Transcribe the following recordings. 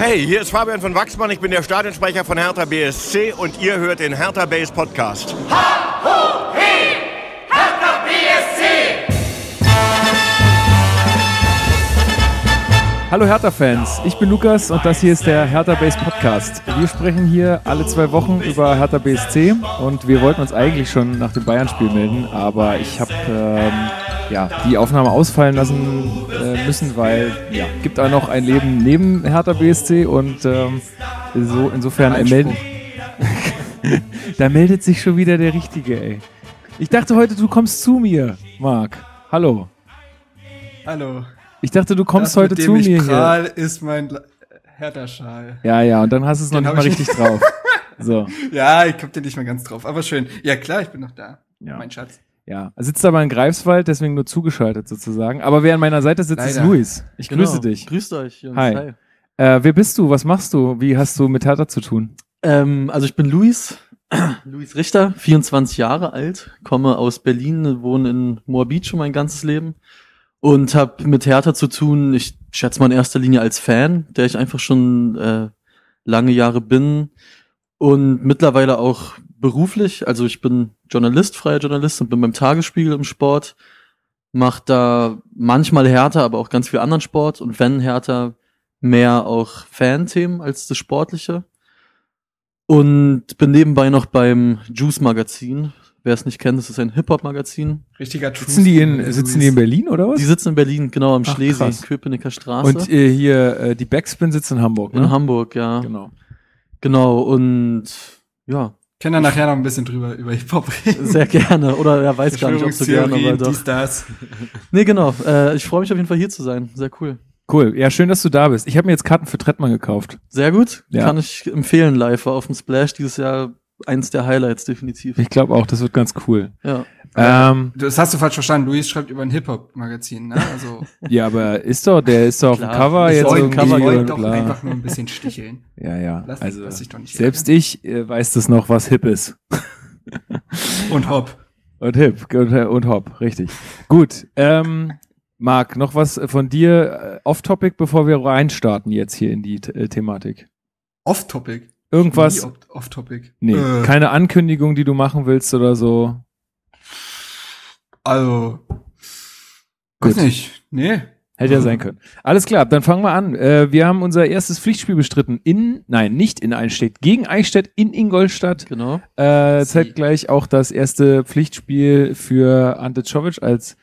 Hey, hier ist Fabian von Wachsmann, ich bin der Stadionsprecher von Hertha BSC und ihr hört den Hertha Base Podcast. Ha, ho, he, Hertha BSC! Hallo Hertha-Fans, ich bin Lukas und das hier ist der Hertha Base Podcast. Wir sprechen hier alle zwei Wochen über Hertha BSC und wir wollten uns eigentlich schon nach dem Bayern-Spiel melden, aber ich habe ähm, ja, die Aufnahme ausfallen lassen äh, müssen, weil ja, gibt auch noch ein Leben neben Hertha BSC und ähm, so insofern äh, melden. da meldet sich schon wieder der Richtige, ey. Ich dachte heute, du kommst zu mir, Marc. Hallo. Hallo. Ich dachte, du kommst das, heute mit zu dem ich mir prahl, hier. ist mein Hertha-Schal. Ja, ja, und dann hast du es noch Den nicht hab mal ich- richtig drauf. So, Ja, ich komm dir nicht mehr ganz drauf, aber schön. Ja, klar, ich bin noch da. ja. Mein Schatz. Ja, er sitzt aber in Greifswald, deswegen nur zugeschaltet sozusagen. Aber wer an meiner Seite sitzt, ist Leider. Luis. Ich Genau. grüße dich. Grüßt euch. Jungs. Hi. Äh, wer bist du? Was machst du? Wie hast du mit Hertha zu tun? Ähm, also ich bin Luis, Luis Richter, 24 Jahre alt, komme aus Berlin, wohne in Moabit schon mein ganzes Leben und habe mit Hertha zu tun, ich schätze mal in erster Linie als Fan, der ich einfach schon äh, lange Jahre bin und mittlerweile auch beruflich, also ich bin Journalist, freier Journalist und bin beim Tagesspiegel im Sport, mach da manchmal Hertha, aber auch ganz viel anderen Sport und wenn Hertha mehr auch Fan-Themen als das Sportliche. Und bin nebenbei noch beim Juice Magazin. Wer es nicht kennt, das ist ein Hip-Hop-Magazin. Richtiger Sitzen die in, sitzen die in Berlin oder was? Die sitzen in Berlin, genau am Ach, Schlesi, krass. Köpenicker Straße. Und äh, hier, äh, die Backspin sitzt in Hamburg, ne? in Hamburg, ja. Genau. Genau, und ja, Können wir nachher noch ein bisschen drüber über Hip-Hop reden. sehr gerne. Oder er weiß gar nicht, ob so gerne, aber doch. dies, das. Nee, genau. Äh, ich freue mich auf jeden Fall hier zu sein. Sehr cool. Cool. Ja, schön, dass du da bist. Ich habe mir jetzt Karten für Trettmann gekauft. Sehr gut. Ja. Kann ich empfehlen live. Auf dem Splash dieses Jahr eins der Highlights, definitiv. Ich glaube auch, das wird ganz cool. Ja. Ähm, Das hast du falsch verstanden. Luis schreibt über ein Hip-Hop-Magazin, ne? Also, ja, aber ist doch, der ist doch auf dem Klar. Cover Ich jetzt irgendwie Cover ich wollte doch einfach nur ein bisschen sticheln. Ja, ja. Lass- also lass dich doch nicht selbst ich äh, weiß das noch, was hip ist. Und hopp. Und hip und, und hopp, richtig. Gut. Ähm, Marc, noch was von dir äh, off-topic, bevor wir reinstarten jetzt hier in die äh, Thematik. Off-Topic. Irgendwas? Off-Topic. Nee, Äh, keine Ankündigung, die du machen willst oder so. Also. Gut. Gut. nicht. Nee. Hätte ja sein können. Alles klar, dann fangen wir an. Äh, wir haben unser erstes Pflichtspiel bestritten in, nein, nicht in Eichstätt, gegen Eichstätt in Ingolstadt. Genau. Äh, zeitgleich auch das erste Pflichtspiel für Ante Czovic als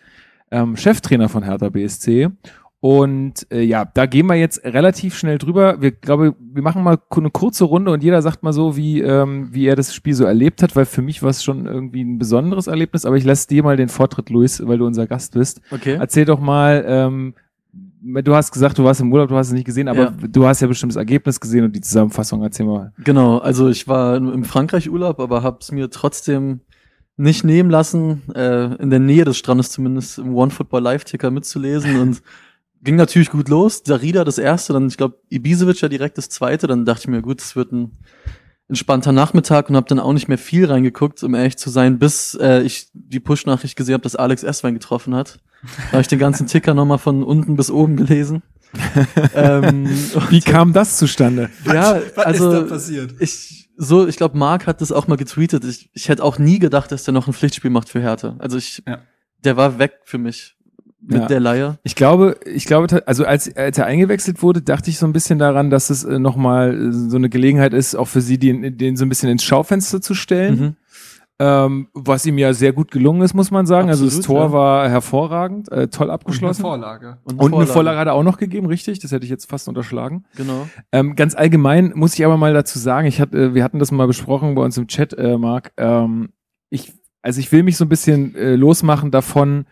ähm, Cheftrainer von Hertha BSC. Und äh, ja, da gehen wir jetzt relativ schnell drüber. Wir glaube, wir machen mal eine kurze Runde und jeder sagt mal so, wie, ähm, wie er das Spiel so erlebt hat, weil für mich war es schon irgendwie ein besonderes Erlebnis. Aber ich lasse dir mal den Vortritt, Luis, weil du unser Gast bist. Okay. Erzähl doch mal, ähm, du hast gesagt, du warst im Urlaub, du hast es nicht gesehen, aber Ja. du hast ja bestimmt das Ergebnis gesehen und die Zusammenfassung. Erzähl mal. Genau, also ich war in- im Frankreich-Urlaub, aber hab's mir trotzdem nicht nehmen lassen, äh, in der Nähe des Strandes zumindest im One Football Live-Ticker mitzulesen und ging natürlich gut los. Darida das erste, dann ich glaube Ibisevic ja direkt das zweite, dann dachte ich mir, gut, es wird ein entspannter Nachmittag und habe dann auch nicht mehr viel reingeguckt, um ehrlich zu sein, bis äh, ich die Push-Nachricht gesehen habe, dass Alex Esswein getroffen hat. Da habe ich den ganzen Ticker nochmal von unten bis oben gelesen. ähm, Wie kam das zustande? ja, Was also ist da passiert? ich so, ich glaube, Marc hat das auch mal getweetet. Ich, ich hätte auch nie gedacht, dass der noch ein Pflichtspiel macht für Hertha. Also ich, Ja. der war weg für mich mit Ja. der Leier. Ich glaube, ich glaube, also als, als er eingewechselt wurde, dachte ich so ein bisschen daran, dass es äh, nochmal äh, so eine Gelegenheit ist, auch für sie, den, den so ein bisschen ins Schaufenster zu stellen. Mhm. Ähm, was ihm ja sehr gut gelungen ist, muss man sagen. also das Absolut, Tor ja. war hervorragend, äh, toll Und eine abgeschlossen. Vorlage. Und eine Vorlage hat er auch noch gegeben, richtig? Das hätte ich jetzt fast unterschlagen. Genau. Ähm, ganz allgemein muss ich aber mal dazu sagen, ich hatte, wir hatten das mal besprochen bei uns im Chat, äh, Marc. Ähm, ich, also ich will mich so ein bisschen äh, losmachen davon,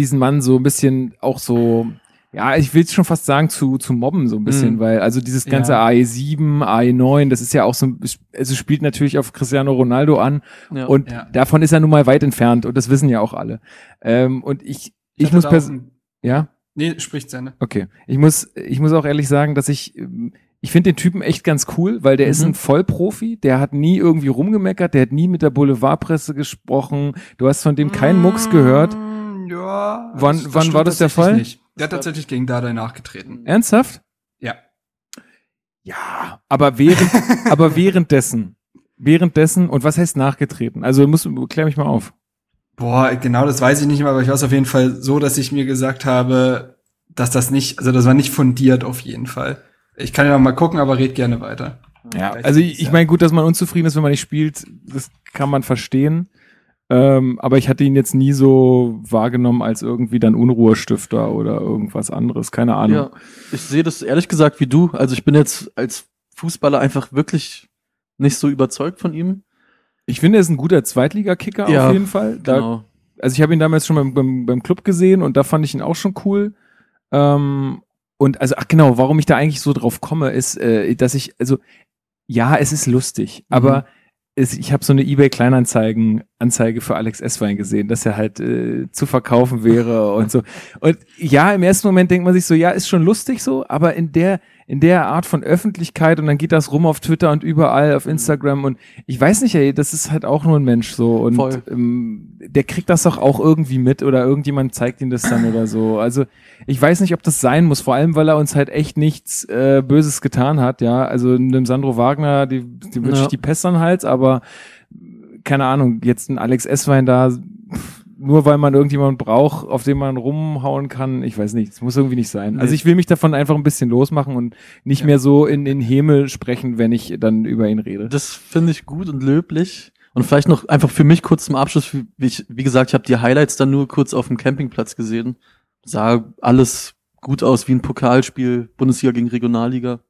diesen Mann so ein bisschen auch so, ja, ich will schon fast sagen, zu, zu mobben so ein bisschen, Mhm. weil also dieses ganze Ja. AE7, AE9, das ist ja auch so, also spielt natürlich auf Cristiano Ronaldo an Ja. und Ja. davon ist er nun mal weit entfernt und das wissen ja auch alle. Ähm, und ich, ich, hatte muss da auch pers ein- ja, Nee, spricht seine. Okay. Ich muss, ich muss auch ehrlich sagen, dass ich, ähm, ich finde den Typen echt ganz cool, weil der ist Mhm. ein Vollprofi, der hat nie irgendwie rumgemeckert, der hat nie mit der Boulevardpresse gesprochen, du hast von dem keinen Mucks gehört. Ja. Wann- das- das wann war das der Fall? Nicht. Der hat tatsächlich gegen Dardai nachgetreten. Ernsthaft? Ja. Ja, aber während, aber währenddessen, währenddessen und was heißt nachgetreten? Also muss, klär mich mal auf. Boah, genau das weiß ich nicht mehr, aber ich weiß auf jeden Fall so, dass ich mir gesagt habe, dass das nicht, also das war nicht fundiert auf jeden Fall. Ich kann ja noch mal gucken, aber red gerne weiter. Ja, also ich, ich, meine, gut, dass man unzufrieden ist, wenn man nicht spielt, das kann man verstehen. Ähm, aber ich hatte ihn jetzt nie so wahrgenommen als irgendwie dann Unruhestifter oder irgendwas anderes. Keine Ahnung. Ja, ich sehe das ehrlich gesagt wie du. Also ich bin jetzt als Fußballer einfach wirklich nicht so überzeugt von ihm. Ich finde, er ist ein guter Zweitligakicker Ja, auf jeden Fall. Da, Genau. Also ich habe ihn damals schon beim, beim, beim Club gesehen und da fand ich ihn auch schon cool. Ähm, und also, ach genau, warum ich da eigentlich so drauf komme, ist, äh, dass ich, also, ja, es ist lustig, Mhm. aber ich habe so eine eBay-Kleinanzeigen Anzeige für Alex Esswein gesehen, dass er halt äh, zu verkaufen wäre und so. Und ja, im ersten Moment denkt man sich so, ja, ist schon lustig so, aber in der in der Art von Öffentlichkeit und dann geht das rum auf Twitter und überall auf Instagram und ich weiß nicht, ey, das ist halt auch nur ein Mensch so und Voll. ähm, der kriegt das doch auch irgendwie mit oder irgendjemand zeigt ihm das dann oder so. Also ich weiß nicht, ob das sein muss, vor allem weil er uns halt echt nichts äh, Böses getan hat, ja. Also einem Sandro Wagner, die, die wünsche Ja. ich die Pest an Hals, aber keine Ahnung, jetzt ein Alex Esswein da, nur weil man irgendjemanden braucht, auf den man rumhauen kann, ich weiß nicht, es muss irgendwie nicht sein. Also Nee. ich will mich davon einfach ein bisschen losmachen und nicht Ja. mehr so in, in Häme sprechen, wenn ich dann über ihn rede. Das finde ich gut und löblich. Und vielleicht noch einfach für mich kurz zum Abschluss, wie, wie ich, wie gesagt, ich habe die Highlights dann nur kurz auf dem Campingplatz gesehen. Sah alles gut aus wie ein Pokalspiel, Bundesliga gegen Regionalliga.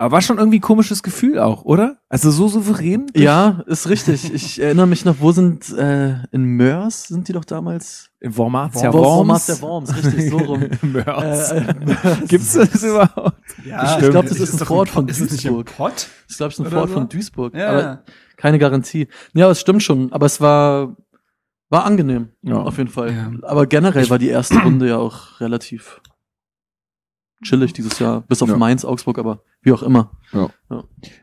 Aber war schon irgendwie ein komisches Gefühl auch, oder? Also so souverän? Ja, ist richtig. Ich erinnere mich noch, wo sind, äh, in Mörs sind die doch damals? Im Wormatia Worms. Worms. Wormatia Worms, richtig, so rum. Mörs. Äh, äh, Mörs. Gibt's das überhaupt? Ja, Ich glaub, das ist ein von Ist es nicht im Duisburg. Ist, glaube ich, ein Oder Fort so? von Duisburg. Ja. Aber keine Garantie. Ja, aber es stimmt schon. Aber es war, war angenehm. Ja. Auf jeden Fall. Ja. Aber generell war die erste Runde ja auch relativ chillig dieses Jahr. Bis auf Ja. Mainz, Augsburg, aber wie auch immer.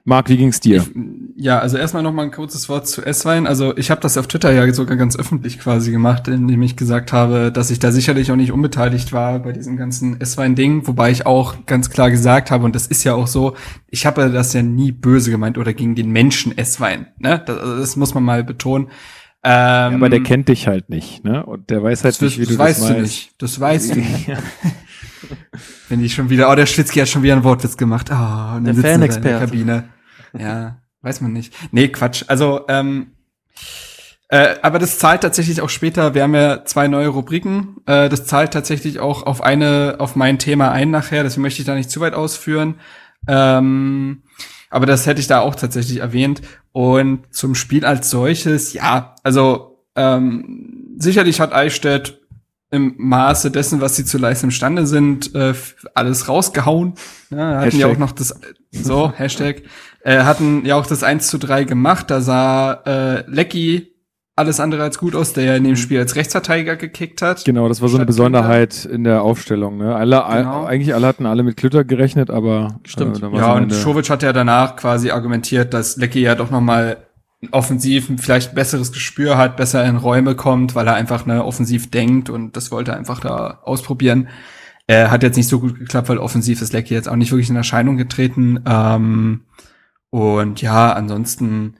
Marc, wie ging's dir? Ja, also erstmal noch mal ein kurzes Wort zu S-Wein. Also ich habe das auf Twitter ja sogar ganz öffentlich quasi gemacht, indem ich gesagt habe, dass ich da sicherlich auch nicht unbeteiligt war bei diesem ganzen S-Wein-Ding, wobei ich auch ganz klar gesagt habe, und das ist ja auch so, ich habe das ja nie böse gemeint oder gegen den Menschen S-Wein. Ne? Das, also das muss man mal betonen. Ähm, aber der kennt dich halt nicht, ne? Und der weiß halt das, nicht, wie das du weißt das du meinst. nicht. Das weißt du nicht. Wenn die schon wieder, oh, der Schwitzki hat schon wieder einen Wortwitz gemacht. Oh, und Der dann sitzen sie da in der Fanexperte. Kabine. Ja, weiß man nicht. Nee, Quatsch. Also, ähm, äh, aber das zahlt tatsächlich auch später, wir haben ja zwei neue Rubriken, äh, das zahlt tatsächlich auch auf eine, auf mein Thema ein nachher, deswegen möchte ich da nicht zu weit ausführen. Ähm, aber das hätte ich da auch tatsächlich erwähnt. Und zum Spiel als solches, ja, also ähm, sicherlich hat Eichstätt im Maße dessen, was sie zu leisten imstande sind, äh, alles rausgehauen. Ja, hatten ja Hashtag. auch noch das, so, Hashtag, äh, hatten ja auch das 1 zu 3 gemacht. Da sah äh, Lecky alles andere als gut aus, der ja in dem Spiel als Rechtsverteidiger gekickt hat. Genau, das war so eine Besonderheit in der Aufstellung. Ne? Alle, Genau. all, eigentlich alle hatten alle mit Klütter gerechnet, aber Stimmt. Äh, Ja, und Schovic hat ja danach quasi argumentiert, dass Lecky ja doch noch mal offensiv vielleicht besseres Gespür hat, besser in Räume kommt, weil er einfach ne, offensiv denkt und das wollte er einfach da ausprobieren. Er hat jetzt nicht so gut geklappt, weil offensiv ist Lecky jetzt auch nicht wirklich in Erscheinung getreten. Ähm, und ja, ansonsten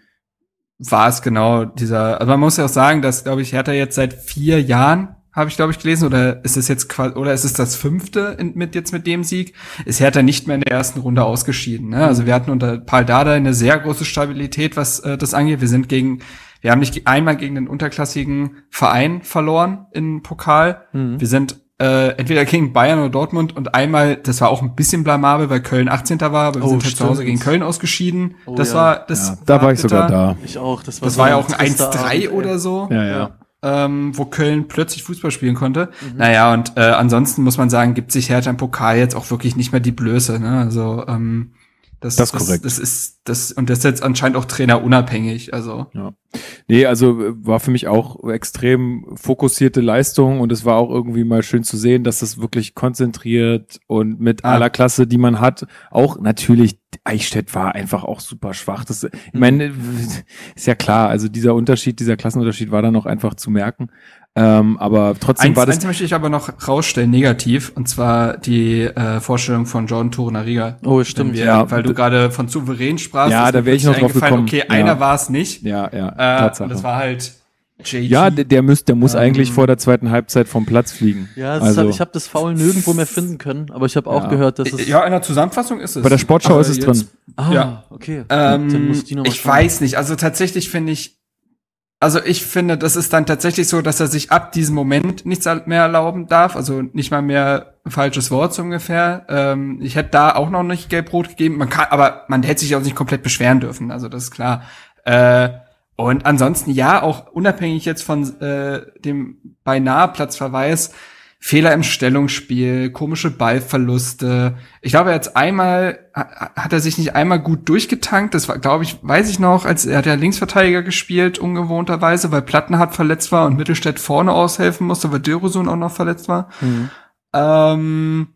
war es genau dieser, also man muss ja auch sagen, dass, glaube ich, Hertha jetzt seit vier Jahren, habe ich, glaube ich, gelesen, oder ist es jetzt quasi, oder ist es das fünfte in, mit jetzt mit dem Sieg, ist Hertha nicht mehr in der ersten Runde ausgeschieden. Ne? Also wir hatten unter Paul Dada eine sehr große Stabilität, was äh, das angeht. Wir sind gegen, wir haben nicht einmal gegen den unterklassigen Verein verloren im Pokal. Mhm. Wir sind äh, entweder gegen Bayern oder Dortmund und einmal, das war auch ein bisschen blamabel, weil Köln 18. war, aber wir Oh, sind halt zu Hause gegen Köln ausgeschieden. Oh, das ja. war, das ja, da war ich sogar bitter. da. Ich auch. Das war, Das so war ja auch ein trister 1-3 Abend, ey. oder so, Ja, ja. Ähm, wo Köln plötzlich Fußball spielen konnte. Mhm. Naja, und äh, ansonsten muss man sagen, gibt sich Hertha im Pokal jetzt auch wirklich nicht mehr die Blöße. Ne? Also ähm, das, Das ist korrekt. Das, ist das und das ist jetzt anscheinend auch trainerunabhängig. Also Nee, also äh, war für mich auch extrem fokussierte Leistung und es war auch irgendwie mal schön zu sehen, dass das wirklich konzentriert und mit Ah. aller Klasse, die man hat, auch natürlich, Eichstätt war einfach auch super schwach. Das, ich meine, ist ja klar, also dieser Unterschied, dieser Klassenunterschied war dann auch einfach zu merken. Ähm, aber trotzdem Eins, war das. eins möchte ich aber noch rausstellen, negativ, und zwar die äh, Vorstellung von Jordan Torunariga. Oh, stimmt. Wir, Ja. weil du gerade von souverän sprachst. Ja, da mir wär ich noch drauf eingefallen, gekommen. Okay, Ja. einer war es nicht. ja, ja, Äh, Tatsache. und das war halt JT. ja, der, der, müsst, der muss Ähm, eigentlich vor der zweiten Halbzeit vom Platz fliegen. Ja, also, hat, ich habe das Foul nirgendwo mehr finden können, aber ich habe auch Ja. gehört, dass es. ja, in der Zusammenfassung ist es. bei der Sportschau Aber ist es jetzt- drin. Ah, ja. okay. Dann Ähm, ich schauen. weiß nicht. Also tatsächlich finde ich, also ich finde, das ist dann tatsächlich so, dass er sich ab diesem Moment nichts mehr erlauben darf. Also nicht mal mehr falsches Wort so ungefähr. Ähm, ich hätte da auch noch nicht gelb-rot gegeben. Man kann, aber man hätte sich auch nicht komplett beschweren dürfen. Also das ist klar. Äh, und ansonsten ja, auch unabhängig jetzt von äh, dem beinahe Platzverweis, Fehler im Stellungsspiel, komische Ballverluste. Ich glaube, er hat einmal, ha- hat er sich nicht einmal gut durchgetankt. Das war, glaube ich, weiß ich noch, als er hat ja Linksverteidiger gespielt, ungewohnterweise, weil Plattenhardt verletzt war und Mittelstädt vorne aushelfen musste, weil Dörosun auch noch verletzt war. Mhm. Ähm,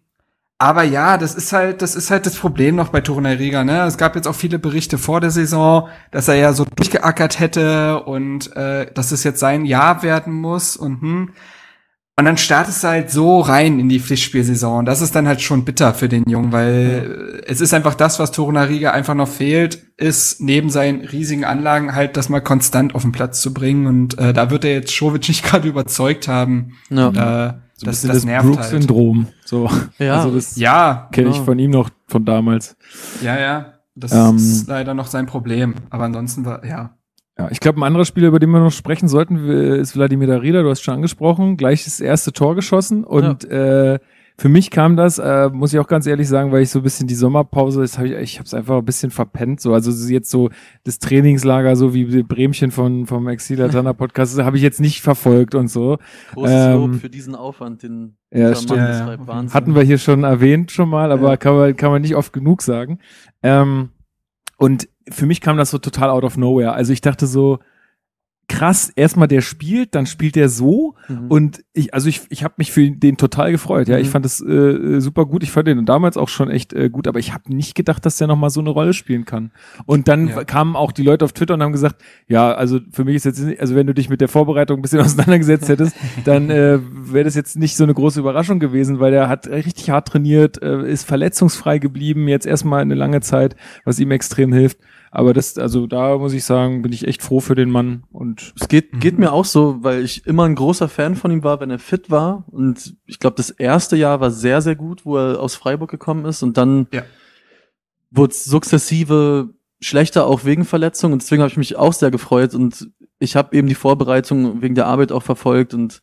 aber ja, das ist halt, das ist halt das Problem noch bei Torunariga, ne? Es gab jetzt auch viele Berichte vor der Saison, dass er ja so durchgeackert hätte und äh, dass es jetzt sein Jahr werden muss und hm. Und dann startest du halt so rein in die Pflichtspielsaison. Und das ist dann halt schon bitter für den Jungen, weil äh, es ist einfach das, was Torunariga einfach noch fehlt, ist neben seinen riesigen Anlagen halt das mal konstant auf den Platz zu bringen. Und äh, da wird er jetzt Schovic nicht gerade überzeugt haben. Ja. Äh, So das, ein bisschen das das nervt halt. Brooks-Syndrom. So. Ja. Also das Ja, kenne ich genau. von ihm noch von damals. ja, ja. Das Ähm, ist leider noch sein Problem. Aber ansonsten war, ja. Ja, ich glaube, ein anderer Spieler, über den wir noch sprechen sollten, ist Wladimir Darida. Du hast schon angesprochen. Gleich das erste Tor geschossen. Und äh, für mich kam das, äh, muss ich auch ganz ehrlich sagen, weil ich so ein bisschen die Sommerpause, das hab ich, ich habe es einfach ein bisschen verpennt. So, also jetzt so das Trainingslager, so wie die Bremchen von vom Exilatana Podcast, habe ich jetzt nicht verfolgt und so. Großes Ähm, Lob für diesen Aufwand, den Ja, stimmt. Ja, ja. Hatten wir hier schon erwähnt schon mal, aber Ja. kann, man, kann man nicht oft genug sagen. Ähm, und für mich kam das so total out of nowhere. Also ich dachte so, krass, erstmal der spielt, dann spielt der so Mhm. und ich, also ich, ich habe mich für den total gefreut. Ja, ich Mhm. fand das äh, super gut. Ich fand den damals auch schon echt äh, gut, aber ich habe nicht gedacht, dass der noch mal so eine Rolle spielen kann. Und dann Ja. kamen auch die Leute auf Twitter und haben gesagt, ja, also für mich ist jetzt, nicht- also wenn du dich mit der Vorbereitung ein bisschen auseinandergesetzt hättest, dann äh, wäre das jetzt nicht so eine große Überraschung gewesen, weil der hat richtig hart trainiert, äh, ist verletzungsfrei geblieben, jetzt erstmal eine lange Zeit, was ihm extrem hilft. Aber das, also da muss ich sagen, bin ich echt froh für den Mann und Es geht, geht mir auch so, weil ich immer ein großer Fan von ihm war, wenn er fit war. Und ich glaube, das erste Jahr war sehr, sehr gut, wo er aus Freiburg gekommen ist. Und dann Ja. wurde es sukzessive schlechter, auch wegen Verletzung. Und deswegen habe ich mich auch sehr gefreut. Und ich habe eben die Vorbereitung wegen der Arbeit auch verfolgt. Und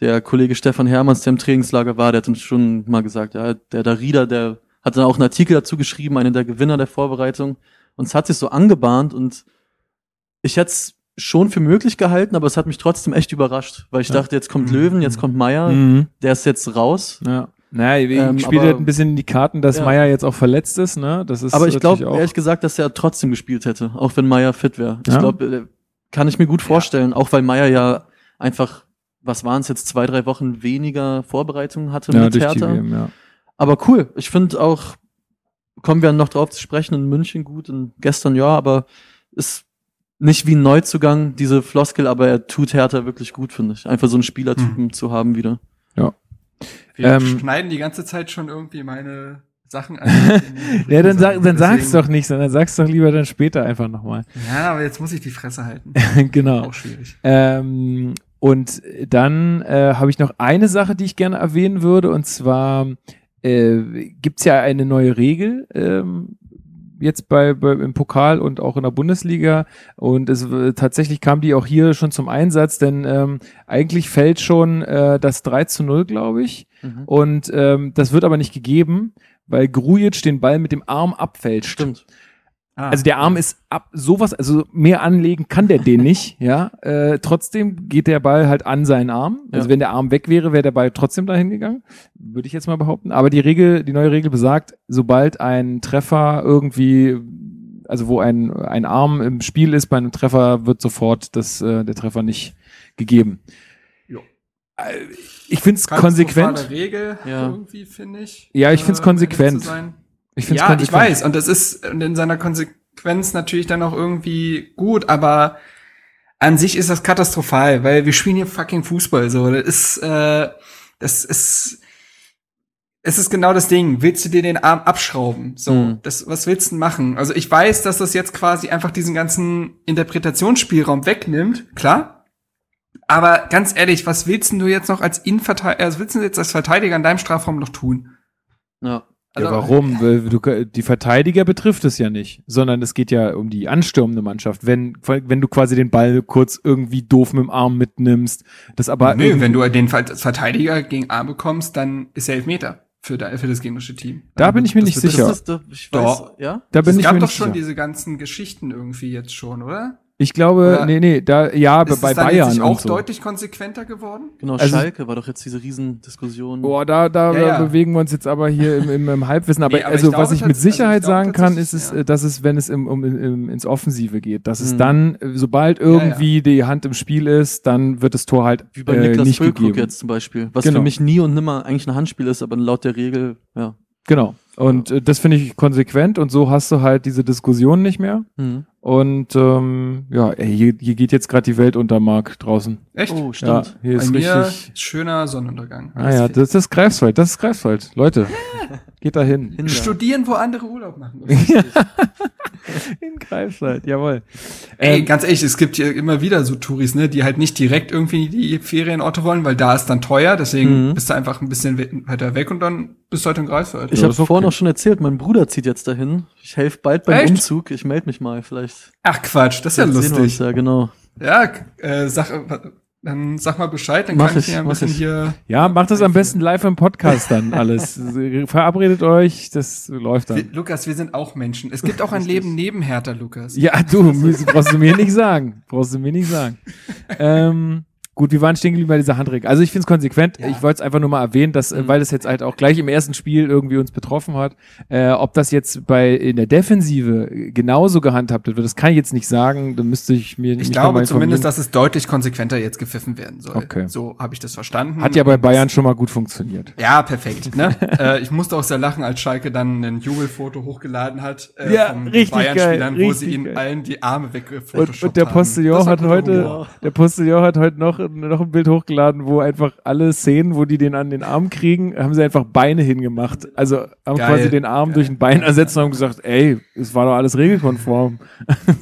der Kollege Stefan Hermanns, der im Trainingslager war, der hat uns schon mal gesagt, ja, der Darida, der hat dann auch einen Artikel dazu geschrieben, einer der Gewinner der Vorbereitung. Und es hat sich so angebahnt und ich hätte es schon für möglich gehalten, aber es hat mich trotzdem echt überrascht, weil ich Ja. dachte, jetzt kommt Mhm. Löwen, jetzt kommt Meier, Mhm. der ist jetzt raus. Ja. Naja, Ähm, spielt halt ein bisschen in die Karten, dass Ja. Meier jetzt auch verletzt ist, ne? Das ist aber ich glaube ehrlich gesagt, dass er trotzdem gespielt hätte, auch wenn Meier fit wäre. Ich Ja. glaube, kann ich mir gut vorstellen, auch weil Meier ja einfach, was waren es jetzt, zwei, drei Wochen weniger Vorbereitungen hatte ja, mit durch die Hertha. WM, ja. Aber cool, ich finde auch, kommen wir noch drauf zu sprechen, in München gut und gestern ja, aber ist nicht wie ein Neuzugang, diese Floskel, aber er tut Hertha wirklich gut, finde ich. Einfach so einen Spielertypen Hm. zu haben wieder. Wir Ähm, schneiden die ganze Zeit schon irgendwie meine Sachen an. Ja, dann, sag, dann sag's doch nicht, sondern sag's doch lieber dann später einfach nochmal. Ja, aber jetzt muss ich die Fresse halten. genau. Auch schwierig. Ähm, und dann äh, habe ich noch eine Sache, die ich gerne erwähnen würde, und zwar äh, gibt's ja eine neue Regel ähm, jetzt bei, bei im Pokal und auch in der Bundesliga und es äh, tatsächlich kam die auch hier schon zum Einsatz, denn ähm, eigentlich fällt schon äh, das 3 zu 0, glaube ich, und ähm, das wird aber nicht gegeben, weil Grujic den Ball mit dem Arm abfälscht. Stimmt. Ah. Also der Arm ist ab sowas, also mehr anlegen kann der den nicht, ja. Äh, trotzdem geht der Ball halt an seinen Arm. Also Ja. wenn der Arm weg wäre, wäre der Ball trotzdem dahin gegangen, würde ich jetzt mal behaupten. Aber die Regel, die neue Regel besagt, sobald ein Treffer irgendwie, also wo ein, ein Arm im Spiel ist, bei einem Treffer wird sofort das, äh, der Treffer nicht gegeben. Jo. Äh, Ich finde es konsequent. Regel Ja. irgendwie, finde ich. Ja, ich find's äh, konsequent. Ich find's ja, ich konsequent. weiß. Und das ist in seiner Konsequenz natürlich dann auch irgendwie gut, aber an sich ist das katastrophal, weil wir spielen hier fucking Fußball. So, das ist, äh, das ist, es ist genau das Ding. Willst du dir den Arm abschrauben? So, Mhm. das, was willst du denn machen? Also ich weiß, dass das jetzt quasi einfach diesen ganzen Interpretationsspielraum wegnimmt, klar. Aber ganz ehrlich, was willst denn du jetzt noch als Innenverteidiger, was willst du jetzt als Verteidiger in deinem Strafraum noch tun? Ja. Also, ja, warum? Weil du, die Verteidiger betrifft es ja nicht, sondern es geht ja um die anstürmende Mannschaft. Wenn, wenn du quasi den Ball kurz irgendwie doof mit dem Arm mitnimmst, das aber. Nö, wenn du den Ver- Verteidiger gegen Arm bekommst, dann ist er Elfmeter für, für das gegnerische Team. Da bin ich mir Das nicht sicher. Das ist, das, ich weiß, Doch. ja? da bin es ich gab mir doch nicht schon sicher. diese ganzen Geschichten irgendwie jetzt schon, oder? Ich glaube, Oder- nee, nee, da, ja, aber Ist bei es dann Bayern und auch so. deutlich konsequenter geworden? Genau, Also- Schalke war doch jetzt diese Riesendiskussion. Boah, da, da Ja, ja. bewegen wir uns jetzt aber hier im, im, im Halbwissen. Aber Nee, aber also, ich glaube was ich mit tats- also ich Sicherheit glaube sagen kann, ist es, ja. dass es, wenn es im, um, im, ins Offensive geht, dass es Mhm. dann, äh, sobald irgendwie die Hand im Spiel ist, dann wird das Tor halt Wie bei äh, Niklas nicht Füllkrug gegeben. jetzt zum Beispiel. Was Genau. für mich nie und nimmer eigentlich ein Handspiel ist, aber laut der Regel, ja. Genau. Und äh, das finde ich konsequent und so hast du halt diese Diskussion nicht mehr. Mhm. Und ähm, ja, ey, hier, hier geht jetzt gerade die Welt unter, Marc, draußen. Echt? Oh, Ja, stimmt. hier Bei ist mir richtig. schöner Sonnenuntergang. Ah ja, das ist Greifswald, das ist Greifswald. Leute, geht da hin. Studieren, wo andere Urlaub machen. In Greifswald, jawohl. Ey, Ähm, ganz ehrlich, es gibt hier immer wieder so Touris, ne, die halt nicht direkt irgendwie die Ferienorte wollen, weil da ist dann teuer, deswegen Mhm. bist du einfach ein bisschen we- weiter weg und dann bist du halt in Greifswald. Ich Ja, habe okay. vorhin auch schon erzählt, mein Bruder zieht jetzt dahin. Ich helfe bald beim Echt? Umzug. Ich melde mich mal, vielleicht. Ach Quatsch, das ist ja uns, lustig. Ja, genau. Ja, äh, sag, dann sag mal Bescheid, dann Mach kann ich ich, ja ein mach bisschen ich. hier. Ja, macht das am besten live im Podcast dann alles. Verabredet euch, das läuft Wir, dann. Lukas, wir sind auch Menschen. Es gibt auch ein Leben neben Hertha, Lukas. Ja, du, brauchst du mir nicht sagen. Brauchst du mir nicht sagen. Ähm, gut, wir waren stehen geblieben bei dieser Handregel. Also ich finde es konsequent. Ja. Ich wollte es einfach nur mal erwähnen, dass, äh, Mhm. weil das jetzt halt auch gleich im ersten Spiel irgendwie uns betroffen hat. Äh, ob das jetzt bei in der Defensive genauso gehandhabt wird, das kann ich jetzt nicht sagen. Da müsste ich mir Ich mich noch glaube zumindest, dass es deutlich konsequenter jetzt gepfiffen werden soll. Okay. So habe ich das verstanden. Hat ja bei Bayern schon mal gut funktioniert. Ja, perfekt. Ne? äh, ich musste auch sehr lachen, als Schalke dann ein Jubelfoto hochgeladen hat äh, Ja, von Bayern-Spielern, wo sie ihnen geil. allen die Arme weg Und, und der Postillon hat heute, der Postillon hat heute noch, noch ein Bild hochgeladen, wo einfach alle Szenen, wo die den an den Arm kriegen, haben sie einfach Beine hingemacht. Also haben Geil. quasi den Arm durch ein Bein ersetzt und haben gesagt, ey, es war doch alles regelkonform.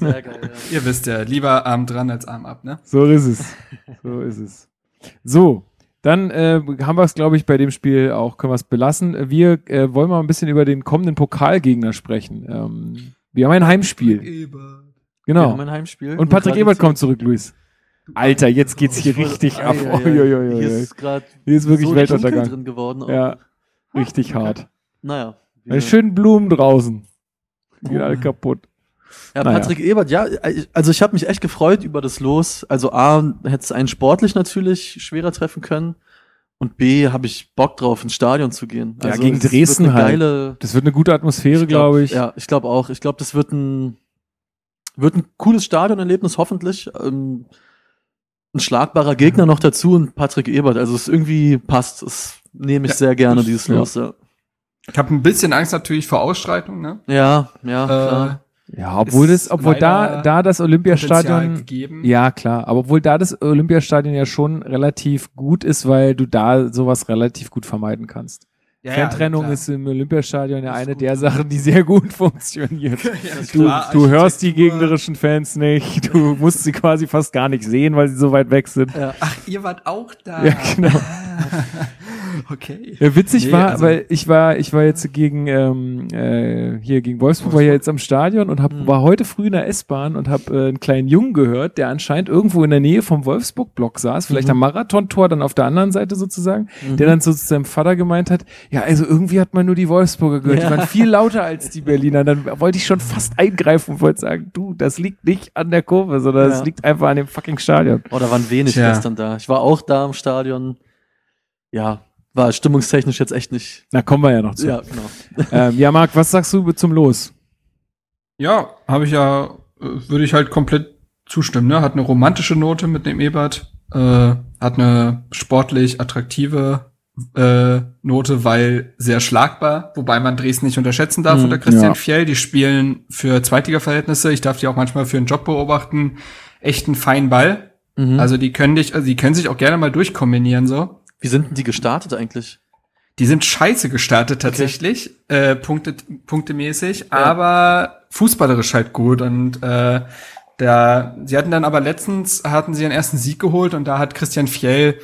Sehr geil, ja. Ihr wisst ja, lieber Arm dran als Arm ab, ne? So ist es. So ist es. So. Dann äh, haben wir es, glaube ich, bei dem Spiel auch, können wir es belassen. Wir äh, wollen mal ein bisschen über den kommenden Pokalgegner sprechen. Ähm, wir haben ein Heimspiel. Wir Genau. haben ein Heimspiel. Und Patrick Ebert kommt zurück, Luis. Alter, jetzt geht's hier wollte- richtig ab. ei, ei. Uiuiui. Hier ist gerade Hier ist wirklich so Weltuntergang. drin geworden. Ja, richtig hart. Naja. Ja. Schönen Blumen draußen. Geht Oh. alle kaputt. Ja, Naja. Patrick Ebert, ja, also ich habe mich echt gefreut über das Los. Also A, hätte es einen sportlich natürlich schwerer treffen können. Und B, habe ich Bock drauf, ins Stadion zu gehen. Ja, Also gegen es wird Dresden halt. Geile, Das wird eine gute Atmosphäre, glaube ich. Ja, ich glaube auch. Ich glaube, das wird ein, wird ein cooles Stadionerlebnis, hoffentlich. Ähm, ein schlagbarer Gegner noch dazu und Patrick Ebert. Also es irgendwie passt. Das nehme ich Ja, sehr gerne, dieses ja. Los. Ja, Ich habe ein bisschen Angst natürlich vor Ausschreitung, ne? ja, ja klar. Ja, obwohl das, obwohl da, da das Olympiastadion, gegeben. ja klar, aber obwohl da das Olympiastadion ja schon relativ gut ist, weil du da sowas relativ gut vermeiden kannst. Ja, ja, Fantrennung klar. ist im Olympiastadion ja eine gut, der ja. Sachen, die sehr gut funktioniert. Ja, Du, klar, du hörst die gegnerischen Fans nicht, du musst sie quasi fast gar nicht sehen, weil sie so weit weg sind. Ja. Ach, ihr wart auch da. Ja, genau. okay. Ja, witzig Nee, war, also- weil ich war, ich war jetzt gegen ähm, äh, hier gegen Wolfsburg, war ja jetzt am Stadion und hab, Mhm. war heute früh in der S-Bahn und habe äh, einen kleinen Jungen gehört, der anscheinend irgendwo in der Nähe vom Wolfsburg-Block saß, vielleicht Mhm. am Marathontor, dann auf der anderen Seite sozusagen, Mhm. der dann so zu seinem Vater gemeint hat, ja, also irgendwie hat man nur die Wolfsburger gehört, die Ja. waren viel lauter als die Berliner. Dann wollte ich schon fast eingreifen und wollte sagen, du, das liegt nicht an der Kurve, sondern es Ja. liegt einfach an dem fucking Stadion. Oh, da waren wenig Tja. gestern da. Ich war auch da im Stadion. Ja, war stimmungstechnisch jetzt echt nicht. Na, kommen wir ja noch zu. Ja, genau. Ähm, ja, Marc, was sagst du zum Los? Ja, habe ich ja, äh, würde ich halt komplett zustimmen. Ne? Hat eine romantische Note mit dem Ebert, äh, hat eine sportlich attraktive äh, Note, weil sehr schlagbar, wobei man Dresden nicht unterschätzen darf Mhm, unter Christian ja. Fjell. Die spielen für Zweitliga-Verhältnisse. Ich darf die auch manchmal für einen Job beobachten. echt einen feinen Ball. Mhm. Also die können dich, also die können sich auch gerne mal durchkombinieren so. Wie sind denn die gestartet eigentlich? Die sind scheiße gestartet tatsächlich, äh, Punkte, punktemäßig, aber fußballerisch halt gut und äh, da, sie hatten dann aber letztens hatten sie ihren ersten Sieg geholt und da hat Christian Fjell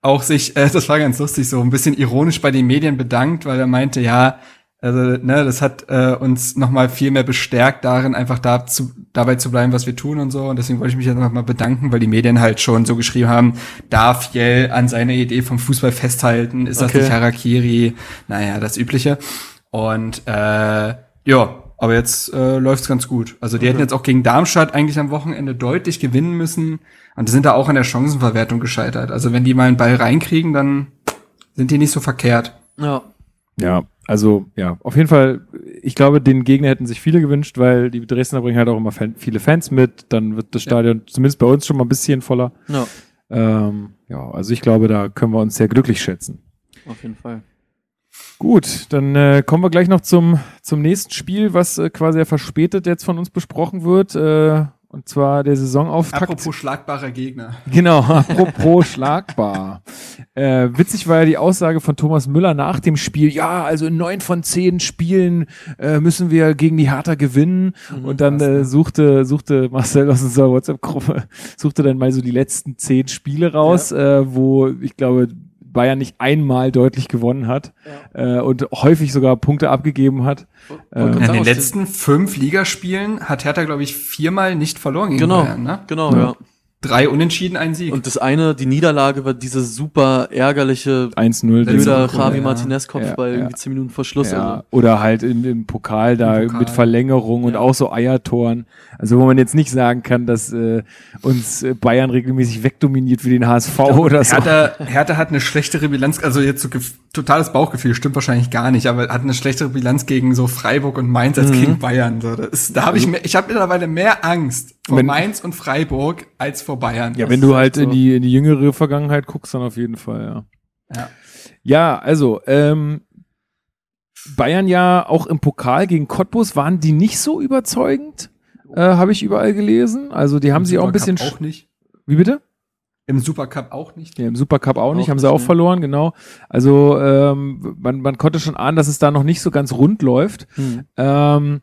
auch sich, äh, das war ganz lustig, so ein bisschen ironisch bei den Medien bedankt, weil er meinte, ja, also ne, das hat äh, uns noch mal viel mehr bestärkt darin, einfach da zu, dabei zu bleiben, was wir tun und so. Und deswegen wollte ich mich jetzt noch mal bedanken, weil die Medien halt schon so geschrieben haben, darf Jell an seiner Idee vom Fußball festhalten? Ist das Okay. nicht Harakiri? Naja, das Übliche. Und äh, ja, aber jetzt äh, läuft's ganz gut. Also die hätten jetzt auch gegen Darmstadt eigentlich am Wochenende deutlich gewinnen müssen und sind da auch an der Chancenverwertung gescheitert. Also wenn die mal einen Ball reinkriegen, dann sind die nicht so verkehrt. Ja. Ja, also ja, auf jeden Fall, ich glaube, den Gegner hätten sich viele gewünscht, weil die Dresdner bringen halt auch immer Fan, viele Fans mit, dann wird das Stadion zumindest bei uns schon mal ein bisschen voller. Ja, Ähm, ja, also ich glaube, da können wir uns sehr glücklich schätzen. auf jeden Fall. Gut, dann äh, kommen wir gleich noch zum, zum nächsten Spiel, was äh, quasi ja verspätet jetzt von uns besprochen wird. Äh, und zwar der Saisonauftakt. Apropos schlagbarer Gegner. Genau, apropos schlagbar. Äh, witzig war ja die Aussage von Thomas Müller nach dem Spiel, ja, also in neun von zehn Spielen äh, müssen wir gegen die Hertha gewinnen. und dann äh, suchte, suchte Marcel aus unserer WhatsApp-Gruppe, suchte dann mal so die letzten zehn Spiele raus, äh, wo ich glaube, Bayern nicht einmal deutlich gewonnen hat äh, und häufig sogar Punkte abgegeben hat. Wollte In gerade den sagen, letzten fünf Ligaspielen hat Hertha, glaube ich, viermal nicht verloren gegen Genau, Bayern. Ne? genau, ja. Drei Unentschieden, ein Sieg. Und das eine, die Niederlage war diese super ärgerliche 1-0. blöder Javi ja. Martinez Kopfball Ja, ja. irgendwie zehn Minuten vor Schluss. Ja, Also, oder halt im, im Pokal da Im Pokal. mit Verlängerung und auch so Eiertoren. Also wo man jetzt nicht sagen kann, dass äh, uns äh, Bayern regelmäßig wegdominiert wie den HSV oder so. Hertha, Hertha hat eine schlechtere Bilanz, also jetzt so totales Bauchgefühl, stimmt wahrscheinlich gar nicht, aber hat eine schlechtere Bilanz gegen so Freiburg und Mainz Mhm. als gegen Bayern. So, das da habe ich mehr, ich habe mittlerweile mehr Angst vor Wenn- Mainz und Freiburg als vor Bayern. ja, wenn du halt so. in, die, in die jüngere Vergangenheit guckst, dann auf jeden Fall, ja. Ja. Ja, also, ähm, Bayern ja auch im Pokal gegen Cottbus waren die nicht so überzeugend, äh, habe ich überall gelesen. Also die haben Im sie auch ein bisschen. auch nicht. Wie bitte? Im Supercup auch nicht. Ja, im Supercup auch nicht, Auch haben sie nicht, auch ne? verloren, genau. Also ähm, man, man konnte schon ahnen, dass es da noch nicht so ganz rund läuft. hm. Ähm,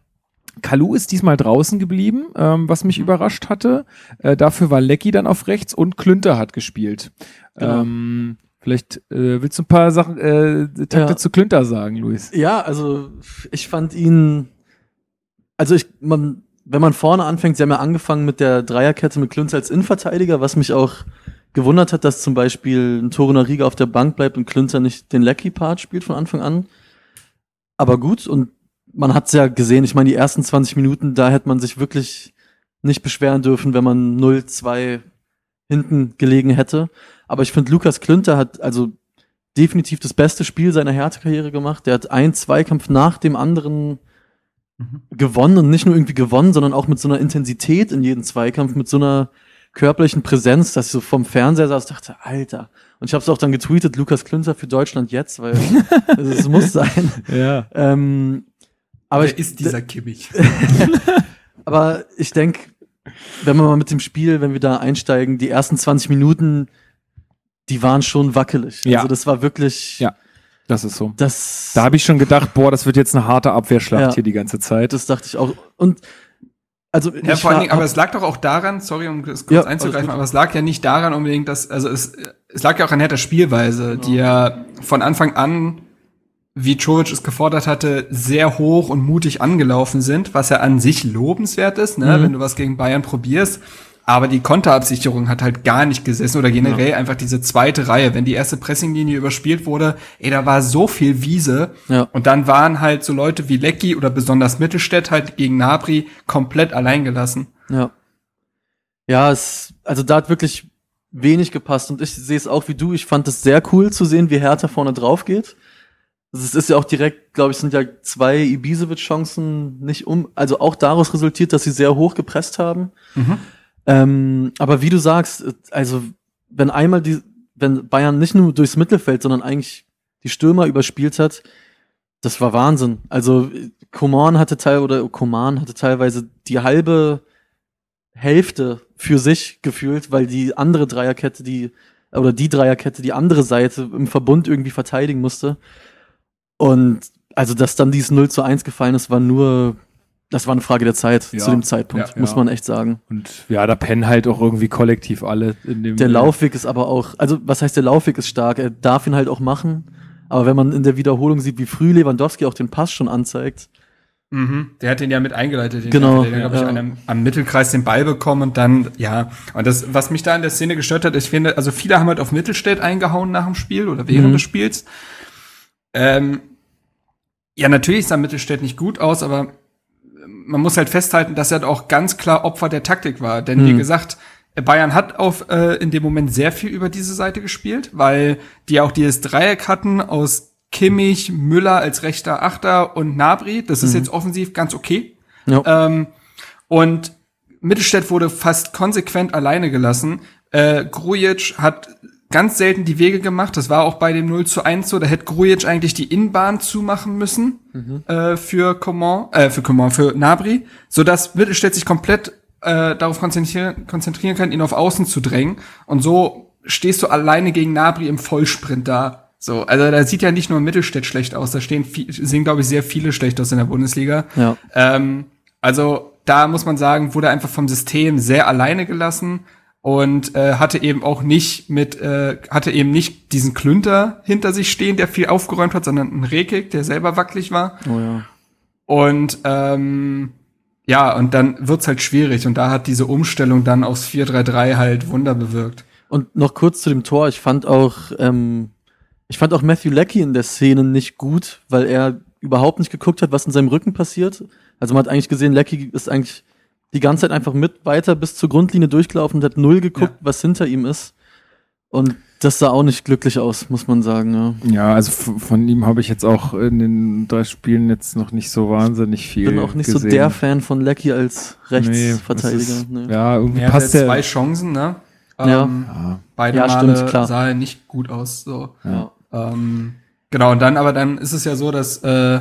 Kalu ist diesmal draußen geblieben, ähm, was mich überrascht hatte. Äh, dafür war Lecky dann auf rechts und Klünter hat gespielt. Genau. Ähm, vielleicht äh, willst du ein paar Sachen, äh, Takte Ja. zu Klünter sagen, Luis. Ja, also ich fand ihn, also ich, man, wenn man vorne anfängt, sie haben ja angefangen mit der Dreierkette mit Klünter als Innenverteidiger, was mich auch gewundert hat, dass zum Beispiel ein Toruna Riga auf der Bank bleibt und Klünter nicht den Lecky-Part spielt von Anfang an. Aber gut, und man hat's ja gesehen, ich meine, die ersten 20 Minuten, da hätte man sich wirklich nicht beschweren dürfen, wenn man 0-2 hinten gelegen hätte. Aber ich finde, Lukas Klünter hat also definitiv das beste Spiel seiner Härtekarriere gemacht. Der hat einen Zweikampf nach dem anderen gewonnen und nicht nur irgendwie gewonnen, sondern auch mit so einer Intensität in jeden Zweikampf, mit so einer körperlichen Präsenz, dass ich so vom Fernseher saß und dachte, Alter. Und ich habe es auch dann getweetet, Lukas Klünter für Deutschland jetzt, weil es muss sein. Ja. Ähm, aber Wer ich, ist dieser Kimmich? aber ich denke, wenn wir mal mit dem Spiel, wenn wir da einsteigen, die ersten 20 Minuten, die waren schon wackelig. Ja. Also das war wirklich, Ja. Das ist so. das, Da habe ich schon gedacht, boah, das wird jetzt eine harte Abwehrschlacht Ja. hier die ganze Zeit. das dachte ich auch. Und also Ja, vor allen Dingen, aber es lag doch auch daran, sorry, um das kurz Ja, einzugreifen, aber es lag ja nicht daran unbedingt, dass, also es, es lag ja auch an der Spielweise, die ja von Anfang an, wie Czovic es gefordert hatte, sehr hoch und mutig angelaufen sind, was ja an sich lobenswert ist, ne, Mhm. wenn du was gegen Bayern probierst. Aber die Konterabsicherung hat halt gar nicht gesessen oder generell einfach diese zweite Reihe. Wenn die erste Pressinglinie überspielt wurde, ey, da war so viel Wiese. Ja. Und dann waren halt so Leute wie Lecky oder besonders Mittelstädt halt gegen Nabri komplett allein gelassen. Ja. Ja, es, also da hat wirklich wenig gepasst und ich sehe es auch wie du. Ich fand es sehr cool zu sehen, wie Hertha vorne drauf geht. Also Es ist ja auch direkt, glaube ich, sind ja zwei Ibisevic-Chancen nicht um, also auch daraus resultiert, dass sie sehr hoch gepresst haben. Ähm, aber wie du sagst, also wenn einmal die, wenn Bayern nicht nur durchs Mittelfeld, sondern eigentlich die Stürmer überspielt hat, das war Wahnsinn. Also Koman hatte teil oder Koman hatte teilweise die halbe Hälfte für sich gefühlt, weil die andere Dreierkette, die, oder die Dreierkette, die andere Seite im Verbund irgendwie verteidigen musste. Und also, dass dann dieses 0 zu 1 gefallen ist, war nur, das war eine Frage der Zeit Ja. zu dem Zeitpunkt, Ja. muss Ja. man echt sagen. Und ja, da pennen halt auch irgendwie kollektiv alle in dem. Der Laufweg ist aber auch, also was heißt der Laufweg ist stark, er darf ihn halt auch machen. Aber wenn man in der Wiederholung sieht, wie früh Lewandowski auch den Pass schon anzeigt, Mhm. Der hat den ja mit eingeleitet. Den Genau, Der, glaube ich, ja. an einem, am Mittelkreis den Ball bekommen und dann, ja. Und das, was mich da in der Szene gestört hat, ich finde, also viele haben halt auf Mittelstädt eingehauen nach dem Spiel oder während Mhm. des Spiels. Ähm, ja, natürlich sah Mittelstädt nicht gut aus, aber man muss halt festhalten, dass er halt auch ganz klar Opfer der Taktik war. Denn wie Mhm. gesagt, Bayern hat auf äh, in dem Moment sehr viel über diese Seite gespielt, weil die auch dieses Dreieck hatten aus Kimmich, Müller als rechter Achter und Nabri. Das ist jetzt offensiv ganz okay. ja, Ähm, und Mittelstädt wurde fast konsequent alleine gelassen. Äh, Grujic hat ganz selten die Wege gemacht. Das war auch bei dem 0 zu 1 so. Da hätte Grujic eigentlich die Innenbahn zumachen müssen äh, für Coman, äh, für Coman, für Nabri, sodass Mittelstädt sich komplett äh, darauf konzentrieren, konzentrieren kann, ihn auf Außen zu drängen. Und so stehst du alleine gegen Nabri im Vollsprint da. So, also da sieht ja nicht nur Mittelstädt schlecht aus, da stehen, viel, sehen, glaube ich, sehr viele schlecht aus in der Bundesliga. ja. Ähm, also da muss man sagen, wurde einfach vom System sehr alleine gelassen und äh, hatte eben auch nicht mit, äh, hatte eben nicht diesen Klünter hinter sich stehen, der viel aufgeräumt hat, sondern einen Rekik, der selber wackelig war. Oh ja. Und ähm, ja, und dann wird's halt schwierig und da hat diese Umstellung dann aufs 4-3-3 halt Wunder bewirkt. Und noch kurz zu dem Tor. Ich fand auch, ähm, ich fand auch Matthew Leckie in der Szene nicht gut, weil er überhaupt nicht geguckt hat, was in seinem Rücken passiert. Also man hat eigentlich gesehen, Leckie ist eigentlich die ganze Zeit einfach mit weiter bis zur Grundlinie durchgelaufen und hat null geguckt, Ja. was hinter ihm ist. Und das sah auch nicht glücklich aus, muss man sagen. Ja. Ja, also von ihm habe ich jetzt auch in den drei Spielen jetzt noch nicht so wahnsinnig viel. Ich bin auch nicht gesehen. so der Fan von Leckie als Nee, Rechtsverteidiger. das ist- nee. Ja, irgendwie Er passt der. zwei Chancen, ne? Ja. Ähm, Ja, Beide Ja, Male stimmt, klar. sah er nicht gut aus. So. Ja. Ähm, genau, und dann, aber dann ist es ja so, dass äh,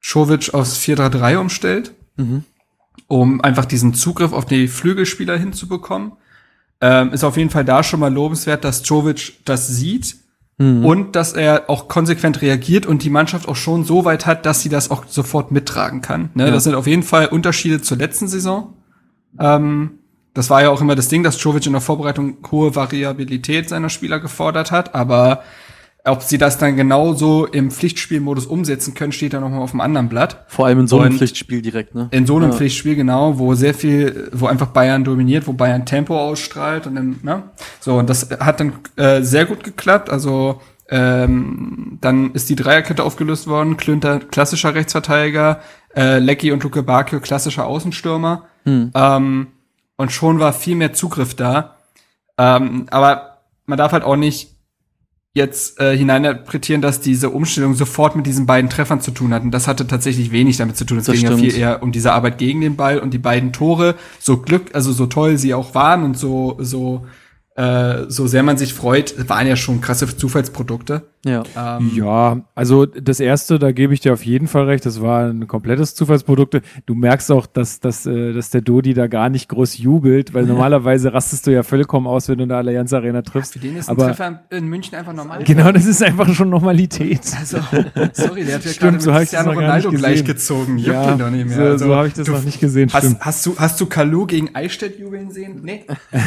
Czovic aufs 4-3-3 umstellt, Mhm. Um einfach diesen Zugriff auf die Flügelspieler hinzubekommen. Ähm, ist auf jeden Fall da schon mal lobenswert, dass Czovic das sieht Mhm. und dass er auch konsequent reagiert und die Mannschaft auch schon so weit hat, dass sie das auch sofort mittragen kann. Ne? Ja. Das sind auf jeden Fall Unterschiede zur letzten Saison. Ähm, das war ja auch immer das Ding, dass Jovic in der Vorbereitung hohe Variabilität seiner Spieler gefordert hat, aber ob sie das dann genauso im Pflichtspielmodus umsetzen können, steht da noch mal auf dem anderen Blatt. Vor allem in so einem Und- Pflichtspiel direkt, ne? In so einem Ja. Pflichtspiel, genau, wo sehr viel, wo einfach Bayern dominiert, wo Bayern Tempo ausstrahlt und dann, ne? So, und das hat dann äh, sehr gut geklappt. Also ähm, dann ist die Dreierkette aufgelöst worden. Klünter, klassischer Rechtsverteidiger, äh, Lecky und Luke Bakio, klassischer Außenstürmer. Hm. Ähm, und schon war viel mehr Zugriff da. Ähm, aber man darf halt auch nicht jetzt äh, hineininterpretieren, dass diese Umstellung sofort mit diesen beiden Treffern zu tun hat. Und das hatte tatsächlich wenig damit zu tun. Es Das ging ja stimmt. viel eher um diese Arbeit gegen den Ball und die beiden Tore. So Glück, also so toll sie auch waren und so so äh, so sehr man sich freut, waren ja schon krasse Zufallsprodukte. Ja. Ähm, Ja, also das erste, da gebe ich dir auf jeden Fall recht, das war ein komplettes Zufallsprodukt. Du merkst auch, dass, dass, äh, dass der Dodi da gar nicht groß jubelt, weil normalerweise rastest du ja vollkommen aus, wenn du in der Allianz Arena triffst. Für den ist ein Aber Treffer in München einfach normal. genau, das ist einfach schon Normalität. Also, sorry, der hat ja Stimmt, gerade so mit Ronaldo gleichgezogen. Juckt Ja, ihn doch nicht mehr. so, Also, so habe ich das du noch nicht gesehen, stimmt. Hast, hast du, hast du Kalu gegen Eichstätt jubeln sehen? Nee.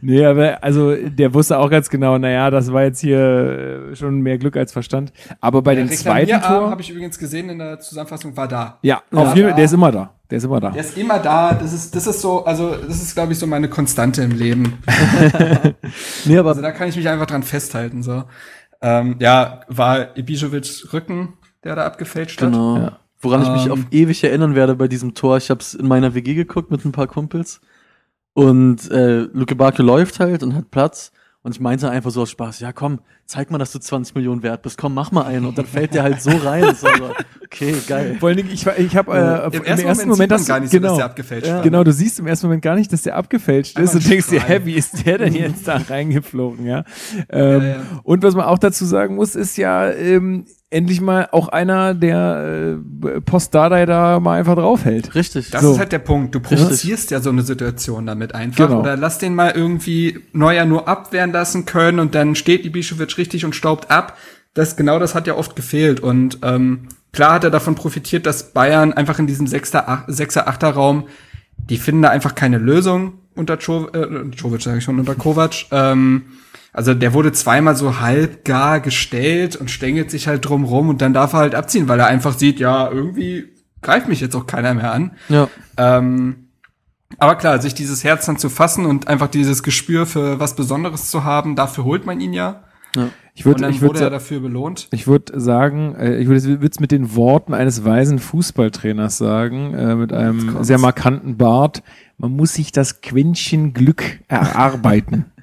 Nee, aber also der wusste auch ganz genau, naja, das war jetzt hier äh, schon mehr Glück als Verstand. Aber bei dem zweiten Tor. habe ich übrigens gesehen in der Zusammenfassung, war da. Ja, Ja, auf jeden da- Fall, der ist immer da. Der ist immer da. Der ist immer da. Das ist, das ist so, also das ist, glaube ich, so meine Konstante im Leben. Nee, aber Also da kann ich mich einfach dran festhalten. So, ähm, ja, war Ibišević Rücken, der da abgefälscht hat. Genau. Ja. Woran ich mich Ähm, auf ewig erinnern werde bei diesem Tor. Ich habe es in meiner WG geguckt mit ein paar Kumpels. Und äh, Luke Barke läuft halt und hat Platz. Und ich meinte einfach so aus Spaß, ja komm, zeig mal, dass du 20 Millionen wert bist. Komm, mach mal einen. Und dann fällt der halt so rein. So, so, okay, geil. Vor allen Dingen, ich, ich habe äh, Im, ersten Moment, sieht man hast du- gar nicht so, genau, dass der abgefälscht war. Genau, du siehst im ersten Moment gar nicht, dass der abgefälscht ist Einfach und ein denkst dir, hä, wie ist der denn jetzt da reingeflogen, ja? Ähm, Ja, ja. Und was man auch dazu sagen muss, ist ja, ähm, endlich mal auch einer, der äh, Postdadei da mal einfach draufhält. Richtig. Das So. ist halt der Punkt. Du provozierst ja so eine Situation damit einfach. Genau. Oder lass den mal irgendwie Neuer nur abwehren lassen können und dann steht Ibišević richtig und staubt ab. Das, genau das hat ja oft gefehlt. Und ähm, klar hat er davon profitiert, dass Bayern einfach in diesem Sechster, Ach- Sechser, Achter Raum, die finden da einfach keine Lösung unter Cho äh, Jovic, sage ich schon, unter Kovac. Ähm, also der wurde zweimal so halb gar gestellt und stängelt sich halt drum rum und dann darf er halt abziehen, weil er einfach sieht, ja, irgendwie greift mich jetzt auch keiner mehr an. Ja. Ähm, aber klar, sich dieses Herz dann zu fassen und einfach dieses Gespür für was Besonderes zu haben, dafür holt man ihn ja. Ich Und würde dann ich wurde würd, er sa- dafür belohnt. ich würd sagen, äh, ich würde es mit den Worten eines weisen Fußballtrainers sagen, äh, mit einem sehr markanten Bart. Man muss sich das Quäntchen Glück erarbeiten.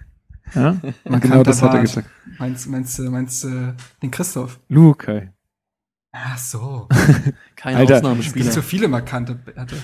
ja? Genau das hat er gesagt. Meinst, meinst, du- meinst du den Christoph? Lukai. Ach so. Kein Alter, Ausnahmespieler. so viele markante Bärte.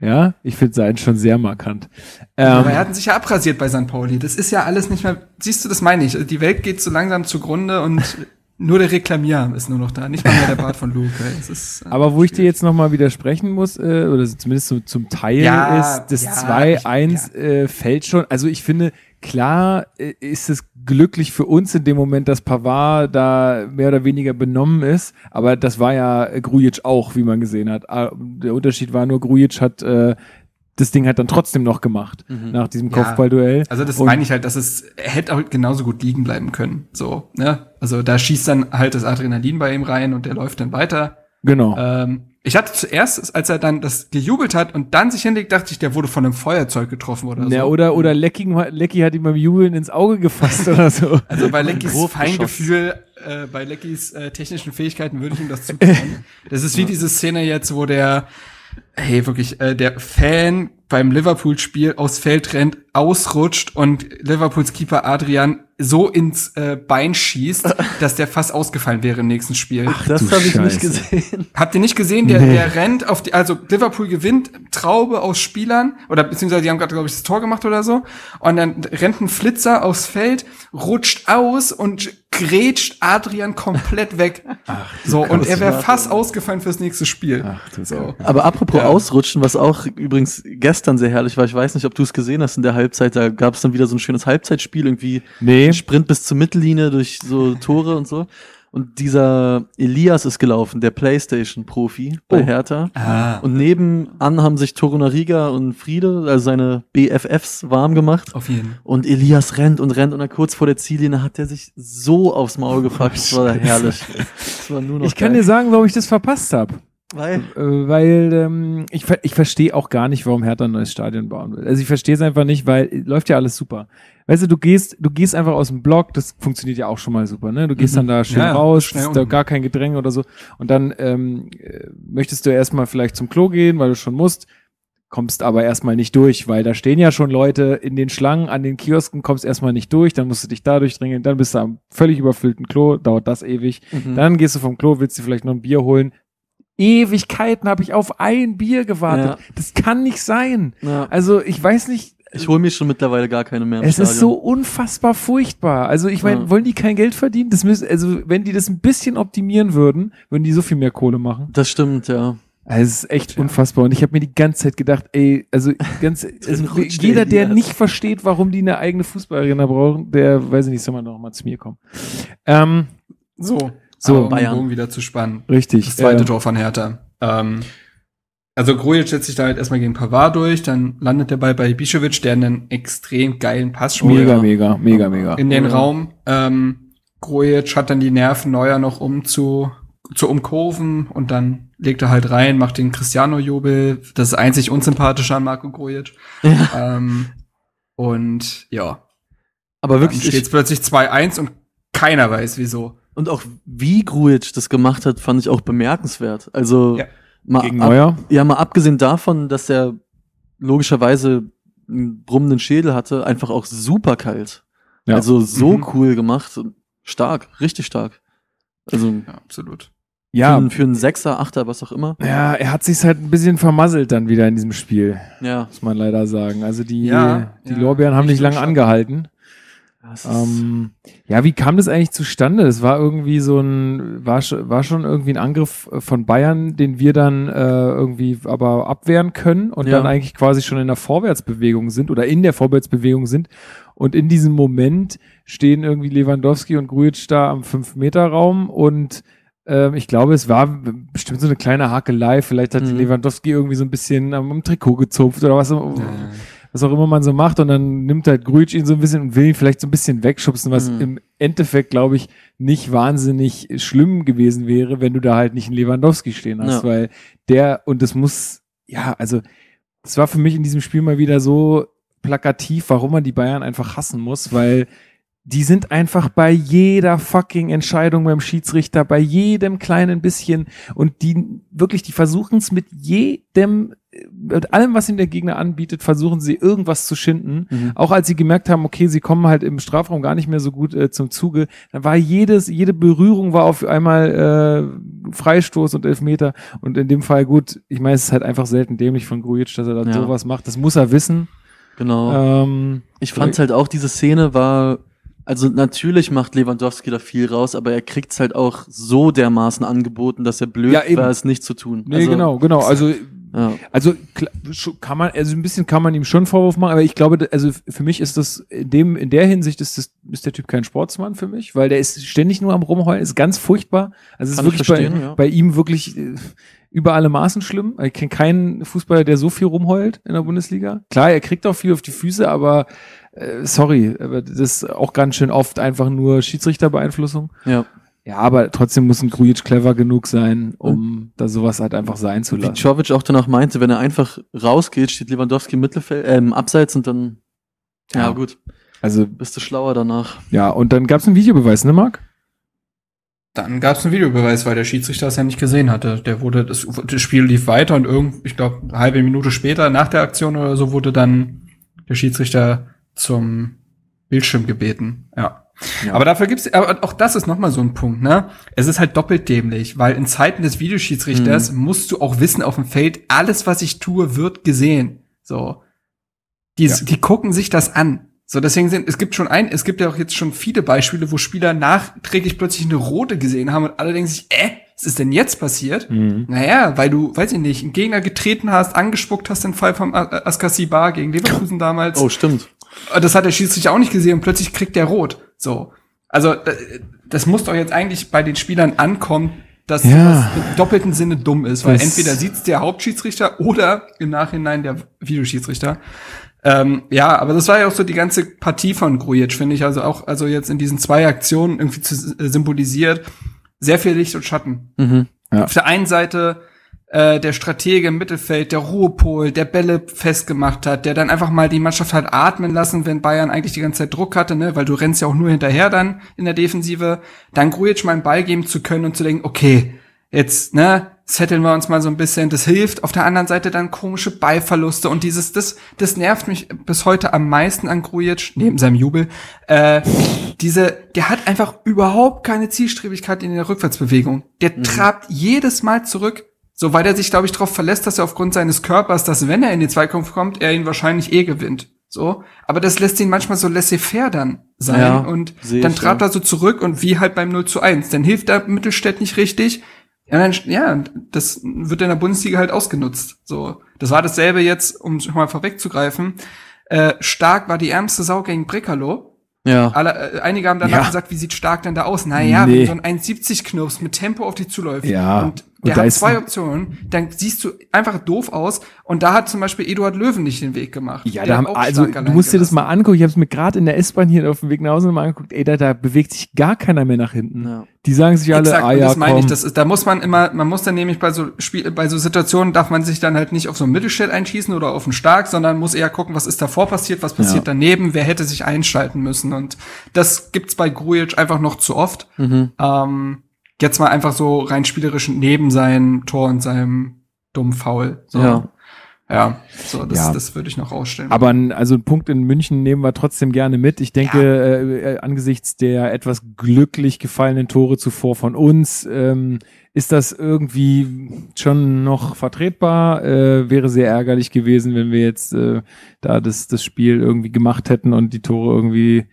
Ja, ich finde seinen schon sehr markant. Ähm, Aber er hat sich ja abrasiert bei St. Pauli. Das ist ja alles nicht mehr. Siehst du, das meine ich. Die Welt geht so langsam zugrunde und nur der Reklamier ist nur noch da. Nicht mal mehr der Bart von Luke. Es ist, äh, Aber wo ich dir jetzt nochmal widersprechen muss, äh, oder zumindest so zum Teil Ja, ist, das ja, 2-1 äh, fällt schon. Also ich finde, klar äh, ist es glücklich für uns in dem Moment, dass Pavard da mehr oder weniger benommen ist. Aber das war ja Grujic auch, wie man gesehen hat. Ah, Der Unterschied war nur, Grujic hat äh, das Ding halt dann trotzdem noch gemacht nach diesem Mhm. Ja. Kopfballduell. Also das Und- meine ich halt, dass es er hätte auch genauso gut liegen bleiben können. So, ne? Also da schießt dann halt das Adrenalin bei ihm rein und der läuft dann weiter. Genau. Ähm, ich hatte zuerst, als er dann das gejubelt hat und dann sich hinlegt, dachte ich, der wurde von einem Feuerzeug getroffen oder ja, so. oder oder Lecky, Lecky hat ihm beim Jubeln ins Auge gefasst oder so. Also bei Leckys Feingefühl, äh, bei Leckys äh, technischen Fähigkeiten würde ich ihm das zutrauen. Das ist wie diese Szene jetzt, wo der, hey, wirklich, äh, der Fan beim Liverpool-Spiel aufs Feld rennt, ausrutscht und Liverpools Keeper Adrian so ins äh, Bein schießt, dass der fast ausgefallen wäre im nächsten Spiel. Das du habe ich nicht gesehen. Habt ihr nicht gesehen? Der, Nee. der rennt auf die, also Liverpool gewinnt Traube aus Spielern oder beziehungsweise die haben gerade, glaube ich, das Tor gemacht oder so. Und dann rennt ein Flitzer aufs Feld, rutscht aus und grätscht Adrian komplett weg. so, und er wäre fast ausgefallen fürs nächste Spiel. Ach, du So. Aber apropos Ja. Ausrutschen, was auch übrigens gestern sehr herrlich war, ich weiß nicht, ob du es gesehen hast in der Halbzeit, da gab es dann wieder so ein schönes Halbzeitspiel, irgendwie Nee. Sprint bis zur Mittellinie durch so Tore und so. Und dieser Elias ist gelaufen, der Playstation-Profi bei Oh. Hertha. Ah, Und nebenan haben sich Torunariga und Friede, also seine BFFs, warm gemacht. auf jeden. Und Elias rennt und rennt und dann kurz vor der Ziellinie hat er sich so aufs Maul gepackt. Das war herrlich. Das war nur noch Ich kann geil. dir sagen, warum ich das verpasst habe. Weil, Äh, weil ähm, ich, ich verstehe auch gar nicht, warum Hertha ein neues Stadion bauen will. Also ich verstehe es einfach nicht, weil äh, läuft ja alles super. Weißt du, du gehst, du gehst einfach aus dem Block, das funktioniert ja auch schon mal super, ne? Du gehst dann da schön Ja, raus, ist da gar kein Gedränge oder so. Und dann ähm, äh, möchtest du erstmal vielleicht zum Klo gehen, weil du schon musst, kommst aber erstmal nicht durch, weil da stehen ja schon Leute in den Schlangen an den Kiosken, kommst erstmal nicht durch, dann musst du dich da durchdringen, dann bist du am völlig überfüllten Klo, dauert das ewig. Mhm. Dann gehst du vom Klo, willst dir vielleicht noch ein Bier holen. Ewigkeiten habe ich auf ein Bier gewartet. Ja. Das kann nicht sein. ja. Also ich weiß nicht, ich hole mir schon mittlerweile gar keine mehr es Stadion. ist so unfassbar furchtbar. Also ich meine, Ja. wollen die kein Geld verdienen? Das müssen, also wenn die das ein bisschen optimieren würden, würden die so viel mehr Kohle machen. Das stimmt, ja. Also es ist echt unfassbar. Und ich habe mir die ganze Zeit gedacht, ey, also ganz, also jeder, der Elias. nicht versteht, warum die eine eigene Fußballarena brauchen, der, weiß ich nicht, soll man noch mal zu mir kommen. Ähm, So, So, aber um den Bayern. Bogen wieder zu spannen. richtig. Das zweite äh, Tor von Hertha. Ähm, also Grujic setzt sich da halt erstmal gegen Pavard durch, dann landet der Ball bei Ibišević, der einen extrem geilen Pass spielt Mega, mega, mega, mega. in den Ja. Raum. Ähm, Grujic hat dann die Nerven, Neuer noch um zu, zu umkurven und dann legt er halt rein, macht den Cristiano-Jubel. Das ist einzig unsympathische an Marco Grujic. Ähm, und ja, Aber dann wirklich, steht ich, es plötzlich 2-1 und keiner weiß wieso. Und auch wie Grujic das gemacht hat, fand ich auch bemerkenswert. Also Ja. mal, Gegen ab, Neuer? ja, mal abgesehen davon, dass er logischerweise einen brummenden Schädel hatte, einfach auch super kalt. Ja. Also so Mhm. cool gemacht. Stark, richtig stark. Also Ja, absolut. Ja, für, einen- für einen Sechser, Achter, was auch immer. ja, er hat sich halt ein bisschen vermasselt dann wieder in diesem Spiel, Ja. muss man leider sagen. Also die, Ja, die ja, Lorbeeren haben nicht lange Schatten. angehalten. Ähm, ja, wie kam das eigentlich zustande? Es war irgendwie so ein, war, war schon irgendwie ein Angriff äh, von Bayern, den wir dann äh, irgendwie aber abwehren können und Ja. dann eigentlich quasi schon in der Vorwärtsbewegung sind oder in der Vorwärtsbewegung sind. Und in diesem Moment stehen irgendwie Lewandowski und Grujic da am 5-Meter-Raum und ähm, ich glaube, es war bestimmt so eine kleine Hakelei. Vielleicht hat Mhm. Lewandowski irgendwie so ein bisschen am, am Trikot gezupft oder was, was auch immer man so macht. Und dann nimmt halt Grujic ihn so ein bisschen und will ihn vielleicht so ein bisschen wegschubsen, was Mhm. im Endeffekt, glaube ich, nicht wahnsinnig schlimm gewesen wäre, wenn du da halt nicht einen Lewandowski stehen hast, Ja. weil der, und das muss, ja, also, es war für mich in diesem Spiel mal wieder so plakativ, warum man die Bayern einfach hassen muss, weil die sind einfach bei jeder fucking Entscheidung beim Schiedsrichter, bei jedem kleinen bisschen und die wirklich, die versuchen es mit jedem, mit allem, was ihm der Gegner anbietet, versuchen sie irgendwas zu schinden. Mhm. Auch als sie gemerkt haben, okay, sie kommen halt im Strafraum gar nicht mehr so gut äh, zum Zuge, dann war jedes, jede Berührung war auf einmal äh, Freistoß und Elfmeter und in dem Fall gut, ich meine, es ist halt einfach selten dämlich von Grujic, dass er dann Ja. sowas macht. Das muss er wissen. Genau. Ähm, Ich fand halt auch, diese Szene war, also natürlich macht Lewandowski da viel raus, aber er kriegt's halt auch so dermaßen angeboten, dass er blöd Ja, war, es nicht zu tun. nee, also, genau, genau. Also Ja. Also kann man, also ein bisschen kann man ihm schon Vorwurf machen, aber ich glaube, also für mich ist das in dem, in der Hinsicht ist das, ist der Typ kein Sportsmann für mich, weil der ist ständig nur am rumheulen, ist ganz furchtbar. Also es ist wirklich bei, ja. bei ihm wirklich äh, über alle Maßen schlimm. Ich kenne keinen Fußballer, der so viel rumheult in der Bundesliga. Klar, er kriegt auch viel auf die Füße, aber äh, sorry, aber das ist auch ganz schön oft einfach nur Schiedsrichterbeeinflussung. ja. Ja, aber trotzdem muss ein Grujic clever genug sein, um da sowas halt einfach sein zu Wie lassen. Czovic auch danach meinte, wenn er einfach rausgeht, steht Lewandowski im Mittelfeld, äh, im Abseits und dann, ja, Ja. gut, Also bist du schlauer danach. Ja, und dann gab es einen Videobeweis, ne, Marc? Dann gab es einen Videobeweis, weil der Schiedsrichter das ja nicht gesehen hatte. Der wurde, das, das Spiel lief weiter und irgend, ich glaube, eine halbe Minute später, nach der Aktion oder so, wurde dann der Schiedsrichter zum Bildschirm gebeten. Ja. Ja. Aber dafür gibt's, aber auch das ist nochmal so ein Punkt, ne? Es ist halt doppelt dämlich, weil in Zeiten des Videoschiedsrichters musst du auch wissen auf dem Feld, alles, was ich tue, wird gesehen. So. Die, Ja. die gucken sich das an. So, deswegen sind, es gibt schon ein, es gibt ja auch jetzt schon viele Beispiele, wo Spieler nachträglich plötzlich eine rote gesehen haben und alle denken sich, äh, was ist denn jetzt passiert? Mhm. Naja, weil du, weiß ich nicht, einen Gegner getreten hast, angespuckt hast, den Fall vom A- Askasi Bar gegen Leverkusen damals. Oh, stimmt. Das hat der Schiedsrichter auch nicht gesehen und plötzlich kriegt der rot. So. Also, da- das muss doch jetzt eigentlich bei den Spielern ankommen, dass Ja. das im doppelten Sinne dumm ist, weil Das- entweder sieht's der Hauptschiedsrichter oder im Nachhinein der Videoschiedsrichter. Ähm, ja, aber das war ja auch so die ganze Partie von Grujic, finde ich. Also auch, also jetzt in diesen zwei Aktionen irgendwie zu, äh, symbolisiert. Sehr viel Licht und Schatten. Mhm. Auf der einen Seite äh, der Stratege im Mittelfeld, der Ruhepol, der Bälle festgemacht hat, der dann einfach mal die Mannschaft hat atmen lassen, wenn Bayern eigentlich die ganze Zeit Druck hatte, ne, weil du rennst ja auch nur hinterher dann in der Defensive, dann Grujic mal einen Ball geben zu können und zu denken, okay, jetzt, ne, setteln wir uns mal so ein bisschen, das hilft. Auf der anderen Seite dann komische Ballverluste und dieses, das, das nervt mich bis heute am meisten an Grujic, neben seinem Jubel, äh, diese, der hat einfach überhaupt keine Zielstrebigkeit in der Rückwärtsbewegung. Der trabt jedes Mal zurück, so weil er sich, glaube ich, darauf verlässt, dass er aufgrund seines Körpers, dass wenn er in den Zweikampf kommt, er ihn wahrscheinlich eh gewinnt. So, aber das lässt ihn manchmal so laissez-faire dann sein Ja, und dann ich, trabt ja. er so zurück und wie halt beim 0 zu 1. Dann hilft der Mittelstädt nicht richtig. Ja, dann, ja, das wird in der Bundesliga halt ausgenutzt. So, das war dasselbe jetzt, um mal vorwegzugreifen. Äh, Stark war die ärmste Sau gegen Breckerloh. Ja. Alle, äh, einige haben danach Ja. gesagt, wie sieht Stark denn da aus? Naja, Nee. wenn so ein 1,70 Knirps mit Tempo auf dich zuläuft Ja. Und der da hat zwei Optionen, dann siehst du einfach doof aus und da hat zum Beispiel Eduard Löwen nicht den Weg gemacht. Ja, Der da hat haben, auch also du musst dir das mal angucken. Ich habe es mir gerade in der S-Bahn hier auf dem Weg nach Hause mal angeguckt. Ey, da, da bewegt sich gar keiner mehr nach hinten. Ja. Die sagen sich alle, Exakt, ah und ja, das meine komm. ich. Das ist, da muss man immer, man muss dann nämlich bei so Spiel, bei so Situationen darf man sich dann halt nicht auf so einen Mittelstädt einschießen oder auf einen Stark, sondern muss eher gucken, was ist davor passiert, was passiert Ja. daneben, wer hätte sich einschalten müssen. Und das gibt's bei Grujic einfach noch zu oft. Mhm. Ähm, jetzt mal einfach so rein spielerisch neben seinem Tor und seinem dummen Foul. So. Ja. Ja, so, das, Ja. das würde ich noch ausstellen. Aber ein, also einen Punkt in München nehmen wir trotzdem gerne mit. Ich denke, äh, äh, angesichts der etwas glücklich gefallenen Tore zuvor von uns, ähm, ist das irgendwie schon noch vertretbar. Äh, wäre sehr ärgerlich gewesen, wenn wir jetzt äh, da das, das Spiel irgendwie gemacht hätten und die Tore irgendwie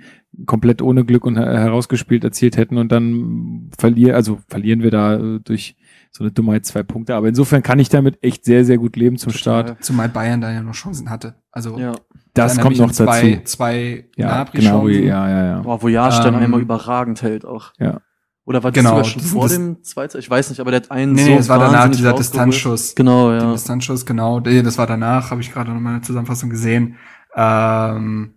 komplett ohne Glück und her- herausgespielt erzielt hätten und dann verlieren, also verlieren wir da äh, durch so eine Dummheit zwei Punkte. Aber insofern kann ich damit echt sehr, sehr gut leben zum Start. Zumal Bayern da ja noch Chancen hatte. Also Ja. Das kommt noch in zwei, dazu. Zwei Ja, Gnabry-Chancen. genau, ja, ja, ja. Boah, wo Jasch dann Ähm, einmal überragend hält auch. Ja. Oder war das Genau, sogar schon das- vor das- dem Zweiter? Ich weiß nicht, aber der hat einen Nee, so nee, es war danach dieser. Distanzschuss. Genau, Den ja. Distanzschuss, genau. Nee, Das war danach, habe ich gerade noch mal eine Zusammenfassung gesehen. Ähm,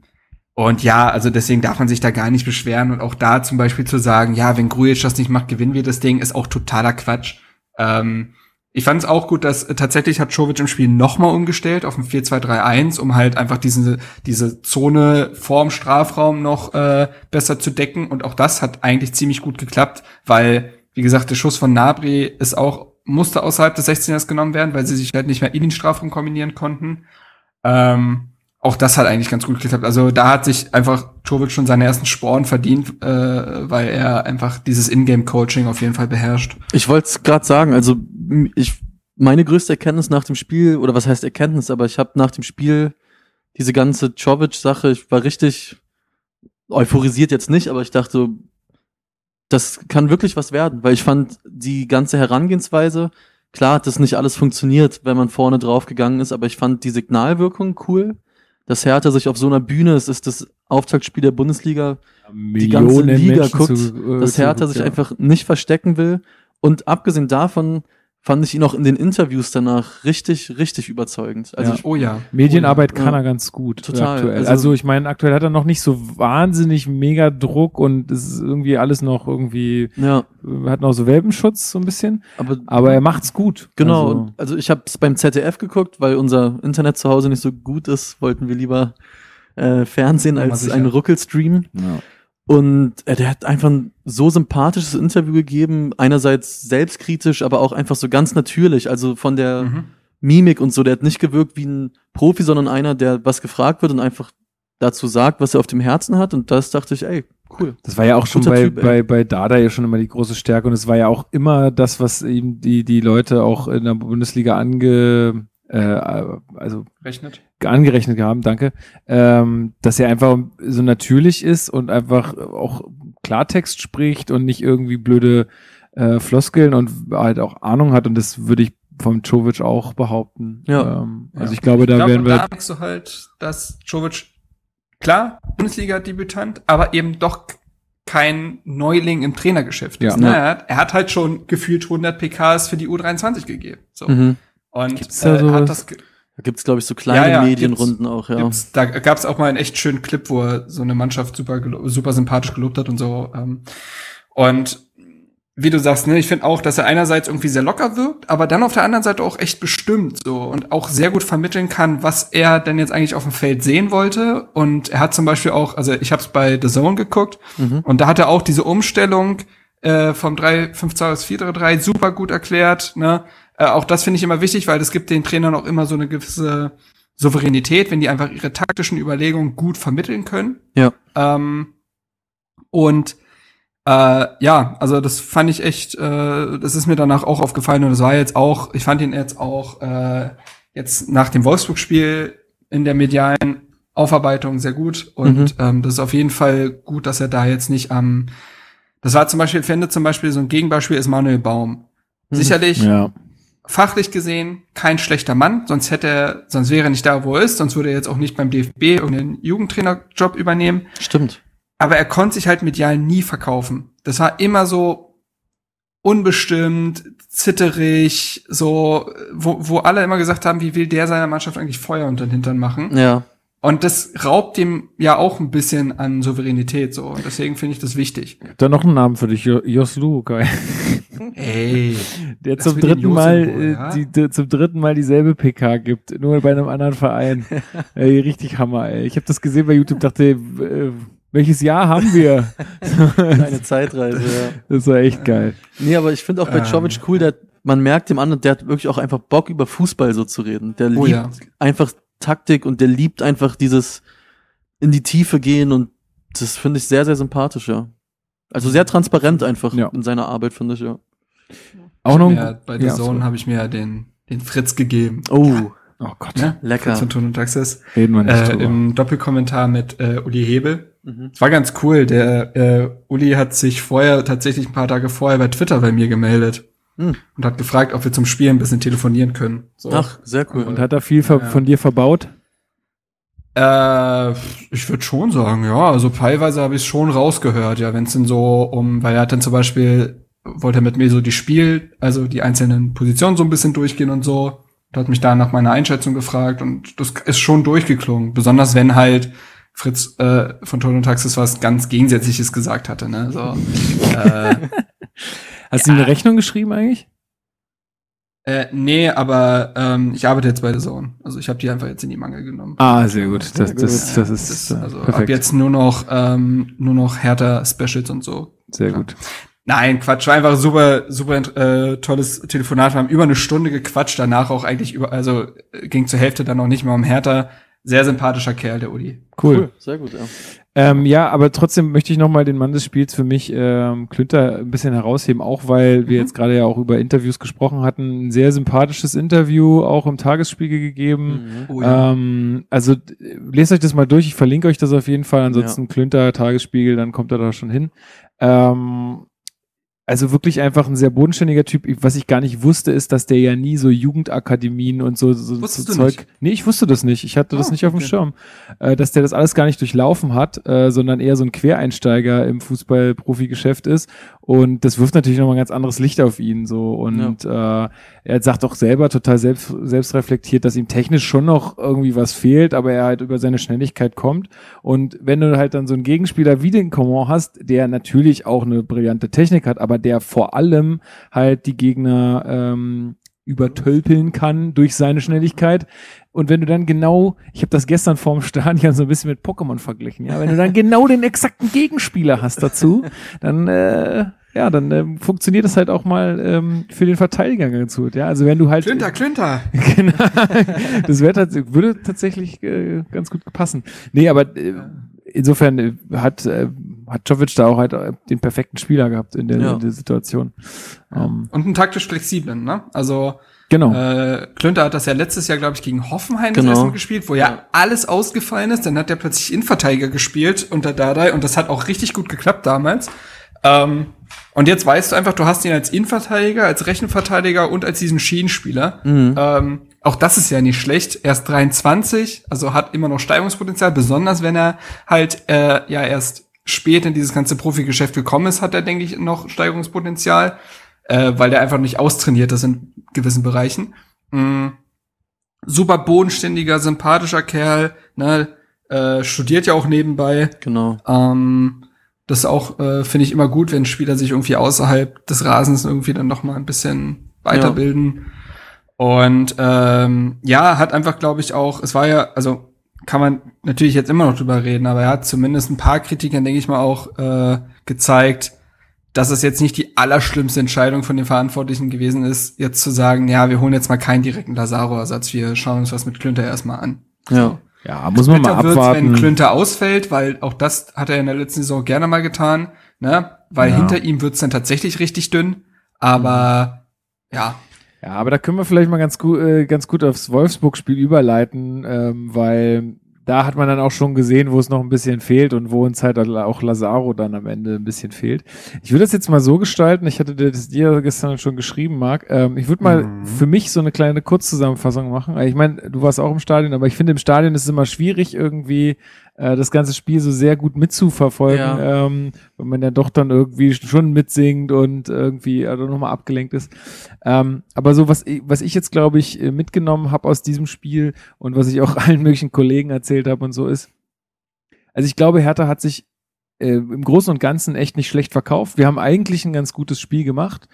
und ja, also deswegen darf man sich da gar nicht beschweren. Und auch da zum Beispiel zu sagen, ja, wenn Grujic das nicht macht, gewinnen wir das Ding, ist auch totaler Quatsch. Ähm, ich fand es auch gut, dass äh, tatsächlich hat Czovic im Spiel nochmal umgestellt auf ein 4-2-3-1, um halt einfach diese, diese Zone vorm Strafraum noch äh, besser zu decken. Und auch das hat eigentlich ziemlich gut geklappt, weil, wie gesagt, der Schuss von Nabri ist auch, musste außerhalb des 16ers genommen werden, weil sie sich halt nicht mehr in den Strafraum kombinieren konnten. Ähm, auch das hat eigentlich ganz gut geklappt. Also da hat sich einfach Czovic schon seine ersten Sporen verdient, äh, weil er einfach dieses Ingame-Coaching auf jeden Fall beherrscht. Ich wollte es gerade sagen, also ich meine größte Erkenntnis nach dem Spiel, oder was heißt Erkenntnis, aber ich habe nach dem Spiel diese ganze Jovic-Sache, ich war richtig euphorisiert jetzt nicht, aber ich dachte, das kann wirklich was werden, weil ich fand die ganze Herangehensweise, klar hat das nicht alles funktioniert, wenn man vorne drauf gegangen ist, aber ich fand die Signalwirkung cool, dass Hertha sich auf so einer Bühne, es ist das Auftaktspiel der Bundesliga, die ganze Liga Menschen guckt, zu- äh, dass Hertha zuguckt, sich ja. einfach nicht verstecken will. Und abgesehen davon fand ich ihn auch in den Interviews danach richtig, richtig überzeugend. Also Ja. ich, Oh ja. Medienarbeit Oh, kann ja. er ganz gut. Total. Aktuell. Also, Also- ich meine, aktuell hat er noch nicht so wahnsinnig mega Druck und es ist irgendwie alles noch irgendwie, ja, äh, hat noch so Welpenschutz so ein bisschen. aber, Aber er macht's gut. genau. Also, Also, ich habe es beim ZDF geguckt, weil unser Internet zu Hause nicht so gut ist, wollten wir lieber äh, Fernsehen als einen Ruckelstream. ja. Und äh, der hat einfach ein so sympathisches Interview gegeben, einerseits selbstkritisch, aber auch einfach so ganz natürlich, also von der Mhm. Mimik und so, der hat nicht gewirkt wie ein Profi, sondern einer, der was gefragt wird und einfach dazu sagt, was er auf dem Herzen hat und das dachte ich, ey, cool. Das war ja auch schon bei, Typ, bei, bei Dada ja schon immer die große Stärke und es war ja auch immer das, was eben die, die Leute auch in der Bundesliga ange, äh, also Rechnet. angerechnet haben, danke, ähm, dass er einfach so natürlich ist und einfach auch Klartext spricht und nicht irgendwie blöde äh, Floskeln und halt auch Ahnung hat und das würde ich vom Czovic auch behaupten. Ja. Ähm, also Ja. ich glaube, da ich glaub, werden wir Da merkst du halt, dass Czovic, klar, Bundesliga-Debütant, aber eben doch kein Neuling im Trainergeschäft Ja. ist. Ne? Er, hat, er hat halt schon gefühlt 100 PKs für die U23 gegeben. So. Mhm. Und Gibt's da äh, sowas? hat das Da gibt's glaube ich, so kleine Ja, ja, Medienrunden auch, ja. Da gab es auch mal einen echt schönen Clip, wo er so eine Mannschaft super, super sympathisch gelobt hat und so. Ähm, und wie du sagst, ne, ich finde auch, dass er einerseits irgendwie sehr locker wirkt, aber dann auf der anderen Seite auch echt bestimmt so und auch sehr gut vermitteln kann, was er denn jetzt eigentlich auf dem Feld sehen wollte. Und er hat zum Beispiel auch, also ich habe es bei The Zone geguckt Mhm. und da hat er auch diese Umstellung äh, vom 3, 5 2 aufs 4 3 3 super gut erklärt. Ne? Äh, auch das finde ich immer wichtig, weil es gibt den Trainern auch immer so eine gewisse Souveränität, wenn die einfach ihre taktischen Überlegungen gut vermitteln können. Ja. Ähm, und äh, ja, also das fand ich echt, äh, das ist mir danach auch aufgefallen und das war jetzt auch, ich fand ihn jetzt auch äh, jetzt nach dem Wolfsburg-Spiel in der medialen Aufarbeitung sehr gut und Mhm. ähm, das ist auf jeden Fall gut, dass er da jetzt nicht am, das war zum Beispiel, ich finde zum Beispiel so ein Gegenbeispiel ist Manuel Baum. Mhm. Sicherlich ja. Fachlich gesehen kein schlechter Mann, sonst hätte er, sonst wäre er nicht da, wo er ist, sonst würde er jetzt auch nicht beim DFB irgendeinen Jugendtrainerjob übernehmen. Stimmt. Aber er konnte sich halt medial nie verkaufen. Das war immer so unbestimmt, zitterig, so, wo, wo alle immer gesagt haben, wie will der seiner Mannschaft eigentlich Feuer unter den Hintern machen. Ja. Und das raubt dem ja auch ein bisschen an Souveränität, so. Und deswegen finde ich das wichtig. Da noch einen Namen für dich, Jo- Jos Lukai. Ey. Der Das zum dritten Mal äh, ja? die, die, zum dritten Mal dieselbe PK gibt, nur bei einem anderen Verein. ey, richtig Hammer, ey. Ich habe das gesehen bei YouTube, dachte, äh, welches Jahr haben wir? Eine Zeitreise, ja. das war echt geil. Nee, aber ich finde auch bei. Jovic cool, der, man merkt dem anderen, der hat wirklich auch einfach Bock über Fußball so zu reden. Der Oh liebt ja. einfach Taktik und der liebt einfach dieses in die Tiefe gehen und das finde ich sehr, sehr sympathisch, ja. Also sehr transparent einfach Ja. in seiner Arbeit, finde ich, ja. Auch noch Ja, bei The ja, Zone so. habe ich mir ja den, den Fritz gegeben. Oh, Oh Gott. Ne? Lecker. Fritz von Ton und Taxis. Reden wir nicht Äh, drüber. Im Doppelkommentar mit äh, Uli Hebel. Mhm. Es war ganz cool. Der äh, Uli hat sich vorher, tatsächlich ein paar Tage vorher bei Twitter bei mir gemeldet. Hm. Und hat gefragt, ob wir zum Spiel ein bisschen telefonieren können. So. Ach, sehr cool. Und hat er viel Ja. von dir verbaut? Äh, ich würde schon sagen, ja. Also teilweise habe ich es schon rausgehört, ja, wenn es denn so um, weil er hat dann zum Beispiel, wollte er mit mir so die Spiel, also die einzelnen Positionen so ein bisschen durchgehen und so. Und hat mich da nach meiner Einschätzung gefragt und das ist schon durchgeklungen. Besonders wenn halt Fritz äh, von Ton und Taxis was ganz Gegensätzliches gesagt hatte, ne? So, äh, Hast du ihm eine Rechnung geschrieben eigentlich? äh, nee, aber ähm, ich arbeite jetzt bei The Zone. Also ich habe die einfach jetzt in die Mangel genommen. Ah, sehr gut. Das, gut. das, das ist Das, äh, also ab perfekt. jetzt nur noch ähm, nur noch härter Specials und so. Sehr Ja. gut. Nein, Quatsch, war einfach super super äh, tolles Telefonat. Wir haben über eine Stunde gequatscht, danach auch eigentlich über also äh, ging zur Hälfte dann noch nicht mal um Hertha. Sehr sympathischer Kerl der Uli. Cool. Sehr gut, ja. Ähm, ja, aber trotzdem möchte ich nochmal den Mann des Spiels für mich, ähm, Klünter, ein bisschen herausheben, auch weil wir Mhm. jetzt gerade ja auch über Interviews gesprochen hatten. Ein sehr sympathisches Interview auch im Tagesspiegel gegeben. Mhm. Oh Ähm, also lest euch das mal durch, ich verlinke euch das auf jeden Fall. Ansonsten Klünter, Tagesspiegel, dann kommt er da schon hin. Ähm, also wirklich einfach ein sehr bodenständiger Typ. Was ich gar nicht wusste, ist, dass der ja nie so Jugendakademien und so, so, so Wusstest Zeug. nicht? Nee, ich wusste das nicht. Ich hatte das Ah, nicht auf dem okay. Schirm. Äh, dass der das alles gar nicht durchlaufen hat, äh, sondern eher so ein Quereinsteiger im Fußball-Profi-Geschäft ist. Und das wirft natürlich nochmal ein ganz anderes Licht auf ihn. So. Und äh, er sagt auch selber total selbst, selbstreflektiert, dass ihm technisch schon noch irgendwie was fehlt, aber er halt über seine Schnelligkeit kommt. Und wenn du halt dann so einen Gegenspieler wie den Coman hast, der natürlich auch eine brillante Technik hat, aber der vor allem halt die Gegner ähm, übertölpeln kann durch seine Schnelligkeit. Und wenn du dann genau, ich habe das gestern vorm Stadion so ein bisschen mit Pokémon verglichen, ja, wenn du dann genau den exakten Gegenspieler hast dazu, dann äh, ja, dann ähm, funktioniert das halt auch mal ähm, für den Verteidiger ganz gut, ja. Also wenn du halt Klünter, Klünter. genau. Das wär tats würde tatsächlich äh, ganz gut passen. Nee, aber äh, insofern äh, hat, äh, hat Jovic da auch halt äh, den perfekten Spieler gehabt in der, Ja. in der Situation. Ähm, Und einen taktisch flexiblen, ne? Also genau. Äh, Klünter hat das ja letztes Jahr, glaube ich, gegen Hoffenheim Genau. gespielt, wo ja, Ja. alles ausgefallen ist. Dann hat er plötzlich Innenverteidiger gespielt unter Dardai und das hat auch richtig gut geklappt damals. Ähm, und jetzt weißt du einfach, du hast ihn als Innenverteidiger, als Rechenverteidiger und als diesen Schienenspieler. Mhm. Ähm, auch das ist ja nicht schlecht. Er ist 23, also hat immer noch Steigerungspotenzial, besonders wenn er halt äh, ja erst spät in dieses ganze Profigeschäft gekommen ist, hat er, denke ich, noch Steigerungspotenzial, äh, weil der einfach nicht austrainiert ist in gewissen Bereichen. Mm, super bodenständiger, sympathischer Kerl, ne, äh, studiert ja auch nebenbei. Genau. Ähm, das ist auch, äh, finde ich, immer gut, wenn Spieler sich irgendwie außerhalb des Rasens irgendwie dann noch mal ein bisschen weiterbilden. Und ähm, ja, hat einfach, glaube ich, auch, es war ja, also kann man natürlich jetzt immer noch drüber reden, aber er hat zumindest ein paar Kritikern, denke ich mal, auch äh, gezeigt, dass es jetzt nicht die allerschlimmste Entscheidung von den Verantwortlichen gewesen ist, jetzt zu sagen, ja, wir holen jetzt mal keinen direkten Lazaro-Ersatz, wir schauen uns was mit Klünter erstmal an. Ja. Ja, muss man mal Bitter wird's, abwarten. wenn Klünter ausfällt, weil auch das hat er in der letzten Saison gerne mal getan, ne? Weil Ja. hinter ihm wird's dann tatsächlich richtig dünn. Aber ja, Ja, aber da können wir vielleicht mal ganz gut, äh, ganz gut aufs Wolfsburg-Spiel überleiten, ähm, weil da hat man dann auch schon gesehen, wo es noch ein bisschen fehlt und wo uns halt auch Lazaro dann am Ende ein bisschen fehlt. Ich würde das jetzt mal so gestalten, ich hatte dir das dir gestern schon geschrieben, Marc. Ähm, ich würde mal Mhm. für mich so eine kleine Kurzzusammenfassung machen. Ich meine, du warst auch im Stadion, aber ich finde, im Stadion ist es immer schwierig, irgendwie äh, das ganze Spiel so sehr gut mitzuverfolgen, Ja. ähm, wenn man ja doch dann irgendwie schon mitsingt und irgendwie also nochmal abgelenkt ist. Ähm, aber so, was, ich- was ich jetzt, glaube ich, äh, mitgenommen habe aus diesem Spiel und was ich auch allen möglichen Kollegen erzählt habe und so ist, also ich glaube, Hertha hat sich äh, im Großen und Ganzen echt nicht schlecht verkauft. Wir haben eigentlich ein ganz gutes Spiel gemacht.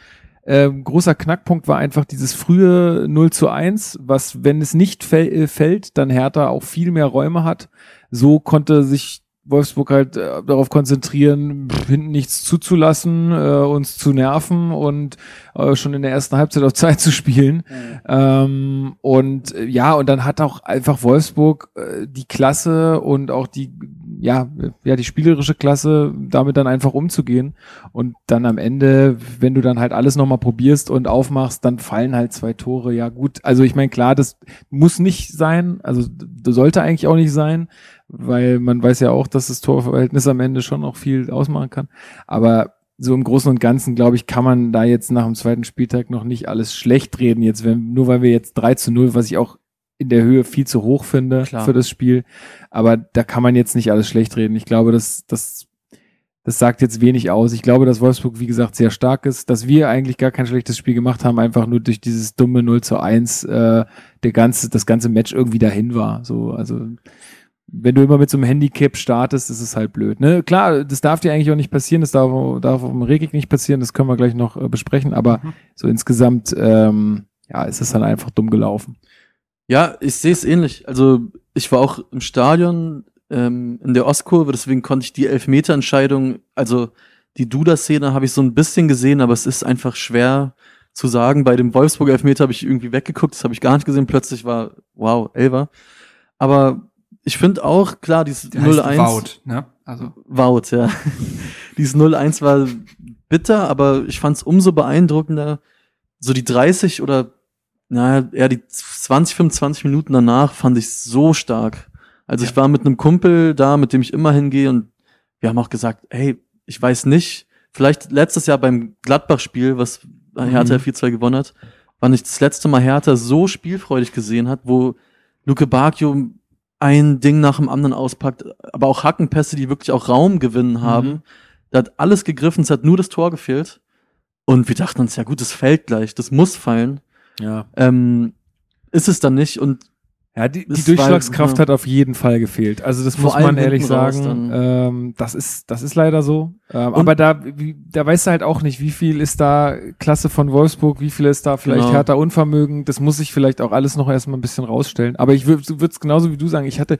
Ähm, großer Knackpunkt war einfach dieses frühe 0 zu 1, was, wenn es nicht fäll äh, fällt, dann Hertha auch viel mehr Räume hat. So konnte sich Wolfsburg halt äh, darauf konzentrieren, hinten nichts zuzulassen, äh, uns zu nerven und äh, schon in der ersten Halbzeit auf Zeit zu spielen. Ähm, und äh, ja, und dann hat auch einfach Wolfsburg äh, die Klasse und auch die ja, ja, die spielerische Klasse, damit dann einfach umzugehen. Und dann am Ende, wenn du dann halt alles nochmal probierst und aufmachst, dann fallen halt zwei Tore. Ja, gut. Also ich meine, klar, das muss nicht sein, also das sollte eigentlich auch nicht sein, weil man weiß ja auch, dass das Torverhältnis am Ende schon auch viel ausmachen kann. Aber so im Großen und Ganzen, glaube ich, kann man da jetzt nach dem zweiten Spieltag noch nicht alles schlecht reden. Jetzt, wenn, nur weil wir jetzt 3 zu 0, was ich auch in der Höhe viel zu hoch finde Klar. für das Spiel. Aber da kann man jetzt nicht alles schlecht reden. Ich glaube, das, das, das sagt jetzt wenig aus. Ich glaube, dass Wolfsburg, wie gesagt, sehr stark ist, dass wir eigentlich gar kein schlechtes Spiel gemacht haben, einfach nur durch dieses dumme 0 zu 1, äh, der ganze, das ganze Match irgendwie dahin war. So, also, wenn du immer mit so einem Handicap startest, ist es halt blöd. Ne? Klar, das darf dir eigentlich auch nicht passieren, das darf, darf auf dem Regik nicht passieren, das können wir gleich noch äh, besprechen, aber so insgesamt, ähm, ja, ist es dann einfach dumm gelaufen. Ja, ich sehe es ähnlich. Also ich war auch im Stadion ähm, in der Ostkurve, deswegen konnte ich die Elfmeterentscheidung, also die Duda-Szene habe ich so ein bisschen gesehen, aber es ist einfach schwer zu sagen. Bei dem Wolfsburg Elfmeter habe ich irgendwie weggeguckt, das habe ich gar nicht gesehen. Plötzlich war, wow, Elver. Aber ich finde auch, klar, dieses heißt 0-1. Wout, ne? Also, Wout, ja. Dieses 0-1 war bitter, aber ich fand es umso beeindruckender. So die 30 oder naja, eher die 20, 25 Minuten danach fand ich so stark. Also ich war mit einem Kumpel da, mit dem ich immer hingehe und wir haben auch gesagt, hey, ich weiß nicht, vielleicht letztes Jahr beim Gladbach-Spiel, was Hertha Mhm. 4-2 gewonnen hat, wann ich das letzte Mal Hertha so spielfreudig gesehen hat, wo Luke Bacchio ein Ding nach dem anderen auspackt, aber auch Hackenpässe, die wirklich auch Raum gewinnen haben. Mhm. Da hat alles gegriffen, es hat nur das Tor gefehlt. Und wir dachten uns, ja gut, das fällt gleich, das muss fallen. Ja. Ähm, ist es dann nicht. Und Ja, die, die Durchschlagskraft ja. hat auf jeden Fall gefehlt. Also das muss man ehrlich sagen. Ähm, das ist das ist leider so. Ähm, aber da wie, da weißt du halt auch nicht, wie viel ist da Klasse von Wolfsburg, wie viel ist da vielleicht Genau. härter Unvermögen. Das muss sich vielleicht auch alles noch erstmal ein bisschen rausstellen. Aber ich würde es genauso wie du sagen. Ich hatte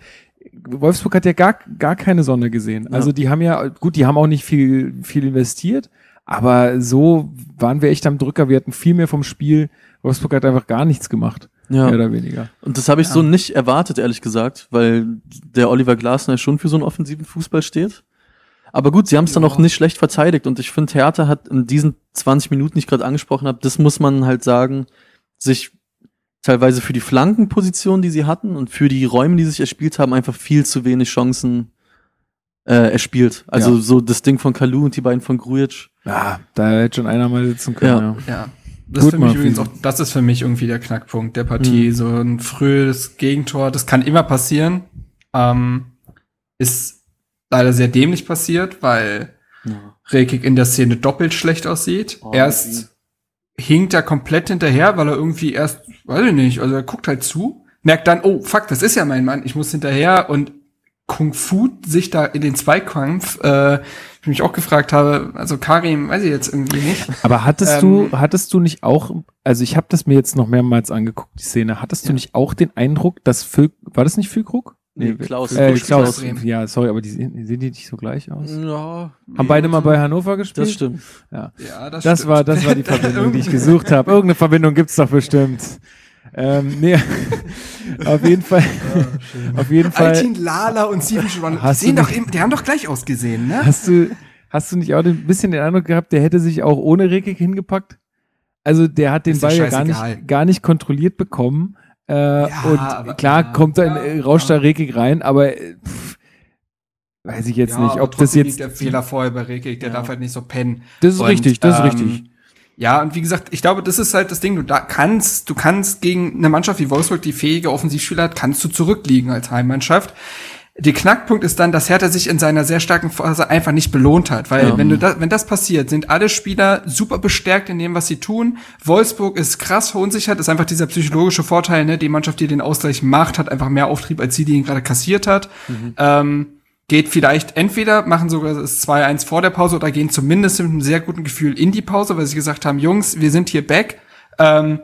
Wolfsburg hat ja gar gar keine Sonne gesehen. Also die haben ja gut, die haben auch nicht viel viel investiert. Aber so waren wir echt am Drücker. Wir hatten viel mehr vom Spiel. Wolfsburg hat einfach gar nichts gemacht. Ja, Mehr oder weniger. und das habe ich so nicht erwartet, ehrlich gesagt, weil der Oliver Glasner schon für so einen offensiven Fußball steht. Aber gut, sie haben es dann auch nicht schlecht verteidigt und ich finde, Hertha hat in diesen 20 Minuten, die ich gerade angesprochen habe, das muss man halt sagen, sich teilweise für die Flankenposition, die sie hatten und für die Räume, die sie sich erspielt haben, einfach viel zu wenig Chancen äh, erspielt. Also Ja. so das Ding von Kalu und die beiden von Grujic. Ja, da hätte schon einer mal sitzen können. Ja. ja. Das Gut, ist für mich übrigens auch, das ist für mich irgendwie der Knackpunkt der Partie. Mhm. So ein frühes Gegentor, das kann immer passieren. Ähm, ist leider sehr dämlich passiert, weil Rekik in der Szene doppelt schlecht aussieht. Oh, erst hinkt er komplett hinterher, weil er irgendwie erst, weiß ich nicht, also er guckt halt zu, merkt dann, oh fuck, das ist ja mein Mann, ich muss hinterher und Kung Fu sich da in den Zweikampf, äh, ich mich auch gefragt habe, also Karim, weiß ich jetzt irgendwie nicht. Aber hattest Ähm, du, hattest du nicht auch, also ich habe das mir jetzt noch mehrmals angeguckt, die Szene, hattest du Ja. nicht auch den Eindruck, dass Füll, war das nicht Füllkrug? Nee, Klaus. Äh, Klaus, spielt aus Bremen. ja, sorry, aber die sehen, sehen die nicht so gleich aus? Ja, Haben beide mal bei Hannover gespielt? das stimmt. Ja, das, Das stimmt. war, das war die Verbindung, die ich gesucht habe. Irgendeine Verbindung gibt's doch bestimmt. Ähm, nee, auf jeden Fall, auf jeden Fall. Altin Lala und Steven Schwan, sehen doch, nicht- eben, die haben doch gleich ausgesehen, ne? Hast du, hast du nicht auch ein bisschen den Eindruck gehabt, der hätte sich auch ohne Rekik hingepackt? Also der hat den Ball ja gar nicht, gar nicht kontrolliert bekommen. Äh, und aber- klar ja. kommt da, Ja, äh, rauscht da Rekik rein, aber äh, pff, weiß ich jetzt nicht, aber ob das jetzt. liegt der Fehler vorher bei Rekik, der Ja. darf halt nicht so pennen. Das ist Und, richtig, das ist ähm, richtig. Ja, und wie gesagt, ich glaube, das ist halt das Ding. Du da kannst, du kannst gegen eine Mannschaft wie Wolfsburg, die fähige Offensivspieler hat, kannst du zurückliegen als Heimmannschaft. Der Knackpunkt ist dann, dass Hertha sich in seiner sehr starken Phase einfach nicht belohnt hat, weil Ja. wenn du das, wenn das passiert, sind alle Spieler super bestärkt in dem, was sie tun. Wolfsburg ist krass verunsichert, ist einfach dieser psychologische Vorteil, ne? Die Mannschaft, die den Ausgleich macht, hat einfach mehr Auftrieb als die, die ihn gerade kassiert hat. Ähm, geht vielleicht entweder machen sogar das 2-1 vor der Pause oder gehen zumindest mit einem sehr guten Gefühl in die Pause, weil sie gesagt haben, Jungs, wir sind hier back. Ähm,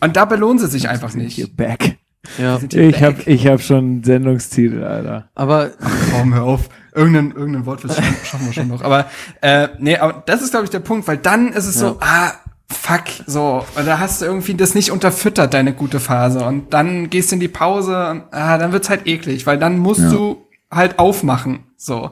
und da belohnen sie sich einfach Hier nicht. back. Ja. Ich hab, ich hab schon einen Sendungstitel, Alter. Aber Komm, hör auf. Irgendein, irgendein Wortwitz schaffen, schaffen wir schon noch. Aber, äh, nee, aber das ist, glaube ich, der Punkt, weil dann ist es so, ah, fuck, so. Und da hast du irgendwie das nicht unterfüttert, deine gute Phase. Und dann gehst du in die Pause und, ah, dann wird's halt eklig, weil dann musst Ja. du halt aufmachen. So.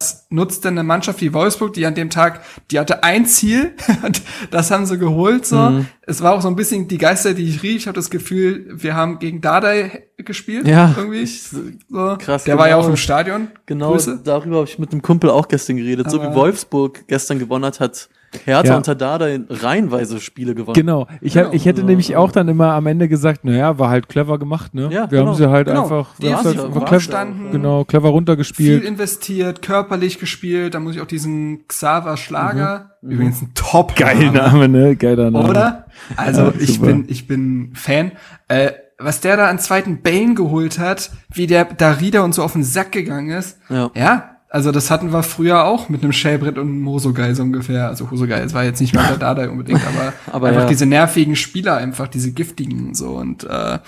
Das nutzt dann eine Mannschaft wie Wolfsburg, die an dem Tag, die hatte ein Ziel, das haben sie geholt. So, Mhm. es war auch so ein bisschen die Geister, die ich rief. Ich habe das Gefühl, wir haben gegen Dardai gespielt. Ja, irgendwie. ich- so. krass, Der war ja genau. auch im Stadion. Genau, Grüße. darüber habe ich mit einem Kumpel auch gestern geredet. so wie Aber- Wolfsburg gestern gewonnen hat, hat Hertha Ja. unter Dada in reihenweise Spiele gewonnen. Genau. Ich, hab, Genau. ich hätte nämlich auch dann immer am Ende gesagt, naja, war halt clever gemacht, ne? Ja, wir genau. haben sie halt Genau. einfach, Die wir haben sich halt einfach clever, genau, clever Viel runtergespielt. investiert, körperlich gespielt. Da muss ich auch diesen Xaver Schlager, übrigens ein top Geil Name, ne? Geiler Name. Oder? Also Ja, ich bin, ich bin Fan. Äh, was der da an zweiten Bane geholt hat, wie der Darida und so auf den Sack gegangen ist. Ja. Ja, also das hatten wir früher auch mit einem Shellbrett und einem Hosogeil so ungefähr. Also Hosogeil, es war jetzt nicht mehr der Dada unbedingt, aber, Aber einfach ja. diese nervigen Spieler, einfach diese giftigen so. Und äh,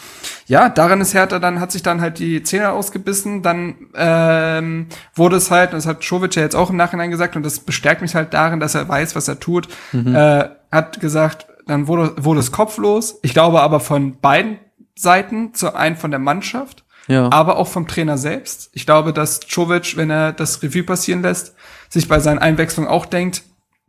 ja, daran ist Hertha dann, hat sich dann halt die Zähne ausgebissen. Dann ähm, wurde es halt, und das hat Schovic ja jetzt auch im Nachhinein gesagt, und das bestärkt mich halt darin, dass er weiß, was er tut, äh, hat gesagt, dann wurde, wurde es kopflos. Ich glaube aber von beiden Seiten, zu einen von der Mannschaft Ja. aber auch vom Trainer selbst. Ich glaube, dass Czovic, wenn er das Revue passieren lässt, sich bei seinen Einwechslungen auch denkt,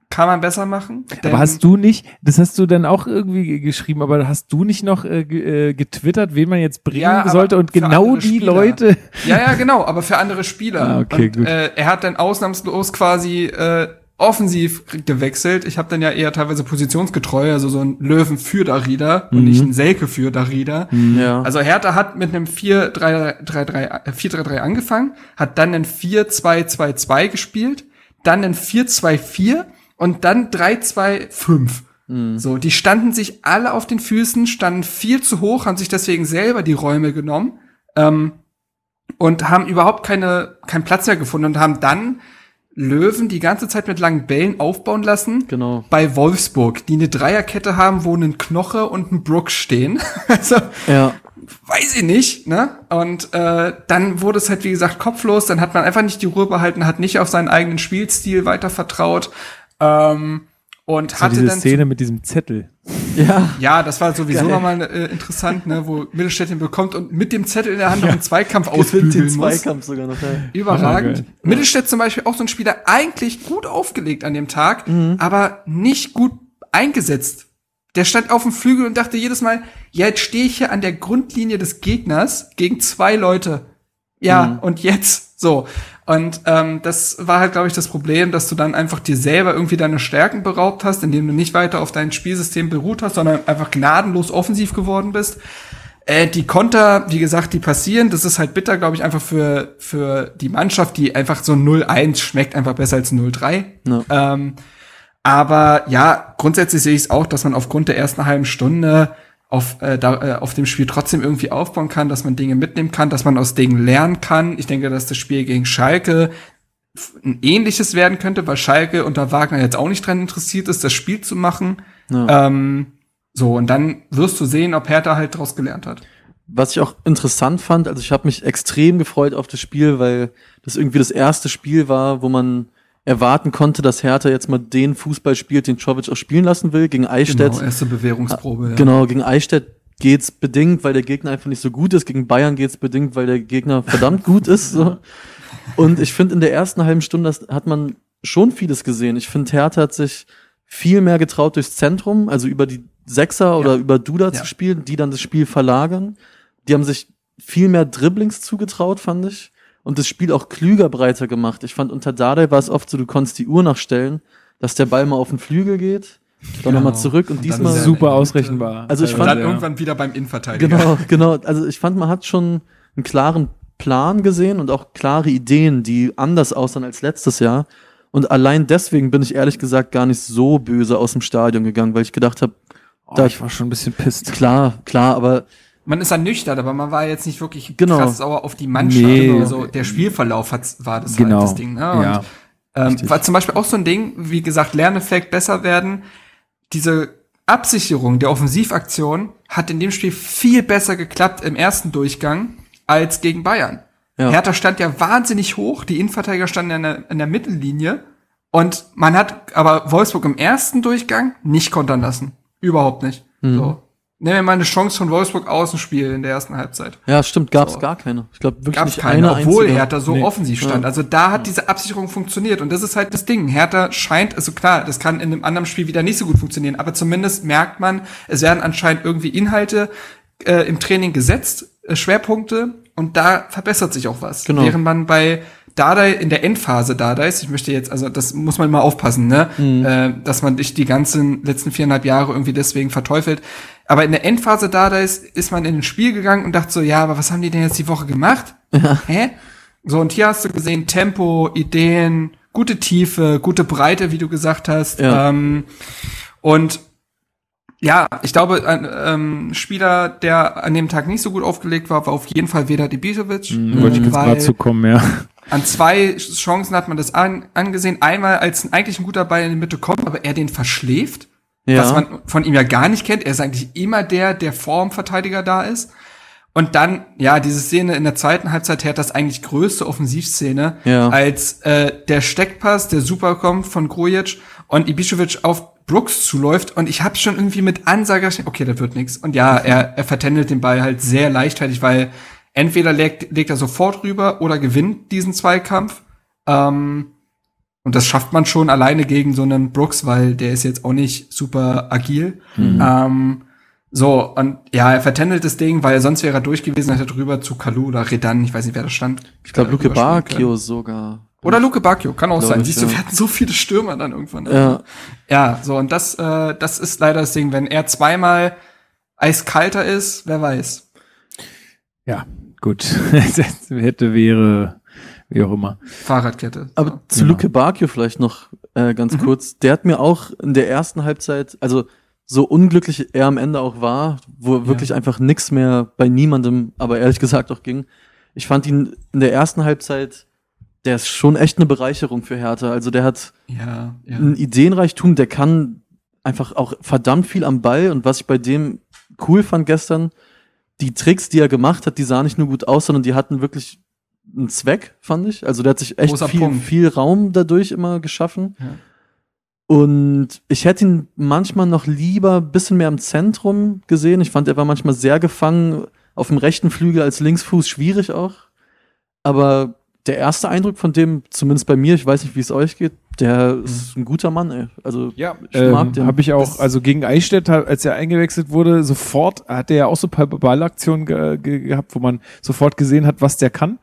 kann man besser machen. Aber hast du nicht, das hast du dann auch irgendwie ge- geschrieben, aber hast du nicht noch äh, äh, getwittert, wen man jetzt bringen Ja, sollte und genau die Spieler. Leute? Ja, ja, genau, aber für andere Spieler. Ah, okay, und, gut. Äh, er hat dann ausnahmslos quasi äh, offensiv gewechselt. Ich habe dann ja eher teilweise positionsgetreu, also so ein Löwen für Darida und nicht ein Selke für Darida. ja. Also Hertha hat mit einem 4-3-3 äh, 4-3-3 angefangen, hat dann ein 4-2-2-2 gespielt, dann ein 4-2-4 und dann 3-2-5. So, die standen sich alle auf den Füßen, standen viel zu hoch, haben sich deswegen selber die Räume genommen ähm, und haben überhaupt keine, keinen Platz mehr gefunden und haben dann Löwen die ganze Zeit mit langen Bällen aufbauen lassen Genau. bei Wolfsburg, die eine Dreierkette haben, wo ein Knoche und ein Brook stehen. also Ja. weiß ich nicht, ne? Und äh, dann wurde es halt, wie gesagt, kopflos, dann hat man einfach nicht die Ruhe behalten, hat nicht auf seinen eigenen Spielstil weiter vertraut. Ähm, und So hatte diese dann Szene mit diesem Zettel. Ja. ja, das war sowieso Geil. nochmal äh, interessant, ne, wo Mittelstädt ihn bekommt und mit dem Zettel in der Hand noch einen Zweikampf Gewinnt den ausbügeln muss. Zweikampf sogar noch. Ja. Überragend. geil. Mittelstädt zum Beispiel auch so ein Spieler, eigentlich gut aufgelegt an dem Tag, aber nicht gut eingesetzt. Der stand auf dem Flügel und dachte jedes Mal, ja, jetzt stehe ich hier an der Grundlinie des Gegners gegen zwei Leute. Ja, und jetzt so. Und ähm, das war halt, glaube ich, das Problem, dass du dann einfach dir selber irgendwie deine Stärken beraubt hast, indem du nicht weiter auf dein Spielsystem beruht hast, sondern einfach gnadenlos offensiv geworden bist. Äh, die Konter, wie gesagt, die passieren. Das ist halt bitter, glaube ich, einfach für, für die Mannschaft, die einfach so 0-1 schmeckt einfach besser als 0-3. Ja. Ähm, aber ja, grundsätzlich sehe ich es auch, dass man aufgrund der ersten halben Stunde auf, äh, da, äh, auf dem Spiel trotzdem irgendwie aufbauen kann, dass man Dinge mitnehmen kann, dass man aus Dingen lernen kann. Ich denke, dass das Spiel gegen Schalke ein ähnliches werden könnte, weil Schalke unter Wagner jetzt auch nicht dran interessiert ist, das Spiel zu machen. Ja. Ähm, so, und dann wirst du sehen, ob Hertha halt daraus gelernt hat. Was ich auch interessant fand, also ich habe mich extrem gefreut auf das Spiel, weil das irgendwie das erste Spiel war, wo man erwarten konnte, dass Hertha jetzt mal den Fußball spielt, den Czovic auch spielen lassen will, gegen Eichstätt. Genau, erste Bewährungsprobe. ja. Genau, gegen Eichstätt geht's bedingt, weil der Gegner einfach nicht so gut ist. Gegen Bayern geht's bedingt, weil der Gegner verdammt gut ist. So. Und ich finde, in der ersten halben Stunde hat man schon vieles gesehen. Ich finde, Hertha hat sich viel mehr getraut durchs Zentrum, also über die Sechser oder über Duda Ja. zu spielen, die dann das Spiel verlagern. Die haben sich viel mehr Dribblings zugetraut, fand ich. Und das Spiel auch klüger breiter gemacht. Ich fand, unter Dardai war es oft so, du konntest die Uhr nachstellen, dass der Ball mal auf den Flügel geht, dann Genau. nochmal zurück und, Und diesmal ist er- Super ausrechenbar. Also ich Und fand- dann irgendwann wieder beim Innenverteidiger. Genau, genau. Also ich fand, man hat schon einen klaren Plan gesehen und auch klare Ideen, die anders aussahen als letztes Jahr. Und allein deswegen bin ich ehrlich gesagt gar nicht so böse aus dem Stadion gegangen, weil ich gedacht habe, Oh, da- ich war schon ein bisschen pisst. klar, klar, aber Man ist ernüchtert, aber man war jetzt nicht wirklich Genau. krass sauer auf die Mannschaft. Nee. Also der Spielverlauf hat, war das Genau. halt das Ding. Ne? Und, Ja. ähm, war zum Beispiel auch so ein Ding, wie gesagt, Lerneffekt besser werden. Diese Absicherung der Offensivaktion hat in dem Spiel viel besser geklappt im ersten Durchgang als gegen Bayern. Ja. Hertha stand ja wahnsinnig hoch, die Innenverteidiger standen in der, in der Mittellinie und man hat aber Wolfsburg im ersten Durchgang nicht kontern lassen. Überhaupt nicht. Mhm. So. Nehmen wir mal eine Chance von Wolfsburg Außenspiel in der ersten Halbzeit. Ja, stimmt, gab's So. gar keine. Ich glaube wirklich Gab's nicht keine, eine obwohl einzige. Hertha so Nee. offensiv stand. Ja. Also da hat diese Absicherung funktioniert und das ist halt das Ding. Hertha scheint, also klar, das kann in einem anderen Spiel wieder nicht so gut funktionieren, aber zumindest merkt man, es werden anscheinend irgendwie Inhalte äh, im Training gesetzt, äh, Schwerpunkte und da verbessert sich auch was. Genau. Während man bei Dardai in der Endphase Dardais, ich möchte jetzt, also das muss man mal aufpassen, ne, äh, dass man nicht die ganzen letzten viereinhalb Jahre irgendwie deswegen verteufelt. Aber in der Endphase Dardais ist man in ein Spiel gegangen und dachte so, ja, aber was haben die denn jetzt die Woche gemacht? Hä? So, und hier hast du gesehen, Tempo, Ideen, gute Tiefe, gute Breite, wie du gesagt hast. Ja. Ähm, und ja, ich glaube, ein ähm, Spieler, der an dem Tag nicht so gut aufgelegt war, war auf jeden Fall Vedat Ibisevic. Mhm, Wollte ich jetzt weil gerade zukommen, ja. an zwei Chancen hat man das an, angesehen. Einmal, als eigentlich ein guter Ball in die Mitte kommt, aber er den verschläft, Ja. was man von ihm ja gar nicht kennt. Er ist eigentlich immer der, der vor dem Verteidiger da ist. Und dann, ja, diese Szene in der zweiten Halbzeit hat das eigentlich größte Offensivszene, Ja. als äh, der Steckpass, der super kommt von Grujic und Ibišević auf Brooks zuläuft und ich habe schon irgendwie mit Ansage, gerechnet, okay, das wird nix. Und ja, er, er vertändelt den Ball halt sehr leichtfertig, weil entweder legt, legt er sofort rüber oder gewinnt diesen Zweikampf. Ähm, und das schafft man schon alleine gegen so einen Brooks, weil der ist jetzt auch nicht super agil. Ähm, so, und ja, er vertändelt das Ding, weil sonst wäre er durch gewesen, hätte drüber zu Kalu oder Redan, ich weiß nicht, wer da stand. ich glaube, Luke können. sogar. Oder Luke Bacchio, kann auch Glaub sein. ich, Siehst du, ja. wir hatten so viele Stürmer dann irgendwann. Ja. Ja, so, und das, äh, das ist leider das Ding. Wenn er zweimal eiskalter ist, wer weiß. Ja, gut. Hätte, wäre, wie auch immer. Fahrradkette. Aber so. zu Genau. Luke Bacchio vielleicht noch äh, ganz Mhm. kurz. Der hat mir auch in der ersten Halbzeit, also so unglücklich er am Ende auch war, wo wirklich einfach nix mehr bei niemandem, aber ehrlich gesagt auch ging. Ich fand ihn in der ersten Halbzeit, der ist schon echt eine Bereicherung für Hertha. Also der hat Ja, ja. ein Ideenreichtum, der kann einfach auch verdammt viel am Ball und was ich bei dem cool fand gestern, die Tricks, die er gemacht hat, die sahen nicht nur gut aus, sondern die hatten wirklich einen Zweck, fand ich. Also der hat sich echt viel, Punkt. viel Raum dadurch immer geschaffen. Ja. Und ich hätte ihn manchmal noch lieber ein bisschen mehr im Zentrum gesehen. Ich fand, er war manchmal sehr gefangen auf dem rechten Flügel als Linksfuß, schwierig auch. Aber der erste Eindruck von dem, zumindest bei mir, ich weiß nicht, wie es euch geht, der ist ein guter Mann, ey. Also Ja, ich mag ähm, den. habe ich auch, also gegen Eichstätt, als er eingewechselt wurde, sofort hat er ja auch so ein paar Ballaktionen ge ge gehabt, wo man sofort gesehen hat, was der kann.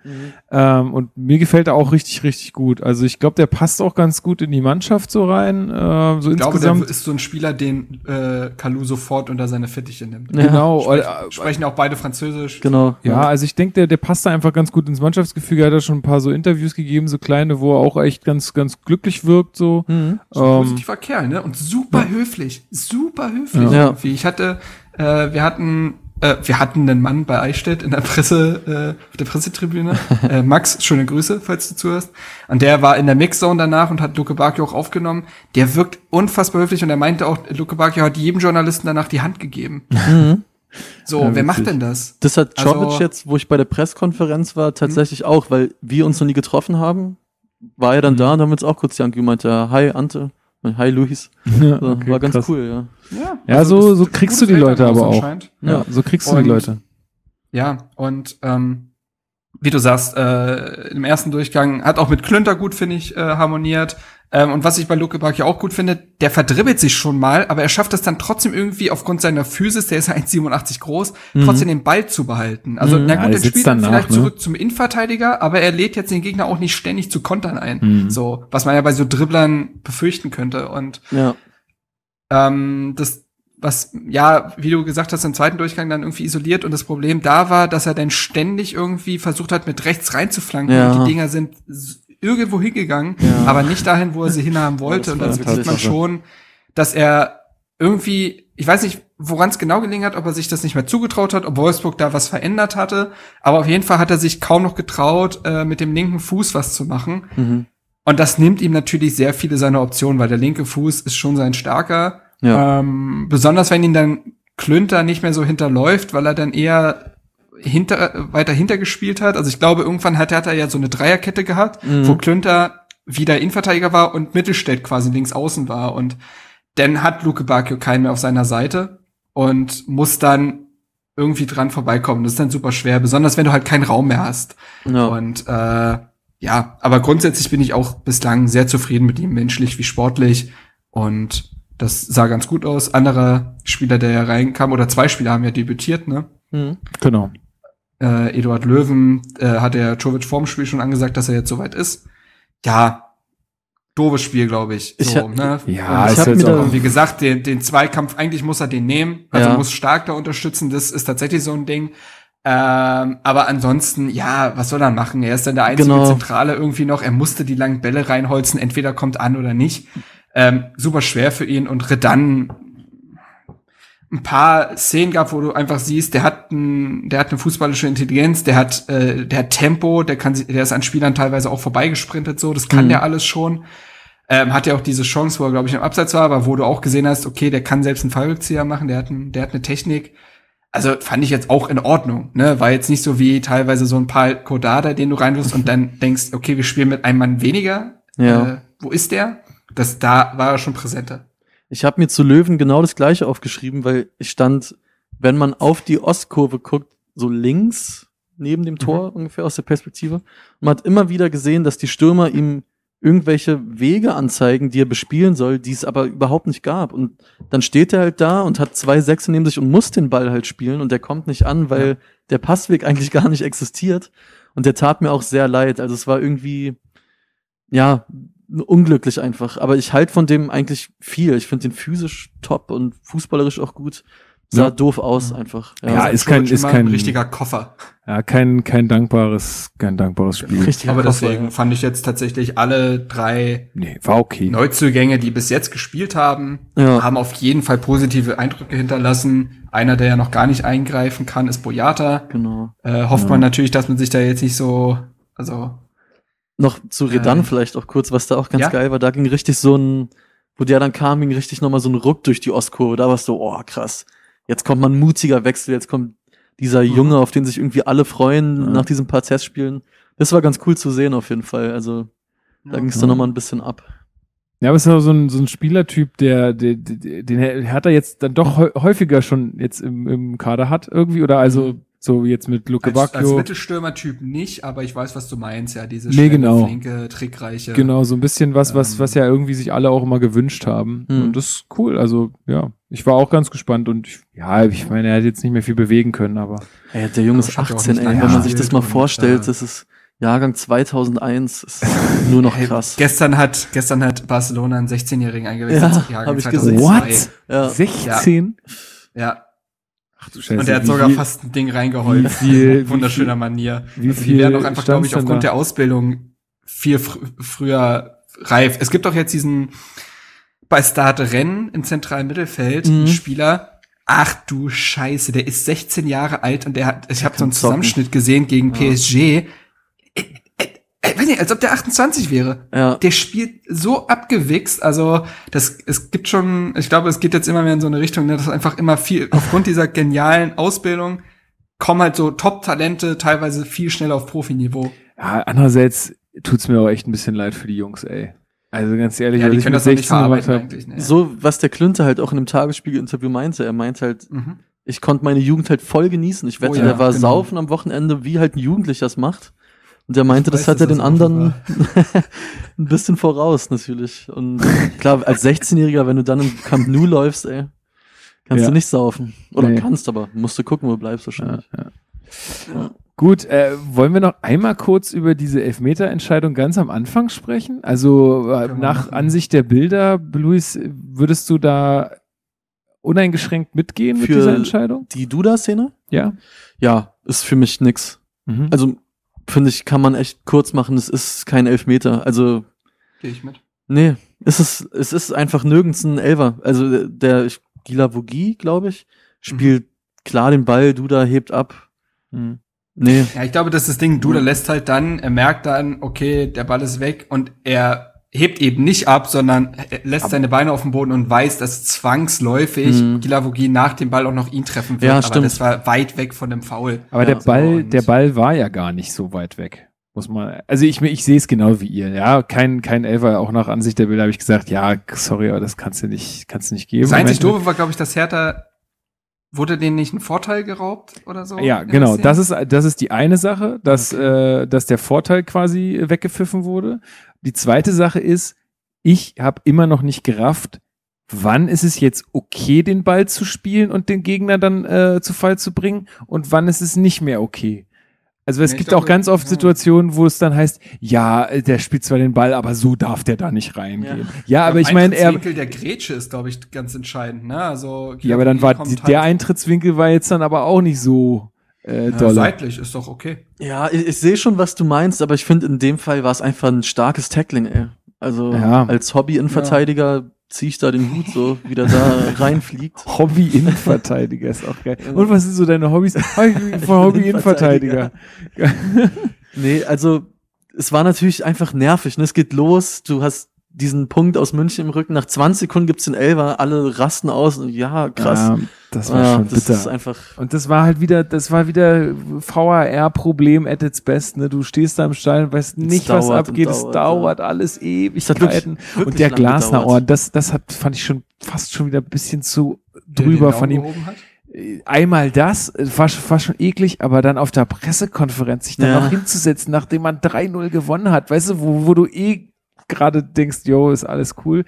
Ähm, und mir gefällt er auch richtig, richtig gut. Also ich glaube, der passt auch ganz gut in die Mannschaft so rein. Ähm, so Ich glaube, der insgesamt. ist so ein Spieler, den äh, Kalu sofort unter seine Fittiche nimmt. Ja, genau. Sprechen, äh, sprechen auch beide Französisch. Genau. Ja, also ich denke, der, der passt da einfach ganz gut ins Mannschaftsgefüge. Er hat da schon ein paar so Interviews gegeben, so kleine, wo er auch echt ganz, ganz glücklich wirkt, so. Mhm. Ähm, positiver Kerl, ne? Und super höflich. Super höflich Ja. irgendwie. Ich hatte, äh, wir hatten, äh, wir hatten einen Mann bei Eichstätt in der Presse, äh, auf der Pressetribüne. äh, Max, schöne Grüße, falls du zuhörst. Und der war in der Mixzone danach und hat Luke Bacchio auch aufgenommen. Der wirkt unfassbar höflich und er meinte auch, Luke Bacchio hat jedem Journalisten danach die Hand gegeben. So, Ja, wer macht denn das? Das hat Also- Jovic jetzt, wo ich bei der Presskonferenz war, tatsächlich auch, weil wir uns noch nie getroffen haben, war er dann da und haben uns auch kurz die Hand gemeint, ja, hi Ante, hi Luis. ja, So, okay, war ganz krass. cool, ja. Ja, Ja, so- das- so das kriegst du die Leute aber auch. anscheinend. Ja, so kriegst du Und- die Leute. Ja, und ähm, wie du sagst, äh, im ersten Durchgang hat auch mit Klünter gut, finde ich, äh, harmoniert. Ähm, und was ich bei Luke Bacchio auch gut finde, der verdribbelt sich schon mal, aber er schafft es dann trotzdem irgendwie aufgrund seiner Physis, der ist ja 1,87 groß, trotzdem den Ball zu behalten. Also, Mhm. na Ja, gut, dann sitzt spielt er danach, vielleicht ne? zurück zum Innenverteidiger, aber er lädt jetzt den Gegner auch nicht ständig zu Kontern ein. Mhm. So, was man ja bei so Dribblern befürchten könnte. Und Ja, ähm, das, was, ja, wie du gesagt hast, im zweiten Durchgang dann irgendwie isoliert und das Problem da war, dass er dann ständig irgendwie versucht hat, mit rechts reinzuflanken Ja. und die Dinger sind irgendwo hingegangen, Ja. aber nicht dahin, wo er sie hinhaben wollte. und dann sieht man schon, dass er irgendwie, ich weiß nicht, woran es genau gelingen hat, ob er sich das nicht mehr zugetraut hat, ob Wolfsburg da was verändert hatte, aber auf jeden Fall hat er sich kaum noch getraut, äh, mit dem linken Fuß was zu machen. mhm. Und das nimmt ihm natürlich sehr viele seiner Optionen, weil der linke Fuß ist schon sein starker. ja. Ähm, besonders wenn ihn dann Klünter nicht mehr so hinterläuft, weil er dann eher hinter, weiter hinter gespielt hat. Also ich glaube, irgendwann hat er ja so eine Dreierkette gehabt, Mhm. wo Klünter wieder Innenverteidiger war und Mittelstädt quasi links außen war. Und dann hat Luke Bacchio keinen mehr auf seiner Seite. und musst dann irgendwie dran vorbeikommen. Das ist dann super schwer, besonders wenn du halt keinen Raum mehr hast. Ja. Und äh, ja, aber grundsätzlich bin ich auch bislang sehr zufrieden mit ihm, menschlich wie sportlich. Und das sah ganz gut aus. Anderer Spieler, der ja reinkam, oder zwei Spieler haben ja debütiert, ne? Mhm. Genau. Äh, Eduard Löwen äh, hat der Jovic vorm Spiel schon angesagt, dass er jetzt soweit ist. Ja, doofes Spiel, glaube ich. Ich So, ne? Ja, Und ist hab jetzt mir auch, wie gesagt, den, den Zweikampf, eigentlich muss er den nehmen, also Ja. muss stark da unterstützen, das ist tatsächlich so ein Ding. Ähm, aber ansonsten, ja, was soll er machen? Er ist dann der einzige Genau. Zentrale irgendwie noch. Er musste die langen Bälle reinholzen, entweder kommt an oder nicht. Ähm, super schwer für ihn und Redan ein paar Szenen gab, wo du einfach siehst, der hat, ein, der hat eine fußballische Intelligenz, der hat, äh, der hat Tempo, der kann, sich- der ist an Spielern teilweise auch vorbeigesprintet, so, das kann Mhm. der alles schon. Ähm, hat ja auch diese Chance, wo er, glaube ich, im Abseits war, aber wo du auch gesehen hast, okay, der kann selbst einen Fallrückzieher machen, der hat, ein, der hat eine Technik. Also fand ich jetzt auch in Ordnung, ne? War jetzt nicht so wie teilweise so ein paar Kodada, den du reinwirfst und dann denkst, okay, wir spielen mit einem Mann weniger. Ja. Äh, wo ist der? Das, da war er schon präsenter. Ich habe mir zu Löwen genau das gleiche aufgeschrieben, weil ich stand, wenn man auf die Ostkurve guckt, so links neben dem Tor ungefähr aus der Perspektive. Und man hat immer wieder gesehen, dass die Stürmer ihm irgendwelche Wege anzeigen, die er bespielen soll, die es aber überhaupt nicht gab. Und dann steht er halt da und hat zwei Sechse neben sich und muss den Ball halt spielen und der kommt nicht an, weil Ja. der Passweg eigentlich gar nicht existiert. Und der tat mir auch sehr leid. Also es war irgendwie, ja, unglücklich einfach. Aber ich halte von dem eigentlich viel. Ich finde den physisch top und fußballerisch auch gut. Sah Ja. doof aus einfach. Ja, ist kein- ist immer kein- ein richtiger Koffer. ja, kein, kein dankbares, kein dankbares Spiel. Richtiger Aber Koffer, deswegen ja. fand ich jetzt tatsächlich alle drei Nee, war okay. Neuzugänge, die bis jetzt gespielt haben, Ja. haben auf jeden Fall positive Eindrücke hinterlassen. Einer, der ja noch gar nicht eingreifen kann, ist Boyata. Genau. Äh, hofft man natürlich, dass man sich da jetzt nicht so, also Noch zu Redan Äh, vielleicht auch kurz, was da auch ganz ja? geil war. Da ging richtig so ein, wo der dann kam, ging richtig nochmal so ein Ruck durch die Ostkurve. Da war es so, oh krass. Jetzt kommt mal ein mutiger Wechsel, jetzt kommt dieser Mhm. Junge, auf den sich irgendwie alle freuen Ja. nach diesen paar Testspielen. Das war ganz cool zu sehen auf jeden Fall. Also da ging es dann nochmal ein bisschen ab. Ja, aber es ist auch so ein, so ein Spielertyp, der, der, der den hat er jetzt dann doch häu- häufiger schon jetzt im, im Kader hat irgendwie oder also so wie jetzt mit Luke als, als Bacchio. Mittelstürmer-Typ nicht, aber ich weiß, was du meinst, ja, diese Nee, schnelle, genau. flinke, trickreiche. Genau, so ein bisschen was, was, Ähm. was ja irgendwie sich alle auch immer gewünscht haben. Hm. Und das ist cool. Also, ja, ich war auch ganz gespannt und ich, ja, ich meine, er hat jetzt nicht mehr viel bewegen können, aber Ey, der Junge ist hat ja auch 18, nicht ey. Wenn man sich das mal und, vorstellt, äh, das ist Jahrgang 2001, ist nur noch Hey, krass. Gestern hat, gestern hat Barcelona einen 16-Jährigen eingewechselt. Ja, Jahrgang hab ich 2002. gesehen. Ja. 16? Ja, Ach du Scheiße. und er hat sogar viel- fast ein Ding reingeholt. wie viel- Wunderschöner viel- Manier. wie Also die werden auch einfach, glaube ich, aufgrund da? der Ausbildung viel fr früher reif. Es gibt auch jetzt diesen bei Start Rennen im zentralen Mittelfeld Mhm. einen Spieler. Ach du Scheiße, der ist 16 Jahre alt und der hat, ich habe so einen. Zusammenschnitt gesehen gegen Ja. PSG. Nicht, als ob der 28 wäre. Ja. Der spielt so abgewichst, also das, es gibt schon, ich glaube, es geht jetzt immer mehr in so eine Richtung, ne, dass einfach immer viel, aufgrund dieser genialen Ausbildung kommen halt so Top-Talente teilweise viel schneller auf Profiniveau. Ja, andererseits tut's mir auch echt ein bisschen leid für die Jungs, ey. Also ganz ehrlich, Ja, die ich können das nicht 16 gemacht verarbeiten eigentlich. Ne? So, was der Klünter halt auch in dem Tagesspiegel-Interview meinte. Er meinte halt, Mhm. ich konnte meine Jugend halt voll genießen. Ich wette, Oh ja, der war genau. saufen am Wochenende, wie halt ein Jugendlicher das macht. Und er meinte, Ich das weiß, hat er den anderen ein bisschen voraus, natürlich. Und klar, als 16-Jähriger, wenn du dann im Camp Nou läufst, ey, kannst Ja. du nicht saufen. Oder Nee. kannst, aber musst du gucken, wo du bleibst Ja, wahrscheinlich. ja. Gut, äh, wollen wir noch einmal kurz über diese Elfmeter-Entscheidung ganz am Anfang sprechen? Also äh, nach machen. Ansicht der Bilder, Luis, würdest du da uneingeschränkt mitgehen mit Für- dieser Entscheidung? Die Duda-Szene? Ja. Ja, ist für mich nix. Mhm. Also, finde ich, kann man echt kurz machen. Es ist kein Elfmeter. Also, Gehe ich mit. Nee, es ist, es ist einfach nirgends ein Elfer. Also der ich- Gila Vogi, glaube ich, spielt klar den Ball, Duda hebt ab. Mhm. Nee, Ja, ich glaube, dass das Ding, Duda lässt halt dann, er merkt dann, okay, der Ball ist weg und er hebt eben nicht ab, sondern er lässt seine Beine auf dem Boden und weiß, dass zwangsläufig Mhm. Gilavogi nach dem Ball auch noch ihn treffen wird. Ja, aber stimmt. das war weit weg von dem Foul. Aber Ja, der Ball, und- der Ball war ja gar nicht so weit weg. Muss man, also ich, ich sehe es genau wie ihr. Ja, kein, kein Elfer, auch nach Ansicht der Bilder habe ich gesagt, ja, sorry, aber das kannst du nicht, kannst du nicht geben. Das einzig Doofe war, glaube ich, dass Hertha wurde denen nicht ein Vorteil geraubt oder so? Ja, genau. Das ist, das ist die eine Sache, dass, äh, dass der Vorteil quasi weggepfiffen wurde. Die zweite Sache ist, ich habe immer noch nicht gerafft, wann ist es jetzt okay, den Ball zu spielen und den Gegner dann äh, zu Fall zu bringen und wann ist es nicht mehr okay. Also es Ja, gibt glaube, auch ganz oft ja. Situationen, wo es dann heißt, ja, äh, der spielt zwar den Ball, aber so darf der da nicht reingehen. Ja, aber ich meine, er, der Grätsche ist, glaube ich, ganz entscheidend. Ne? Also, ja, aber dann war die, halt- der Eintrittswinkel war jetzt dann aber auch nicht so äh, ja, seitlich ist doch okay. Ja, ich, ich sehe schon, was du meinst, aber ich finde, in dem Fall war es einfach ein starkes Tackling, ey. Also Ja. als Hobby-Innenverteidiger ziehe ich da den Hut so, wie der da reinfliegt. Hobby-Innenverteidiger ist auch geil. Und was sind so deine Hobbys? Hobby-Innenverteidiger. Nee, also es war natürlich einfach nervig. Ne? Es geht los, du hast diesen Punkt aus München im Rücken, nach 20 Sekunden gibt's den Elfer, alle rasten aus und ja, krass. Ja, das war Ja, schon das bitter. ist einfach. Und das war halt wieder, das war wieder VAR-Problem at its best. Ne? Du stehst da im Stall und weißt nicht, was abgeht. es dauert, dauert alles ewig. wirklich- Und der Glasner das, das hat, fand ich schon fast schon wieder ein bisschen zu Der den drüber von ihm. hat. Einmal das, äh, war, sch- war schon eklig, aber dann auf der Pressekonferenz sich dann Ja. noch hinzusetzen, nachdem man 3-0 gewonnen hat, weißt du, wo, wo du eh gerade denkst, yo, ist alles cool,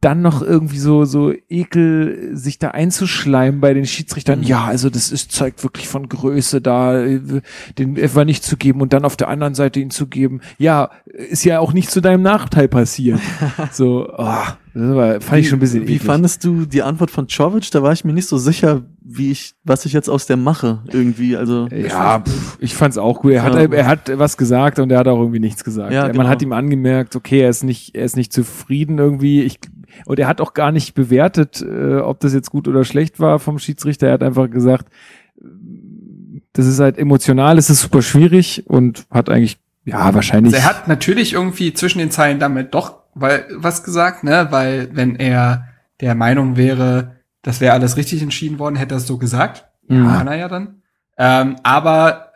dann noch irgendwie so, so Ekel, sich da einzuschleimen bei den Schiedsrichtern. Ja, also das ist, zeugt wirklich von Größe da, äh, den etwa nicht zu geben und dann auf der anderen Seite ihn zu geben. Ja, ist ja auch nicht zu deinem Nachteil passiert. so, oh, das war, fand ich schon ein bisschen Wie eklig. fandest du die Antwort von Czovic? Da war ich mir nicht so sicher, wie ich, was ich jetzt aus der mache, irgendwie. Also, Ja, pff, ich fand's auch gut. Er hat, Ja. er hat was gesagt und er hat auch irgendwie nichts gesagt. Ja, Man genau. hat ihm angemerkt, okay, er ist nicht, er ist nicht zufrieden irgendwie. Ich, und er hat auch gar nicht bewertet, äh, ob das jetzt gut oder schlecht war vom Schiedsrichter. Er hat einfach gesagt, das ist halt emotional, es ist super schwierig und hat eigentlich, ja, wahrscheinlich. Also er hat natürlich irgendwie zwischen den Zeilen damit doch weil, was gesagt, ne? Weil wenn er der Meinung wäre, das wäre alles richtig entschieden worden, hätte er es so gesagt. Mhm. Er ja dann. Ähm, aber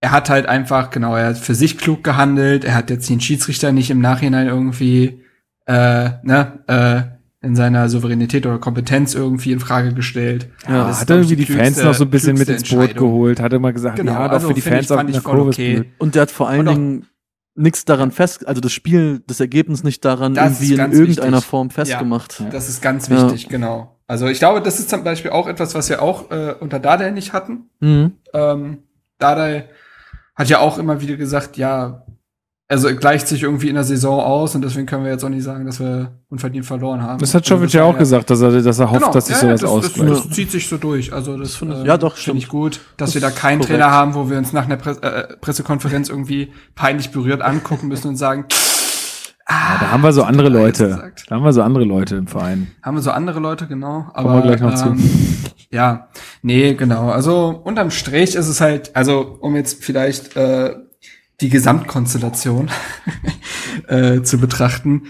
er hat halt einfach, genau, er hat für sich klug gehandelt. Er hat jetzt den Schiedsrichter nicht im Nachhinein irgendwie, äh, ne, äh, in seiner Souveränität oder Kompetenz irgendwie in Frage gestellt. ja, das hat er irgendwie die die Fans klügste- noch so ein bisschen mit ins Boot geholt. Hat er mal gesagt, Genau, ja, doch also für die Fans ich Kurve ist okay. und der hat vor allen auch- Dingen nichts daran fest, also das Spiel, das Ergebnis nicht daran irgendwie ist in irgendeiner wichtig. Form festgemacht. Das ist ganz Ja. wichtig, genau. Also ich glaube, das ist zum Beispiel auch etwas, was wir auch äh, unter Dardai nicht hatten. Mhm. Ähm, Dardai hat ja auch immer wieder gesagt, ja, also gleicht sich irgendwie in der Saison aus und deswegen können wir jetzt auch nicht sagen, dass wir unverdient verloren haben. Das hat Also Jovic ja war auch gesagt, dass er, dass er hofft, Genau, dass sich ja, sowas das, ausgleicht. Das, das zieht sich so durch. Also das, finde ich- ähm, ja, doch, finde ich gut, dass Das wir da keinen korrekt. Trainer haben, wo wir uns nach einer Pre äh, Pressekonferenz irgendwie peinlich berührt angucken müssen und sagen, Ja, da haben wir so andere er Leute. gesagt. Da haben wir so andere Leute im Verein. Haben wir so andere Leute, genau. Kommen Aber wir gleich noch zu. ähm, ja, nee, genau. Also unterm Strich ist es halt, also um jetzt vielleicht äh, die Gesamtkonstellation äh, zu betrachten.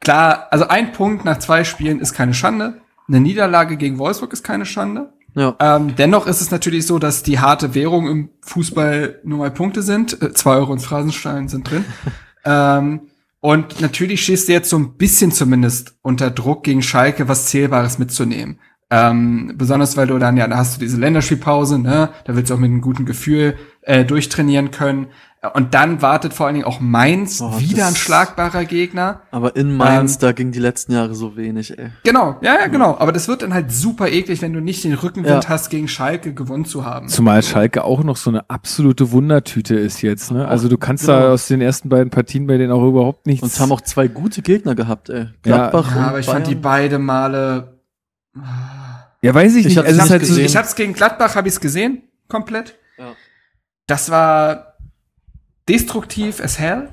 Klar, also ein Punkt nach zwei Spielen ist keine Schande. Eine Niederlage gegen Wolfsburg ist keine Schande. Ja. Ähm, dennoch ist es natürlich so, dass die harte Währung im Fußball nur mal Punkte sind. Äh, zwei Euro ins Phrasenstein sind drin. ähm, und natürlich stehst du jetzt so ein bisschen zumindest unter Druck gegen Schalke, was Zählbares mitzunehmen. Ähm, besonders weil du dann ja, da hast du diese Länderspielpause, ne? Da willst du auch mit einem guten Gefühl äh, durchtrainieren können. Und dann wartet vor allen Dingen auch Mainz, Oh, wieder ein schlagbarer Gegner. Aber in Mainz, Ähm, da ging die letzten Jahre so wenig, ey. Genau, ja, ja, genau. Aber das wird dann halt super eklig, wenn du nicht den Rückenwind Ja. hast, gegen Schalke gewonnen zu haben. Zumal Schalke auch noch so eine absolute Wundertüte ist jetzt. Ne? Also du kannst genau. da aus den ersten beiden Partien bei denen auch überhaupt nichts. Und haben auch zwei gute Gegner gehabt, ey. Ja, Gladbach Ja, und aber ich fand die Bayern. beide Male. ja, weiß ich Ich nicht. hab's Also ist halt so. Ich hab's gegen Gladbach, habe ich's gesehen, komplett. Ja. Das war destruktiv as hell.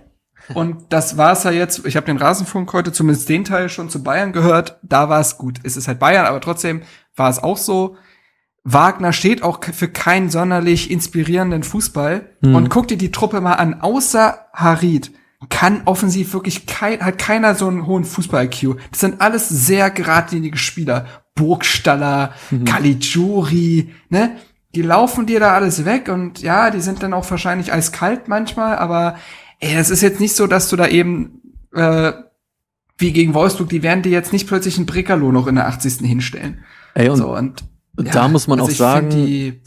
Und das war's ja jetzt. Ich habe den Rasenfunk heute zumindest den Teil schon zu Bayern gehört. Da war es gut. Es ist halt Bayern, aber trotzdem war es auch so. Wagner steht auch für keinen sonderlich inspirierenden Fußball. Mhm. Und guck dir die Truppe mal an. Außer Harid kann offensiv wirklich kein, hat keiner so einen hohen Fußball-IQ. Das sind alles sehr geradlinige Spieler. Burgstaller, Caligiuri, ne? Die laufen dir da alles weg und ja, die sind dann auch wahrscheinlich eiskalt manchmal, aber ey, es ist jetzt nicht so, dass du da eben äh, wie gegen Wolfsburg, die werden dir jetzt nicht plötzlich einen Brickerloh noch in der 80. hinstellen. Ey, und so und da muss man also auch sagen, Die,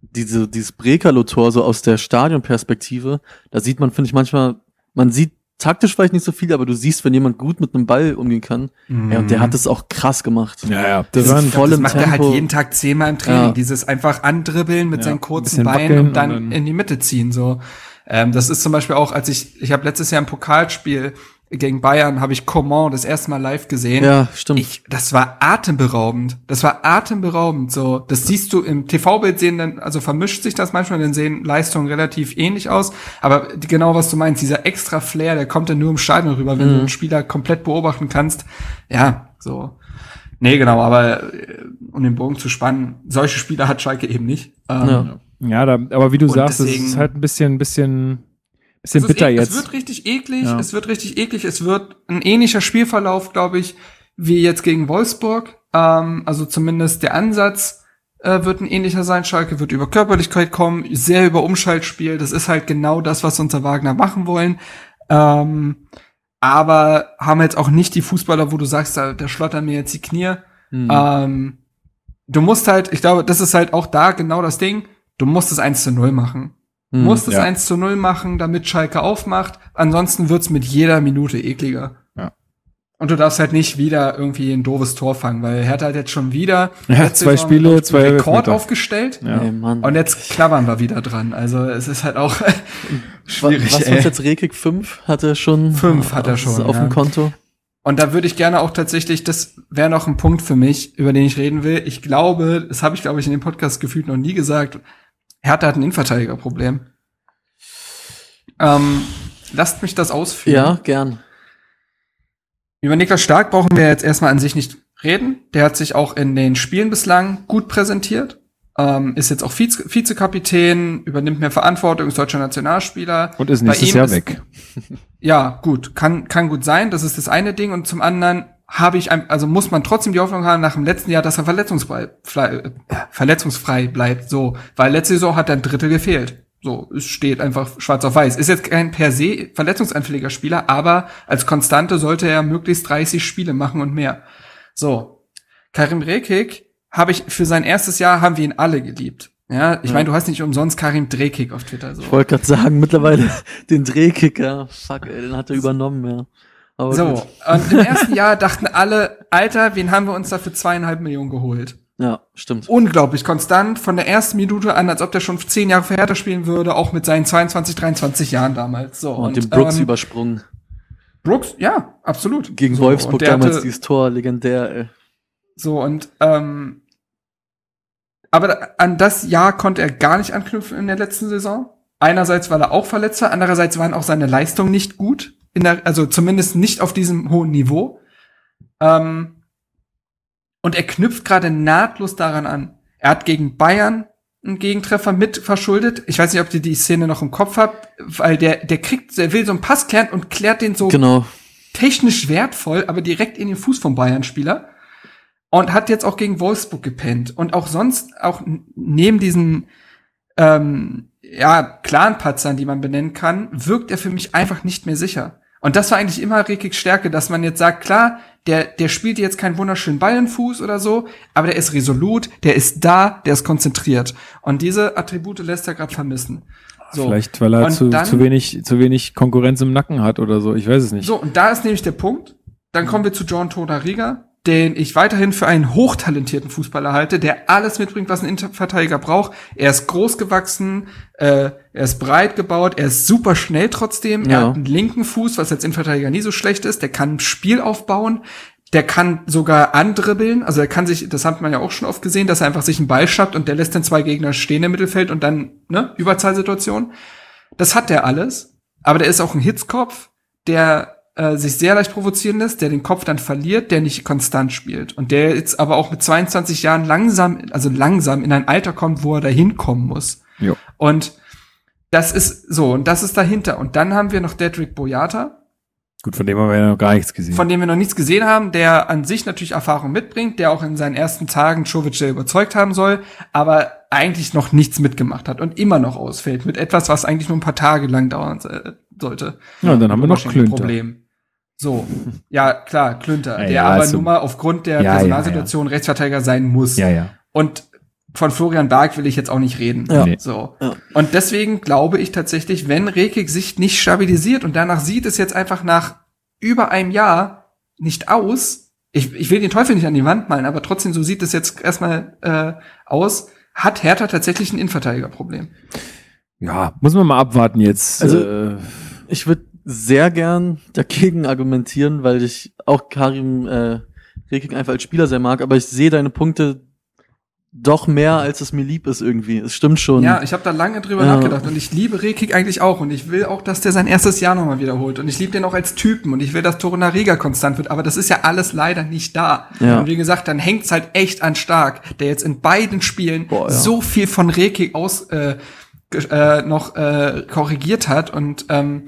diese, dieses Brekalo-Tor so aus der Stadionperspektive, da sieht man, finde ich, manchmal, man sieht taktisch vielleicht nicht so viel, aber du siehst, wenn jemand gut mit einem Ball umgehen kann. Ja, und der hat es auch krass gemacht. Ja, ja. Das Das voll das im macht er halt Tempo. jeden Tag zehnmal im Training. Ja. Dieses einfach andribbeln mit Ja, seinen ein kurzen Beinen und dann, und dann- in die Mitte ziehen. So, ähm, das ist zum Beispiel auch, als ich, ich habe letztes Jahr ein Pokalspiel gegen Bayern, habe ich Coman das erste Mal live gesehen. Ja, stimmt. Ich, das war atemberaubend. Das war atemberaubend. So, das siehst du im TV-Bild sehen dann, also vermischt sich das manchmal, dann sehen Leistungen relativ ähnlich aus. Aber genau was du meinst, dieser extra Flair, der kommt dann nur im Stadion rüber, wenn du einen Spieler komplett beobachten kannst. Ja, so. Nee, genau, aber äh, um den Bogen zu spannen, solche Spieler hat Schalke eben nicht. Ähm, Ja. Ja, da, aber wie du Und sagst, es ist halt ein bisschen, bisschen, bisschen bitter e- jetzt. Es wird richtig eklig, Ja. es wird richtig eklig, es wird ein ähnlicher Spielverlauf, glaube ich, wie jetzt gegen Wolfsburg. Ähm, also zumindest der Ansatz äh, wird ein ähnlicher sein. Schalke wird über Körperlichkeit kommen, sehr über Umschaltspiel. Das ist halt genau das, was unser Wagner machen wollen. Ähm, aber haben jetzt auch nicht die Fußballer, wo du sagst, da, da schlottern mir jetzt die Knie. Mhm. Ähm, du musst halt, ich glaube, das ist halt auch da genau das Ding. Du musst es 1 zu 0 machen. Mhm. Musst es ja. 1 zu 0 machen, damit Schalke aufmacht. Ansonsten wird's mit jeder Minute ekliger. Ja. Und du darfst halt nicht wieder irgendwie ein doofes Tor fangen, weil Hertha hat jetzt schon wieder Ja, zwei Saison Spiele, zwei Rekord aufgestellt. Ja. Ey, Mann. Und jetzt klappern wir wieder dran. Also es ist halt auch schwierig. Was ey. was jetzt Rekik? Fünf hat er schon? Fünf hat er schon, Auf ja. dem Konto. Und da würde ich gerne auch tatsächlich, das wäre noch ein Punkt für mich, über den ich reden will. Ich glaube, das habe ich, glaube ich, in dem Podcast gefühlt noch nie gesagt. Hertha hat ein Innenverteidigerproblem. Ähm, lasst mich das ausführen. Ja, gern. Über Niklas Stark brauchen wir jetzt erstmal an sich nicht reden. Der hat sich auch in den Spielen bislang gut präsentiert. Ähm, ist jetzt auch Vize Vizekapitän, übernimmt mehr Verantwortung, ist deutscher Nationalspieler. Und ist nächstes Jahr ist- weg. Ja, gut, kann, kann gut sein. Das ist das eine Ding. Und zum anderen habe ich, ein, also muss man trotzdem die Hoffnung haben nach dem letzten Jahr, dass er verletzungsfrei, frei- äh, verletzungsfrei bleibt. So, weil letzte Saison hat er ein Drittel gefehlt. So, es steht einfach schwarz auf weiß. Ist jetzt kein per se verletzungsanfälliger Spieler, aber als Konstante sollte er möglichst 30 Spiele machen und mehr. So, Karim Rekik habe ich für sein erstes Jahr haben wir ihn alle geliebt. Ja, ich Ja. meine, du hast nicht umsonst Karim Drekik auf Twitter. So. Ich wollte gerade sagen, mittlerweile den Drehkicker. Fuck, ey, den hat er übernommen, ja. Aber So, gut. und im ersten Jahr dachten alle, Alter, wen haben wir uns da für zweieinhalb Millionen geholt? Ja, stimmt. Unglaublich konstant, von der ersten Minute an, als ob der schon zehn Jahre für Hertha spielen würde, auch mit seinen 22, 23 Jahren damals. So, Und, den Brooks ähm, übersprungen. Brooks, ja, absolut. Gegen so, Wolfsburg und damals hatte- dieses Tor, legendär, ey. So, und ähm, aber an das Jahr konnte er gar nicht anknüpfen in der letzten Saison. Einerseits, weil er auch verletzt war, andererseits waren auch seine Leistungen nicht gut. In der, also zumindest nicht auf diesem hohen Niveau. Ähm, und er knüpft gerade nahtlos daran an. Er hat gegen Bayern einen Gegentreffer mit verschuldet. Ich weiß nicht, ob ihr die Szene noch im Kopf habt, weil der, der kriegt, der will so einen Pass klären und klärt den so Genau. technisch wertvoll, aber direkt in den Fuß vom Bayern-Spieler. Und hat jetzt auch gegen Wolfsburg gepennt. Und auch sonst, auch neben diesen ähm, ja, klaren Patzern, die man benennen kann, wirkt er für mich einfach nicht mehr sicher. Und das war eigentlich immer Rekiks Stärke, dass man jetzt sagt, klar, der, der spielt jetzt keinen wunderschönen Ball in den Fuß oder so, aber der ist resolut, der ist da, der ist konzentriert. Und diese Attribute lässt er gerade vermissen. So. Vielleicht, weil er Und zu, dann- zu, wenig, zu wenig Konkurrenz im Nacken hat oder so. Ich weiß es nicht. So, und da ist nämlich der Punkt. Dann kommen wir zu John Todariga, den ich weiterhin für einen hochtalentierten Fußballer halte, der alles mitbringt, was ein Innenverteidiger braucht. Er ist groß gewachsen, äh, er ist breit gebaut, er ist super schnell trotzdem. Er Ja. hat einen linken Fuß, was als Innenverteidiger nie so schlecht ist. Der kann ein Spiel aufbauen. Der kann sogar andribbeln, also er kann sich, das hat man ja auch schon oft gesehen, dass er einfach sich einen Ball schafft und der lässt dann zwei Gegner stehen im Mittelfeld und dann, ne, Überzahlsituation. Das hat der alles. Aber der ist auch ein Hitzkopf, der äh, sich sehr leicht provozieren lässt, der den Kopf dann verliert, der nicht konstant spielt. Und der jetzt aber auch mit 22 Jahren langsam, also langsam in ein Alter kommt, wo er da hinkommen muss. Jo. Und das ist so, und das ist dahinter. Und dann haben wir noch Dedrick Boyata, Gut, von dem haben wir ja noch gar nichts gesehen. von dem wir noch nichts gesehen haben, der an sich natürlich Erfahrung mitbringt, der auch in seinen ersten Tagen Czovic überzeugt haben soll, aber eigentlich noch nichts mitgemacht hat und immer noch ausfällt mit etwas, was eigentlich nur ein paar Tage lang dauern äh, sollte. ja, dann haben wir noch. Klünter. So, ja klar, Klünter, Ja, der ja, aber also- nun mal aufgrund der Ja, ja, Personalsituation Rechtsverteidiger sein muss. Ja, ja. Und von Florian Berg will ich jetzt auch nicht reden. Ja. So. Ja. Und deswegen glaube ich tatsächlich, wenn Rekik sich nicht stabilisiert und danach sieht es jetzt einfach nach über einem Jahr nicht aus, ich, ich will den Teufel nicht an die Wand malen, aber trotzdem so sieht es jetzt erstmal äh, aus, hat Hertha tatsächlich ein Innenverteidigerproblem. Ja, muss man mal abwarten jetzt. Also- äh, Ich würde sehr gern dagegen argumentieren, weil ich auch Karim äh, Rekik einfach als Spieler sehr mag, aber ich sehe deine Punkte doch mehr, als es mir lieb ist irgendwie. Es stimmt schon. Ja, ich habe da lange drüber Ja. nachgedacht und ich liebe Rekik eigentlich auch und ich will auch, dass der sein erstes Jahr nochmal wiederholt und ich liebe den auch als Typen und ich will, dass Torunariga konstant wird, aber das ist ja alles leider nicht da. Ja. Und wie gesagt, dann hängt's halt echt an Stark, der jetzt in beiden Spielen Boah, ja. so viel von Rekik aus äh, äh, noch äh, korrigiert hat und ähm,